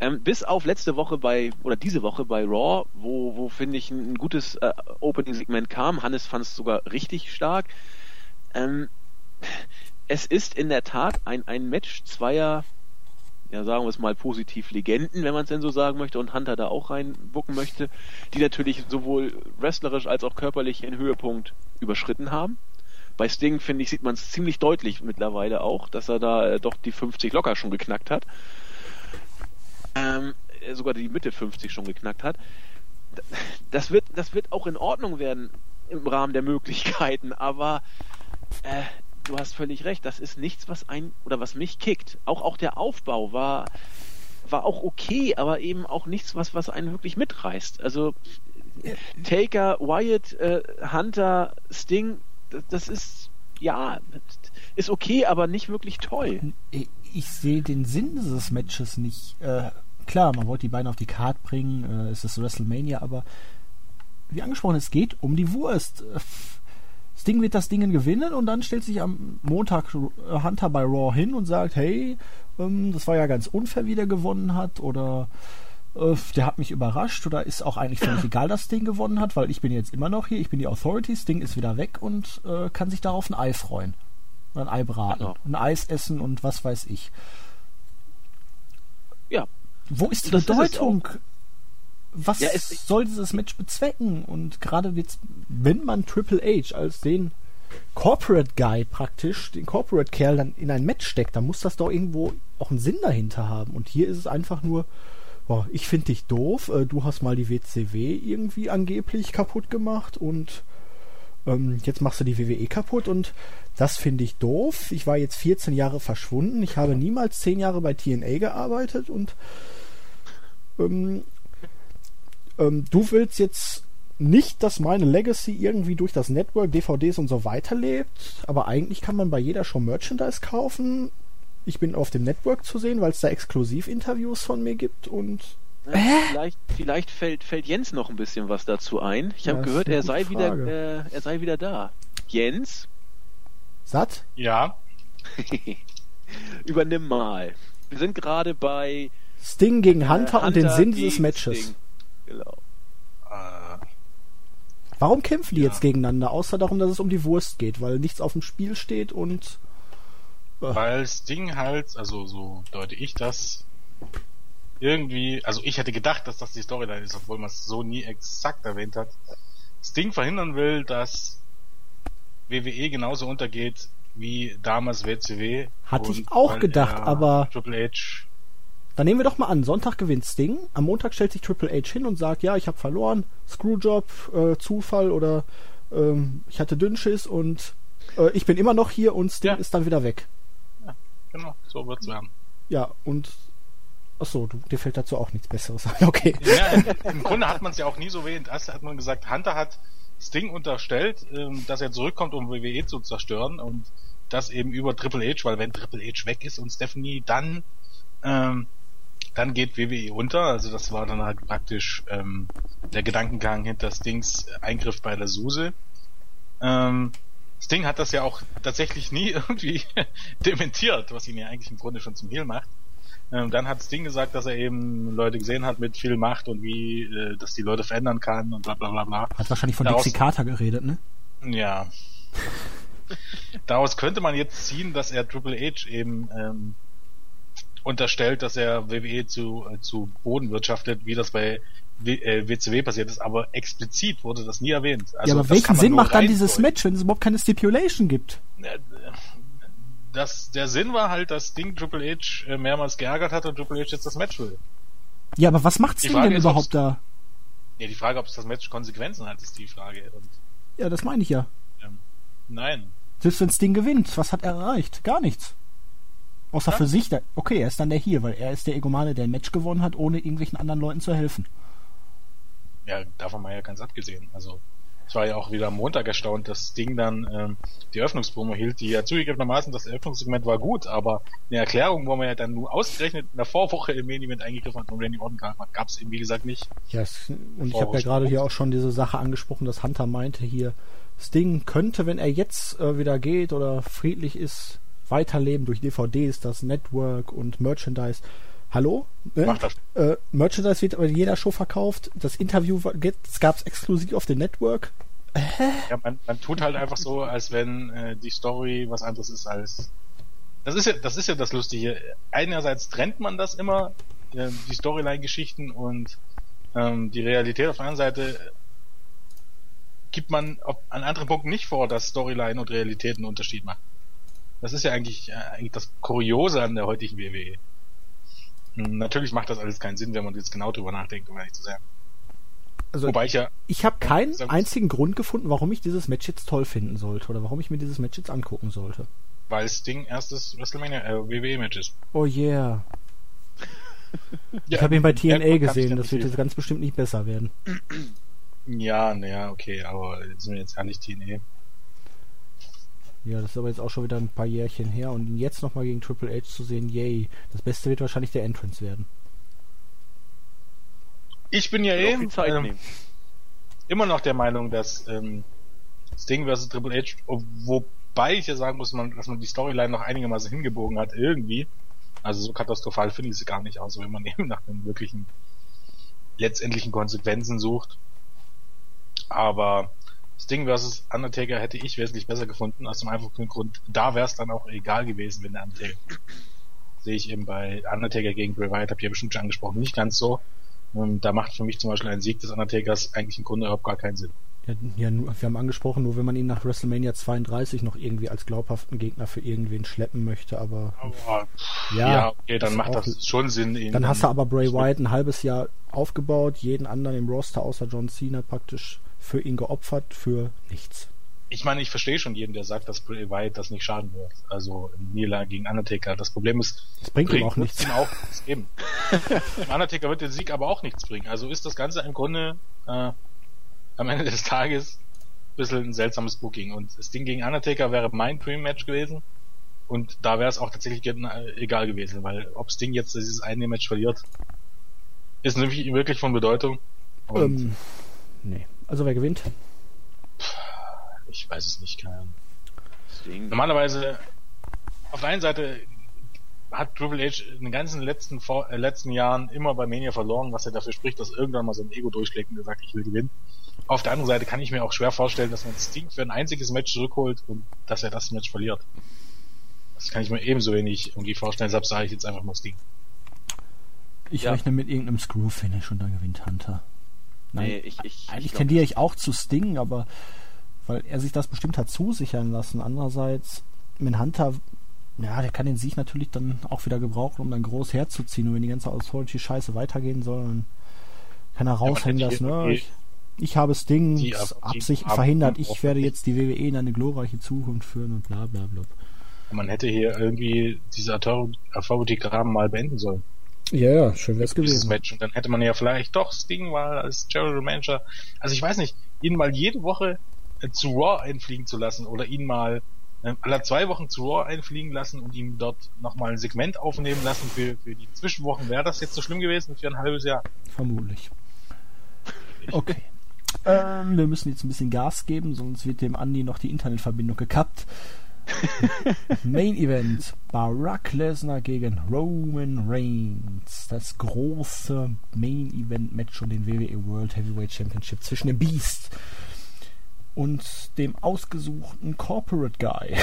Ähm, bis auf letzte Woche bei, oder diese Woche bei Raw, wo, wo finde ich ein, gutes äh, Opening-Segment kam. Hannes fand es sogar richtig stark. Ähm, es ist in der Tat ein, ein Match zweier, ja sagen wir es mal positiv Legenden, wenn man es denn so sagen möchte, und Hunter da auch reinbucken möchte, die natürlich sowohl wrestlerisch als auch körperlich ihren Höhepunkt überschritten haben. Bei Sting, finde ich, sieht man es ziemlich deutlich mittlerweile auch, dass er da äh, doch die 50 locker schon geknackt hat. Ähm, äh, sogar die Mitte 50 schon geknackt hat. das wird, das wird auch in Ordnung werden im Rahmen der Möglichkeiten, aber äh, du hast völlig recht, das ist nichts, was ein oder was mich kickt. Auch auch der Aufbau war war auch okay, aber eben auch nichts, was was einen wirklich mitreißt. Also Taker, Wyatt, äh, Hunter, Sting, das, das ist ja ist okay, aber nicht wirklich toll. Ich, ich sehe den Sinn dieses Matches nicht. Äh, klar, man wollte die beiden auf die Card bringen, äh, es ist WrestleMania, aber wie angesprochen, es geht um die Wurst. Sting wird das Ding gewinnen und dann stellt sich am Montag Hunter bei Raw hin und sagt, hey, ähm, das war ja ganz unfair, wie der gewonnen hat oder äh, der hat mich überrascht oder ist auch eigentlich völlig egal, dass Sting gewonnen hat, weil ich bin jetzt immer noch hier, ich bin die Authority, Sting ist wieder weg und äh, kann sich darauf ein Ei freuen. Ein Ei braten, genau. ein Eis essen und was weiß ich. Ja. Wo ist die das Bedeutung? Ist was ja, soll dieses Match bezwecken? Und gerade jetzt, wenn man Triple H als den Corporate Guy praktisch, den Corporate Kerl dann in ein Match steckt, dann muss das doch irgendwo auch einen Sinn dahinter haben. Und hier ist es einfach nur, boah, ich finde dich doof, äh, du hast mal die WCW irgendwie angeblich kaputt gemacht und ähm, jetzt machst du die WWE kaputt und das finde ich doof. Ich war jetzt 14 Jahre verschwunden, ich habe niemals 10 Jahre bei TNA gearbeitet und ähm, ähm, du willst jetzt nicht, dass meine Legacy irgendwie durch das Network, DVDs und so weiter lebt, aber eigentlich kann man bei jeder Show Merchandise kaufen. Ich bin auf dem Network zu sehen, weil es da Exklusivinterviews von mir gibt und ja, vielleicht, vielleicht fällt, fällt Jens noch ein bisschen was dazu ein. Ich habe gehört, er sei wieder, äh, er sei wieder da. Jens? Satt? Ja. Übernimm mal. Wir sind gerade bei Sting gegen Hunter, äh, Hunter und den Sinn dieses Matches. Sting. Genau. Äh, Warum kämpfen die ja. jetzt gegeneinander, außer darum, dass es um die Wurst geht, weil nichts auf dem Spiel steht und. Weil Sting halt, also so deute ich das, irgendwie, also ich hätte gedacht, dass das die Storyline ist, obwohl man es so nie exakt erwähnt hat. Sting verhindern will, dass WWE genauso untergeht wie damals WCW. Hatte ich auch gedacht, aber Triple H dann nehmen wir doch mal an, Sonntag gewinnt Sting, am Montag stellt sich Triple H hin und sagt, ja, ich habe verloren, Screwjob, äh, Zufall oder ähm, ich hatte Dünnschiss und äh, ich bin immer noch hier und Sting ja. ist dann wieder weg. Ja, genau, so wird's werden. Ja, und Achso, du, dir fällt dazu auch nichts Besseres ein, okay. Ja, im Grunde hat man es ja auch nie so erwähnt. Erst hat man gesagt, Hunter hat Sting unterstellt, ähm, dass er zurückkommt, um WWE zu zerstören und das eben über Triple H, weil wenn Triple H weg ist und Stephanie, dann ähm, dann geht WWE unter. Also das war dann halt praktisch ähm, der Gedankengang hinter Stings Eingriff bei der Suse. Ähm, Sting hat das ja auch tatsächlich nie irgendwie dementiert, was ihn ja eigentlich im Grunde schon zum Heal macht. Ähm, dann hat Sting gesagt, dass er eben Leute gesehen hat mit viel Macht und wie äh, das die Leute verändern kann und bla bla bla bla. Hat wahrscheinlich von Dixie Carter geredet, ne? Ja. Daraus könnte man jetzt ziehen, dass er Triple H eben ähm, unterstellt, dass er WWE zu, äh, zu Boden wirtschaftet, wie das bei WCW passiert ist, aber explizit wurde das nie erwähnt. Also, ja, aber welchen Sinn macht dann dieses Match, wenn es überhaupt keine Stipulation gibt? Das, der Sinn war halt, dass Ding Triple H äh, mehrmals geärgert hat und Triple H jetzt das Match will. Ja, aber was macht's denn überhaupt da? Ja, die Frage, ob das Match Konsequenzen hat, ist die Frage. Und, ja, das meine ich ja. Ähm, nein. Selbst wenn Ding gewinnt, was hat er erreicht? Gar nichts. Außer ja? für sich, der, okay, er ist dann der hier, weil er ist der Egomane, der ein Match gewonnen hat, ohne irgendwelchen anderen Leuten zu helfen. Ja, davon mal ja ganz abgesehen. Also, es war ja auch wieder am Montag erstaunt, dass Ding dann ähm, die Eröffnungspromo hielt, die ja zugegebenermaßen, das Eröffnungssegment war gut, aber eine Erklärung, wo man ja dann nur ausgerechnet in der Vorwoche im Main Event eingegriffen hat und Randy Orton gab es eben wie gesagt nicht. Ja, yes. und ich habe ja gerade hier auch schon diese Sache angesprochen, dass Hunter meinte hier, Sting könnte, wenn er jetzt äh, wieder geht oder friedlich ist, weiterleben durch DVDs, das Network und Merchandise. Hallo? Ne? Mach das. Äh, Merchandise wird in jeder Show verkauft. Das Interview gab es exklusiv auf dem Network. Äh? Ja, man, man, tut halt einfach so, als wenn äh, die Story was anderes ist als. Das ist ja, das ist ja das Lustige. Einerseits trennt man das immer, äh, die Storyline-Geschichten und ähm, die Realität. Auf der anderen Seite gibt man auf, an anderen Punkten nicht vor, dass Storyline und Realität einen Unterschied machen. Das ist ja eigentlich, äh, eigentlich das Kuriose an der heutigen WWE. Natürlich macht das alles keinen Sinn, wenn man jetzt genau drüber nachdenkt, um ehrlich zu sein. Also Wobei ich ja. Ich habe keinen einzigen Grund gefunden, warum ich dieses Match jetzt toll finden sollte oder warum ich mir dieses Match jetzt angucken sollte. Weil Sting erstes WrestleMania äh, WWE Match ist. Oh yeah. ich habe ihn bei TNA gesehen, das wird jetzt ganz bestimmt nicht besser werden. Ja, naja, okay, aber sind wir jetzt ehrlich TNA. Ja, das ist aber jetzt auch schon wieder ein paar Jährchen her und ihn jetzt nochmal gegen Triple H zu sehen, yay. Das Beste wird wahrscheinlich der Entrance werden. Ich bin ja eh ähm, immer noch der Meinung, dass ähm, Sting vs. Triple H, wobei ich ja sagen muss, man, dass man die Storyline noch einigermaßen hingebogen hat, irgendwie. Also so katastrophal finde ich sie gar nicht aus, wenn man eben nach den wirklichen letztendlichen Konsequenzen sucht. Aber Sting vs. Undertaker hätte ich wesentlich besser gefunden, aus dem einfachen Grund, da wäre es dann auch egal gewesen, wenn der Undertaker. Sehe ich eben bei Undertaker gegen Bray Wyatt, habe ich ja bestimmt schon angesprochen, nicht ganz so. Und da macht für mich zum Beispiel ein Sieg des Undertakers eigentlich im Grunde überhaupt gar keinen Sinn. Ja, ja, wir haben angesprochen, nur wenn man ihn nach WrestleMania 32 noch irgendwie als glaubhaften Gegner für irgendwen schleppen möchte, aber. aber ja, ja, okay, dann macht das schon Sinn. Ihn dann hast du aber Bray Wyatt ein halbes Jahr aufgebaut, jeden anderen im Roster außer John Cena praktisch für ihn geopfert für nichts. Ich meine, ich verstehe schon jeden, der sagt, dass Bray Wyatt das nicht schaden wird. Also Nila gegen Undertaker. Das Problem ist, das bringt, bringt ihm auch nichts. Ihm auch nichts geben. Undertaker wird den Sieg aber auch nichts bringen. Also ist das Ganze im Grunde äh, am Ende des Tages ein bisschen ein seltsames Booking. Und das Ding gegen Undertaker wäre mein Dream-Match gewesen. Und da wäre es auch tatsächlich egal gewesen, weil ob Sting jetzt dieses eine Match verliert, ist nämlich wirklich von Bedeutung. Und ähm, nee. Also wer gewinnt? Ich weiß es nicht, keine Ahnung. Normalerweise, auf der einen Seite hat Triple H in den ganzen letzten, äh, letzten Jahren immer bei Mania verloren, was er dafür spricht, dass irgendwann mal sein Ego durchschlägt und er sagt, ich will gewinnen. Auf der anderen Seite kann ich mir auch schwer vorstellen, dass man Sting für ein einziges Match zurückholt und dass er das Match verliert. Das kann ich mir ebenso wenig irgendwie vorstellen, deshalb sage ich jetzt einfach mal Sting. Ich ja. rechne mit irgendeinem Screw-Finish und dann gewinnt Hunter. Nein, nee, ich, ich, eigentlich ich tendiere ich auch zu Sting, aber weil er sich das bestimmt hat zusichern lassen. Andererseits, mit Hunter, ja, der kann den Sieg natürlich dann auch wieder gebrauchen, um dann groß herzuziehen. Und wenn die ganze Authority-Scheiße weitergehen soll, dann kann er raushängen lassen, ne? Ich, ich habe Sting Absicht verhindert, ich werde jetzt die WWE in eine glorreiche Zukunft führen und bla bla bla. Man hätte hier irgendwie diese Authority-Graben mal beenden sollen. Ja, ja, schön wäre es gewesen. Match. Und dann hätte man ja vielleicht doch Sting mal als General Manager, also ich weiß nicht, ihn mal jede Woche äh, zu Raw einfliegen zu lassen oder ihn mal äh, alle zwei Wochen zu Raw einfliegen lassen und ihm dort nochmal ein Segment aufnehmen lassen für, für die Zwischenwochen. Wäre das jetzt so schlimm gewesen für ein halbes Jahr? Vermutlich. Okay. ähm, wir müssen jetzt ein bisschen Gas geben, sonst wird dem Andi noch die Internetverbindung gekappt. Main Event: Barack Lesnar gegen Roman Reigns. Das große Main Event Match um den WWE World Heavyweight Championship zwischen dem Beast und dem ausgesuchten Corporate Guy.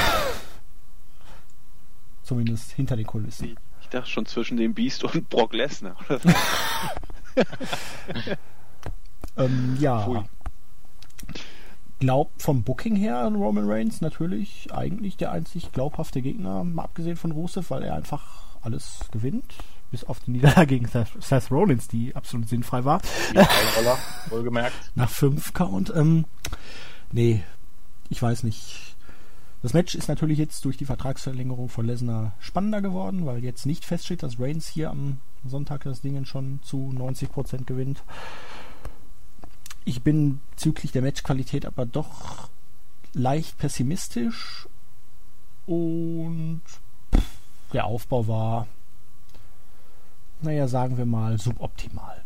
Zumindest hinter den Kulissen. Ich dachte schon zwischen dem Beast und Brock Lesnar. ähm, ja. Pfui glaubt vom Booking her an Roman Reigns natürlich eigentlich der einzig glaubhafte Gegner, mal abgesehen von Rusev, weil er einfach alles gewinnt. Bis auf die Niederlage gegen Seth Rollins, die absolut sinnfrei war. Roller, wohlgemerkt. Nach 5 Count. Ähm, nee, ich weiß nicht. Das Match ist natürlich jetzt durch die Vertragsverlängerung von Lesnar spannender geworden, weil jetzt nicht feststeht, dass Reigns hier am Sonntag das Ding schon zu 90% gewinnt. Ich bin bezüglich der Matchqualität aber doch leicht pessimistisch und der Aufbau war, naja, sagen wir mal, suboptimal.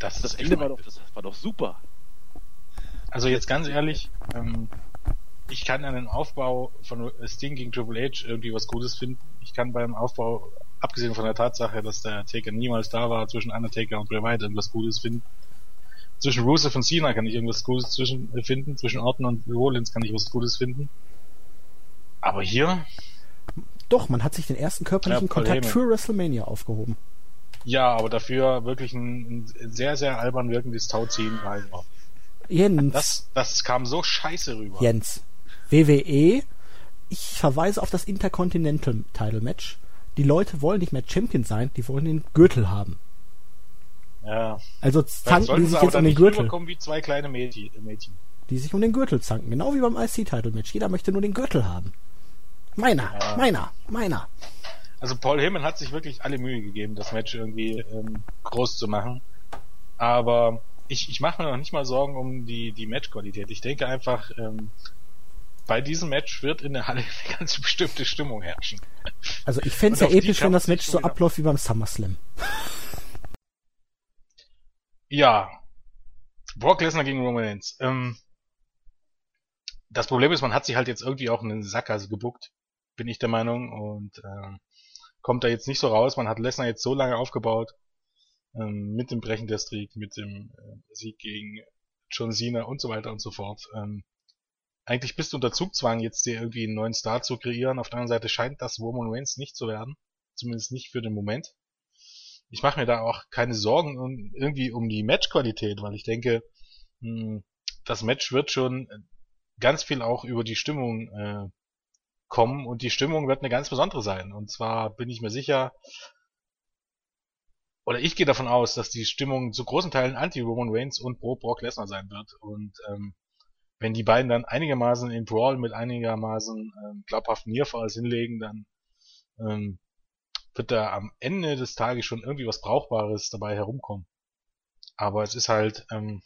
Das, das Ende war doch, das war doch super. Also jetzt ganz ehrlich, ähm, ich kann an den Aufbau von Sting gegen Triple H irgendwie was Gutes finden. Ich kann beim Aufbau abgesehen von der Tatsache, dass der Taker niemals da war, zwischen Undertaker und Bray Wyatt irgendwas Gutes finden. Zwischen Rusev und Cena kann ich irgendwas Gutes zwischen, äh, finden, zwischen Orton und Rollins kann ich was Gutes finden. Aber hier? Doch, man hat sich den ersten körperlichen ja, Kontakt für WrestleMania aufgehoben. Ja, aber dafür wirklich ein, ein sehr, sehr albern wirkendes Tauziehen war. Jens. Das, das kam so scheiße rüber. Jens. WWE, ich verweise auf das Intercontinental Title Match. Die Leute wollen nicht mehr Champion sein, die wollen den Gürtel haben. Ja. Also zanken die sich jetzt um den Gürtel. kommen wie zwei kleine Mädchen. Die sich um den Gürtel zanken, genau wie beim IC-Title-Match. Jeder möchte nur den Gürtel haben. Meiner, ja. meiner, meiner. Also Paul Heyman hat sich wirklich alle Mühe gegeben, das Match irgendwie ähm, groß zu machen. Aber ich, ich mache mir noch nicht mal Sorgen um die, die Matchqualität. Ich denke einfach, ähm, bei diesem Match wird in der Halle eine ganz bestimmte Stimmung herrschen. Also ich fände es ja episch, wenn das Match so abläuft wie beim SummerSlam. Ja. Brock Lesnar gegen Roman Reigns. Ähm, das Problem ist, man hat sich halt jetzt irgendwie auch in den Sackgasse gebuckt, bin ich der Meinung, und äh, kommt da jetzt nicht so raus. Man hat Lesnar jetzt so lange aufgebaut, ähm, mit dem Brechen der Streak, mit dem äh, Sieg gegen John Cena und so weiter und so fort. Ähm, eigentlich bist du unter Zugzwang, jetzt dir irgendwie einen neuen Star zu kreieren. Auf der anderen Seite scheint das Roman Reigns nicht zu werden. Zumindest nicht für den Moment. Ich mache mir da auch keine Sorgen um, irgendwie um die Matchqualität, weil ich denke, mh, hm, das Match wird schon ganz viel auch über die Stimmung äh, kommen und die Stimmung wird eine ganz besondere sein. Und zwar bin ich mir sicher, oder ich gehe davon aus, dass die Stimmung zu großen Teilen anti-Roman Reigns und pro Brock Lesnar sein wird. Und ähm, wenn die beiden dann einigermaßen in Brawl mit einigermaßen ähm, glaubhaften Nearfalls hinlegen, dann ähm, wird da am Ende des Tages schon irgendwie was Brauchbares dabei herumkommen. Aber es ist halt, ähm,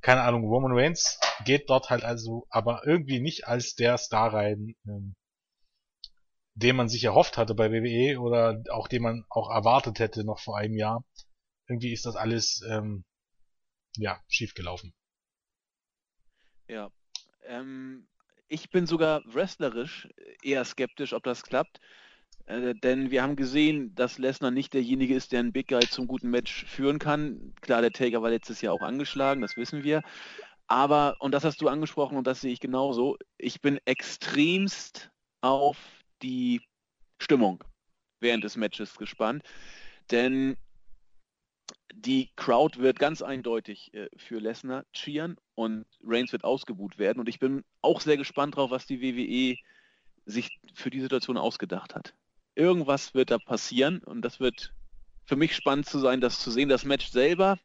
keine Ahnung, Roman Reigns geht dort halt also aber irgendwie nicht als der Star rein, ähm, den man sich erhofft hatte bei WWE oder auch den man auch erwartet hätte noch vor einem Jahr. Irgendwie ist das alles ähm, ja schief gelaufen. Ja, ähm, ich bin sogar wrestlerisch eher skeptisch, ob das klappt. Äh, denn wir haben gesehen, dass Lesnar nicht derjenige ist, der einen Big Guy zum guten Match führen kann. Klar, der Taker war letztes Jahr auch angeschlagen, das wissen wir. Aber, und das hast du angesprochen und das sehe ich genauso, ich bin extremst auf die Stimmung während des Matches gespannt. Denn die Crowd wird ganz eindeutig äh, für Lesnar cheeren und Reigns wird ausgebuht werden. Und ich bin auch sehr gespannt drauf, was die WWE sich für die Situation ausgedacht hat. Irgendwas wird da passieren und das wird für mich spannend zu sein, das zu sehen. Das Match selber,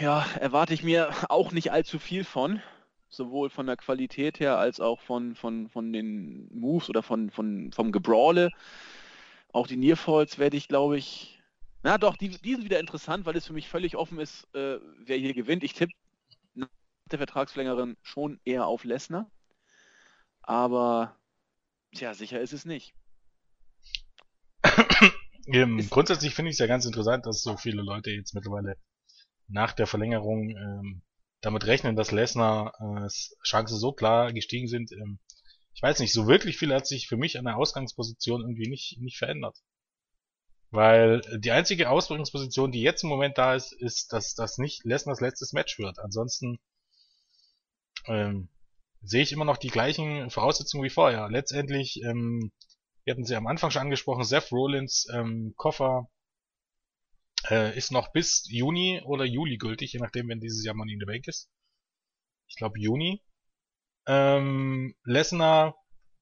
ja, erwarte ich mir auch nicht allzu viel von sowohl von der Qualität her als auch von, von, von den Moves oder von, von, vom Gebrawle. Auch die Nearfalls werde ich, glaube ich, na doch, die, die sind wieder interessant, weil es für mich völlig offen ist, äh, wer hier gewinnt. Ich tippe nach der Vertragsverlängerin schon eher auf Lesnar. Aber, tja, sicher ist es nicht. Ähm, grundsätzlich finde ich es ja ganz interessant, dass so viele Leute jetzt mittlerweile nach der Verlängerung ähm, damit rechnen, dass Lesnar äh, Chancen so klar gestiegen sind. Ähm, ich weiß nicht, so wirklich viel hat sich für mich an der Ausgangsposition irgendwie nicht, nicht verändert. Weil die einzige Ausgangsposition, die jetzt im Moment da ist, ist, dass das nicht Lesners letztes Match wird. Ansonsten ähm, sehe ich immer noch die gleichen Voraussetzungen wie vorher. Letztendlich, ähm, wir hatten sie am Anfang schon angesprochen, Seth Rollins ähm, Koffer äh, ist noch bis Juni oder Juli gültig, je nachdem, wenn dieses Jahr Money in the Bank ist. Ich glaube Juni. Ähm, Lesnar,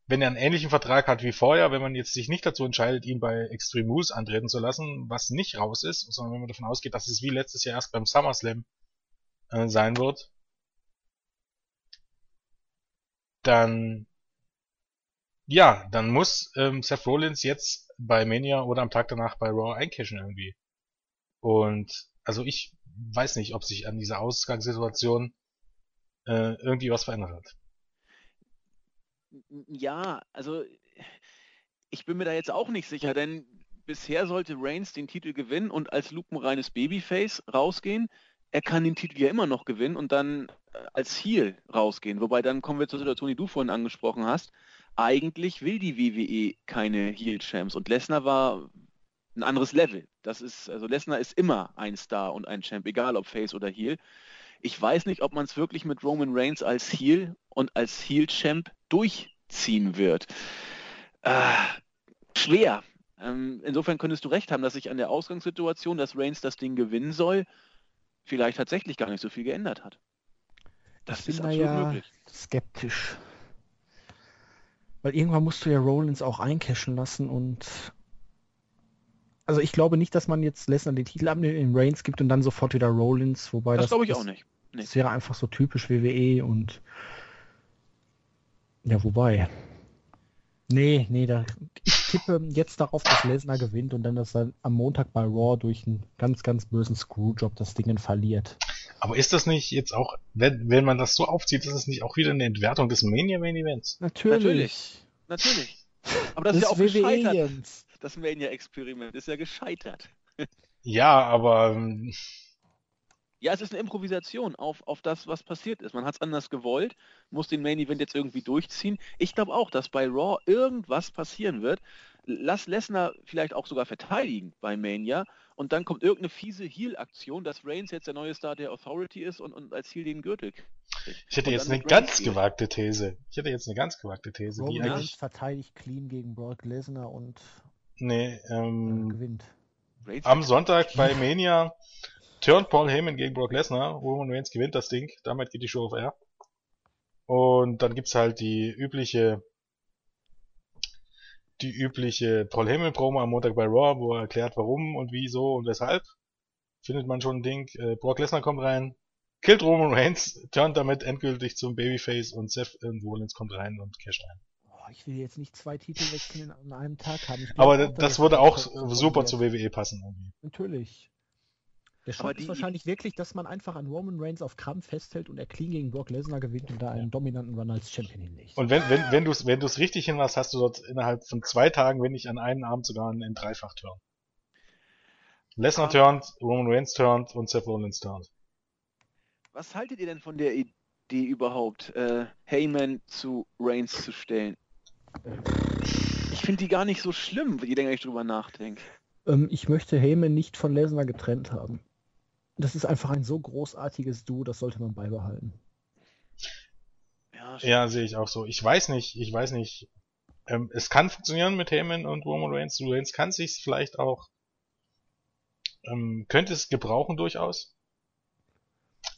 wenn er einen ähnlichen Vertrag hat wie vorher, wenn man jetzt sich nicht dazu entscheidet, ihn bei Extreme Rules antreten zu lassen, was nicht raus ist, sondern wenn man davon ausgeht, dass es wie letztes Jahr erst beim SummerSlam äh, sein wird, dann ja, dann muss ähm, Seth Rollins jetzt bei Mania oder am Tag danach bei Raw eincashen irgendwie. Und also ich weiß nicht, ob sich an dieser Ausgangssituation äh, irgendwie was verändert hat. Ja, also ich bin mir da jetzt auch nicht sicher, denn bisher sollte Reigns den Titel gewinnen und als lupenreines Babyface rausgehen. Er kann den Titel ja immer noch gewinnen und dann äh, als Heel rausgehen. Wobei dann kommen wir zur Situation, die du vorhin angesprochen hast. Eigentlich will die WWE keine Heel-Champs und Lesnar war ein anderes Level. Das ist, also Lesnar ist immer ein Star und ein Champ, egal ob Face oder Heel. Ich weiß nicht, ob man es wirklich mit Roman Reigns als Heel und als Heel-Champ durchziehen wird. Äh, schwer. Ähm, insofern könntest du recht haben, dass sich an der Ausgangssituation, dass Reigns das Ding gewinnen soll, vielleicht tatsächlich gar nicht so viel geändert hat. Das ich ist absolut ja möglich. Skeptisch. Weil irgendwann musst du ja Rollins auch eincashen lassen und Also ich glaube nicht, dass man jetzt Lesnar den Titel abnimmt, in Reigns gibt und dann sofort wieder Rollins, wobei das... Das glaube ich auch nicht. Nee. Das wäre einfach so typisch WWE und ja, wobei. Nee, nee, da, ich tippe jetzt darauf, dass Lesnar gewinnt und dann, dass er am Montag bei Raw durch einen ganz, ganz bösen Screwjob das Ding verliert. Aber ist das nicht jetzt auch, wenn, wenn man das so aufzieht, ist es nicht auch wieder eine Entwertung des Mania Main Events? Natürlich. Natürlich. Natürlich. Aber das, das ist ja auch WWE gescheitert. Jens. Das Mania-Experiment ist ja gescheitert. Ja, aber. Ja, es ist eine Improvisation auf, auf das, was passiert ist. Man hat es anders gewollt, muss den Main Event jetzt irgendwie durchziehen. Ich glaube auch, dass bei Raw irgendwas passieren wird. Lass Lesnar vielleicht auch sogar verteidigen bei Mania und dann kommt irgendeine fiese Heal-Aktion, dass Reigns jetzt der neue Star der Authority ist und, und als Heal den Gürtel kriegt. Ich hätte jetzt eine ganz Heal. gewagte These. Ich hätte jetzt eine ganz gewagte These. Roman Reigns verteidigt clean gegen Brock Lesnar und nee, ähm, gewinnt. Am Sonntag bei Mania turnt Paul Heyman gegen Brock Lesnar. Roman Reigns gewinnt das Ding. Damit geht die Show auf Air. Und dann gibt's halt die übliche die übliche Paul Heyman Promo am Montag bei Raw, wo er erklärt, warum und wieso und weshalb. Findet man schon ein Ding. Äh, Brock Lesnar kommt rein, killt Roman Reigns, turnt damit endgültig zum Babyface und Seth Rollins kommt rein und casht ein. Ich will jetzt nicht zwei Titel wechseln an einem Tag haben. Aber das, das würde auch super zu WWE passen. Irgendwie. Natürlich. Der Schock ist wahrscheinlich wirklich, dass man einfach an Roman Reigns auf Krampf festhält und er clean gegen Brock Lesnar gewinnt und da einen dominanten Run als Champion hinlegt. Und wenn, wenn, wenn du es wenn du's richtig hinmachst, hast du dort innerhalb von zwei Tagen, wenn nicht an einem Abend sogar einen Dreifach-Turn. Lesnar ah. turnt, Roman Reigns turnt und Seth Rollins turnt. Was haltet ihr denn von der Idee überhaupt, äh, Heyman zu Reigns zu stellen? Ich finde die gar nicht so schlimm, je länger ich drüber nachdenke. Ähm, ich möchte Heyman nicht von Lesnar getrennt haben. Das ist einfach ein so großartiges Duo, das sollte man beibehalten. Ja, ja sehe ich auch so. Ich weiß nicht, ich weiß nicht. Ähm, es kann funktionieren mit Heyman und Roman Reigns. Reigns kann sich vielleicht auch, ähm, könnte es gebrauchen durchaus.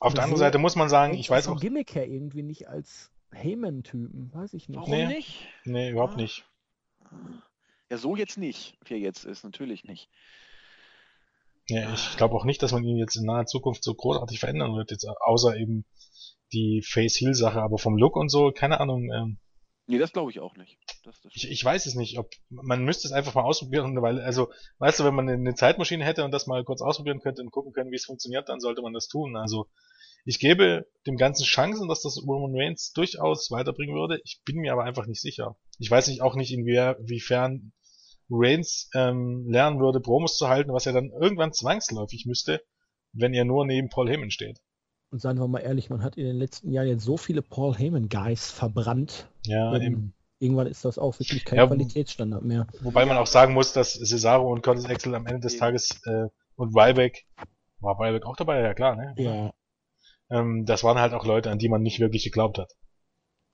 Auf Aber der anderen Seite muss man sagen, ich weiß auch. Gimmick her irgendwie nicht als Heyman-Typen, weiß ich nicht. Warum nee, nicht? Nee, überhaupt ah. nicht. Ja, so jetzt nicht, wie er jetzt ist, natürlich nicht. Ja, ich glaube auch nicht, dass man ihn jetzt in naher Zukunft so großartig verändern wird, jetzt außer eben die Face-Heal-Sache, aber vom Look und so, keine Ahnung. Ähm, nee, das glaube ich auch nicht. Das, das ich, ich weiß es nicht, ob man müsste es einfach mal ausprobieren, weil, also, weißt du, wenn man eine Zeitmaschine hätte und das mal kurz ausprobieren könnte und gucken können, wie es funktioniert, dann sollte man das tun. Also, ich gebe dem Ganzen Chancen, dass das Roman Reigns durchaus weiterbringen würde. Ich bin mir aber einfach nicht sicher. Ich weiß nicht auch nicht, inwiefern Reigns ähm, lernen würde, Promos zu halten, was er dann irgendwann zwangsläufig müsste, wenn er nur neben Paul Heyman steht. Und seien wir mal ehrlich, man hat in den letzten Jahren jetzt so viele Paul Heyman Guys verbrannt. Ja, eben. Irgendwann ist das auch wirklich kein ja, Qualitätsstandard mehr. Wobei man auch sagen muss, dass Cesaro und Curtis Axel am Ende des Tages äh, und Ryback, war Ryback auch dabei? Ja klar, ne? Ja. Ähm, das waren halt auch Leute, an die man nicht wirklich geglaubt hat.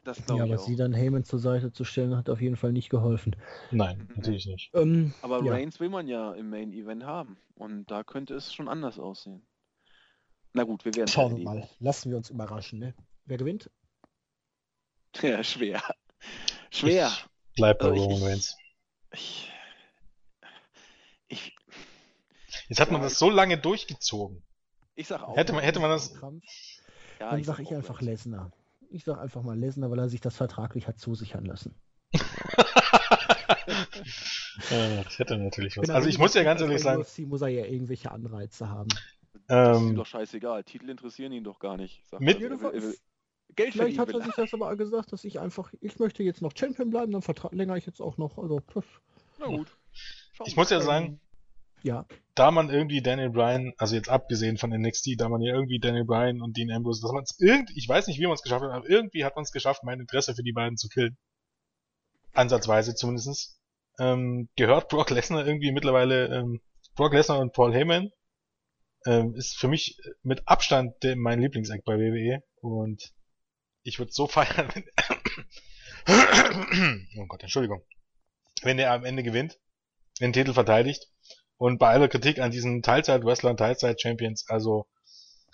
Das ja, aber auch. sie dann Heyman zur Seite zu stellen, hat auf jeden Fall nicht geholfen. Nein, natürlich nicht. Ähm, aber ja. Reigns will man ja im Main Event haben. Und da könnte es schon anders aussehen. Na gut, wir werden Schauen wir mal. Lassen wir uns überraschen, ne? Wer gewinnt? Ja, schwer. Schwer. Ich bleib bei also Roman Reigns. Ich, ich, Jetzt hat man das so lange durchgezogen. Ich sag auch. Hätte man, hätte man das. Ja, dann sag ich einfach Lesnar. Ich sag einfach mal Lesnar, weil er sich das vertraglich hat zusichern lassen. ja, das hätte natürlich was. Also ich muss ja ganz ehrlich sagen. UFC muss er ja irgendwelche Anreize haben. Das ist ihm ähm, doch scheißegal. Titel interessieren ihn doch gar nicht. Mit er, er, er, Geld Vielleicht hat er sich das aber gesagt, dass ich einfach, ich möchte jetzt noch Champion bleiben, dann verlängere ich jetzt auch noch. Also, Na gut. Ich muss ja sagen, ja. Da man irgendwie Daniel Bryan, also jetzt abgesehen von NXT, da man ja irgendwie Daniel Bryan und Dean Ambrose, dass man es irgendwie, ich weiß nicht, wie man es geschafft hat, aber irgendwie hat man es geschafft, mein Interesse für die beiden zu killen. Ansatzweise zumindestens. Ähm, gehört Brock Lesnar irgendwie mittlerweile, ähm, Brock Lesnar und Paul Heyman ähm, ist für mich mit Abstand der, mein Lieblingseck bei WWE und ich würde so feiern, wenn oh Gott, Entschuldigung, wenn der am Ende gewinnt, den Titel verteidigt und bei aller Kritik an diesen Teilzeit-Wrestlern, Teilzeit-Champions, also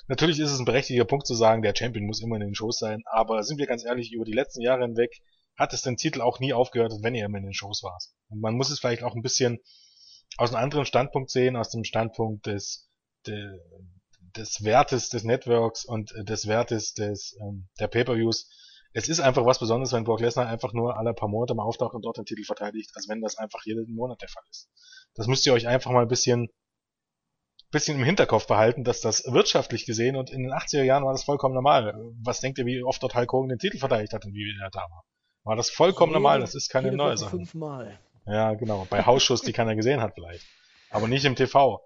natürlich ist es ein berechtigter Punkt zu sagen, der Champion muss immer in den Shows sein, aber sind wir ganz ehrlich, über die letzten Jahre hinweg hat es den Titel auch nie aufgehört, wenn er immer in den Shows war. Und man muss es vielleicht auch ein bisschen aus einem anderen Standpunkt sehen, aus dem Standpunkt des, de, des Wertes des Networks und des Wertes des, ähm, der Pay-Per-Views. Es ist einfach was Besonderes, wenn Brock Lesnar einfach nur alle paar Monate mal auftaucht und dort den Titel verteidigt, als wenn das einfach jeden Monat der Fall ist. Das müsst ihr euch einfach mal ein bisschen bisschen im Hinterkopf behalten, dass das wirtschaftlich gesehen und in den 80er Jahren war das vollkommen normal. Was denkt ihr, wie oft dort Hulk Hogan den Titel verteidigt hat und wie er da war? War das vollkommen jede, normal, das ist keine neue Sache. Fünfmal. Ja, genau. Bei Hausschuss, die keiner gesehen hat vielleicht. Aber nicht im TV.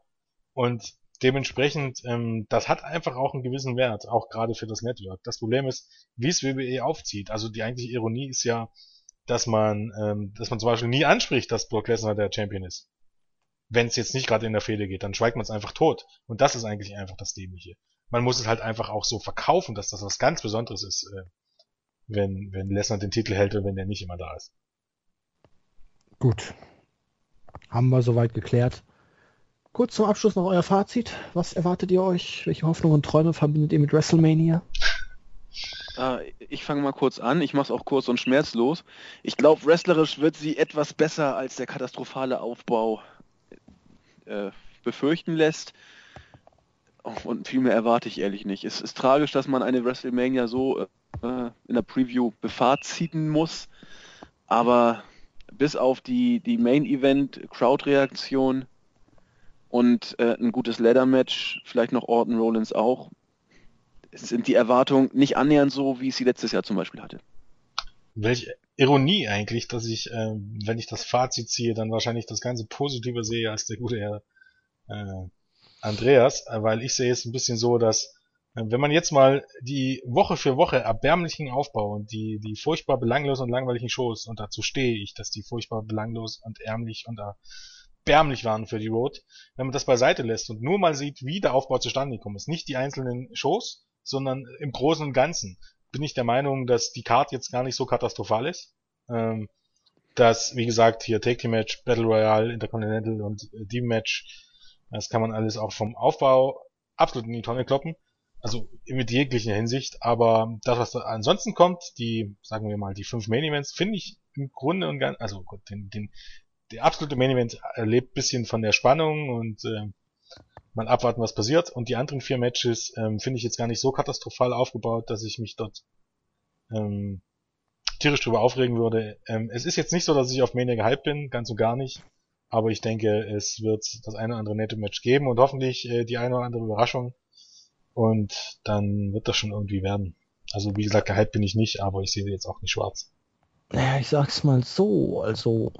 Und dementsprechend, ähm, das hat einfach auch einen gewissen Wert, auch gerade für das Network. Das Problem ist, wie es WWE aufzieht. Also die eigentliche Ironie ist ja, dass man, ähm, dass man zum Beispiel nie anspricht, dass Brock Lesnar der Champion ist wenn es jetzt nicht gerade in der Fehde geht, dann schweigt man es einfach tot. Und das ist eigentlich einfach das Dämliche. Man muss es halt einfach auch so verkaufen, dass das was ganz Besonderes ist, äh, wenn, wenn Lesnar den Titel hält und wenn der nicht immer da ist. Gut. Haben wir soweit geklärt. Kurz zum Abschluss noch euer Fazit. Was erwartet ihr euch? Welche Hoffnungen und Träume verbindet ihr mit WrestleMania? Äh, ich fange mal kurz an. Ich mache es auch kurz und schmerzlos. Ich glaube, wrestlerisch wird sie etwas besser als der katastrophale Aufbau äh, befürchten lässt. Und viel mehr erwarte ich ehrlich nicht. Es ist tragisch, dass man eine WrestleMania so äh, in der Preview befahrziten muss, aber bis auf die, die Main-Event-Crowd-Reaktion und äh, ein gutes Leather-Match, vielleicht noch Orton Rollins auch, sind die Erwartungen nicht annähernd so, wie ich sie letztes Jahr zum Beispiel hatte. Welche Ironie eigentlich, dass ich, äh, wenn ich das Fazit ziehe, dann wahrscheinlich das ganze Positive sehe als der gute Herr äh, Andreas, äh, weil ich sehe es ein bisschen so, dass äh, wenn man jetzt mal die Woche für Woche erbärmlichen Aufbau und die, die furchtbar belanglosen und langweiligen Shows, und dazu stehe ich, dass die furchtbar belanglos und ärmlich und erbärmlich waren für die Road, wenn man das beiseite lässt und nur mal sieht, wie der Aufbau zustande gekommen ist, nicht die einzelnen Shows, sondern im Großen und Ganzen, bin ich der Meinung, dass die Card jetzt gar nicht so katastrophal ist. Ähm, dass, wie gesagt, hier Take Team Match, Battle Royale, Intercontinental und äh, Team Match, das kann man alles auch vom Aufbau absolut in die Tonne kloppen. Also mit jeglicher Hinsicht, aber das, was da ansonsten kommt, die, sagen wir mal, die fünf Main Events, finde ich im Grunde und ganz, also gut, den, den, der absolute Main Event erlebt bisschen von der Spannung und äh, mal abwarten, was passiert. Und die anderen vier Matches ähm, finde ich jetzt gar nicht so katastrophal aufgebaut, dass ich mich dort ähm, tierisch drüber aufregen würde. Ähm, es ist jetzt nicht so, dass ich auf Mania gehypt bin, ganz und gar nicht. Aber ich denke, es wird das eine oder andere nette Match geben und hoffentlich äh, die eine oder andere Überraschung. Und dann wird das schon irgendwie werden. Also wie gesagt, gehypt bin ich nicht, aber ich sehe jetzt auch nicht schwarz. Naja, ich sag's mal so, also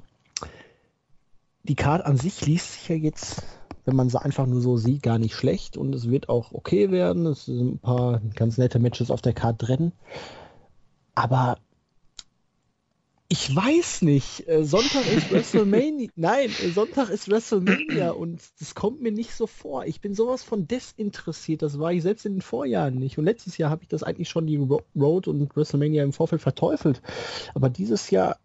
die Karte an sich liest sich ja jetzt wenn man sie einfach nur so sieht, gar nicht schlecht und es wird auch okay werden. Es sind ein paar ganz nette Matches auf der Karte drin. Aber ich weiß nicht. Äh, Sonntag ist WrestleMania. Nein, Sonntag ist WrestleMania und das kommt mir nicht so vor. Ich bin sowas von desinteressiert. Das war ich selbst in den Vorjahren nicht. Und letztes Jahr habe ich das eigentlich schon die Road und WrestleMania im Vorfeld verteufelt. Aber dieses Jahr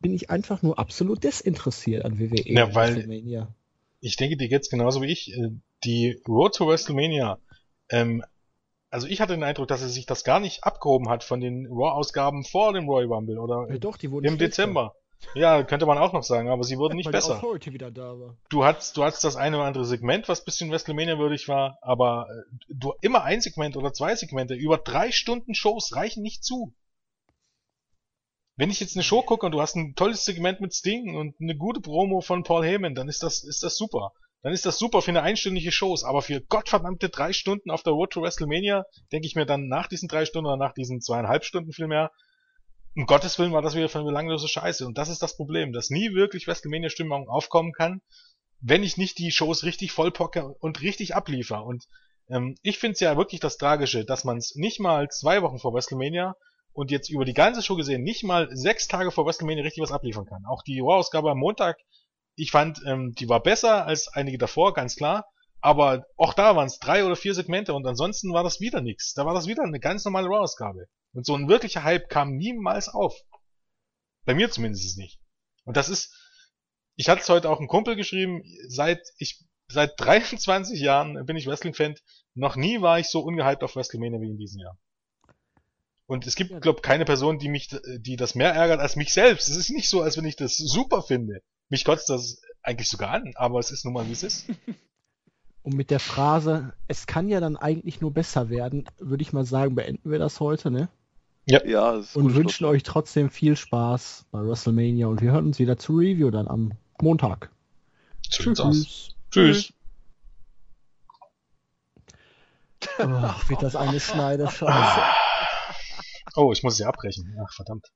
bin ich einfach nur absolut desinteressiert an WWE. Ja, weil WrestleMania ich denke, dir geht's genauso wie ich. Äh, die Road to WrestleMania, ähm, also ich hatte den Eindruck, dass er sich das gar nicht abgehoben hat von den Raw-Ausgaben vor dem Royal Rumble oder ja, doch, die wurden im. Dezember. Ja, könnte man auch noch sagen, aber sie wurden nicht besser. Du hattest, du hattest das eine oder andere Segment, was bisschen WrestleMania würdig war, aber äh, du immer ein Segment oder zwei Segmente über drei Stunden Shows reichen nicht zu. Wenn ich jetzt eine Show gucke und du hast ein tolles Segment mit Sting und eine gute Promo von Paul Heyman, dann ist das, ist das super. Dann ist das super für eine einstündige Shows, aber für gottverdammte drei Stunden auf der Road to WrestleMania, denke ich mir dann nach diesen drei Stunden oder nach diesen zweieinhalb Stunden vielmehr, um Gottes Willen war das wieder für eine belanglose Scheiße. Und das ist das Problem, dass nie wirklich WrestleMania-Stimmung aufkommen kann, wenn ich nicht die Shows richtig vollpocke und richtig abliefer. Und ähm, ich finde es ja wirklich das Tragische, dass man es nicht mal zwei Wochen vor WrestleMania und jetzt über die ganze Show gesehen nicht mal sechs Tage vor WrestleMania richtig was abliefern kann. Auch die Raw-Ausgabe am Montag, ich fand, ähm, die war besser als einige davor, ganz klar. Aber auch da waren es drei oder vier Segmente und ansonsten war das wieder nichts. Da war das wieder eine ganz normale Raw-Ausgabe. Und so ein wirklicher Hype kam niemals auf. Bei mir zumindest nicht. Und das ist, ich hatte es heute auch einem Kumpel geschrieben, seit ich, seit 23 Jahren bin ich Wrestling-Fan, noch nie war ich so ungehypt auf WrestleMania wie in diesem Jahr. Und es gibt, ja. glaube keine Person, die mich, die das mehr ärgert als mich selbst. Es ist nicht so, als wenn ich das super finde. Mich kotzt das eigentlich sogar an, aber es ist nun mal wie es ist. Und mit der Phrase, es kann ja dann eigentlich nur besser werden, würde ich mal sagen, beenden wir das heute, ne? Ja. ja und wünschen euch trotzdem viel Spaß bei WrestleMania und wir hören uns wieder zu Review dann am Montag. Tschüss. Tschüss. Tschüss. Oh, wird das eine Schneide scheiße. Oh, ich muss sie abbrechen. Ach, verdammt.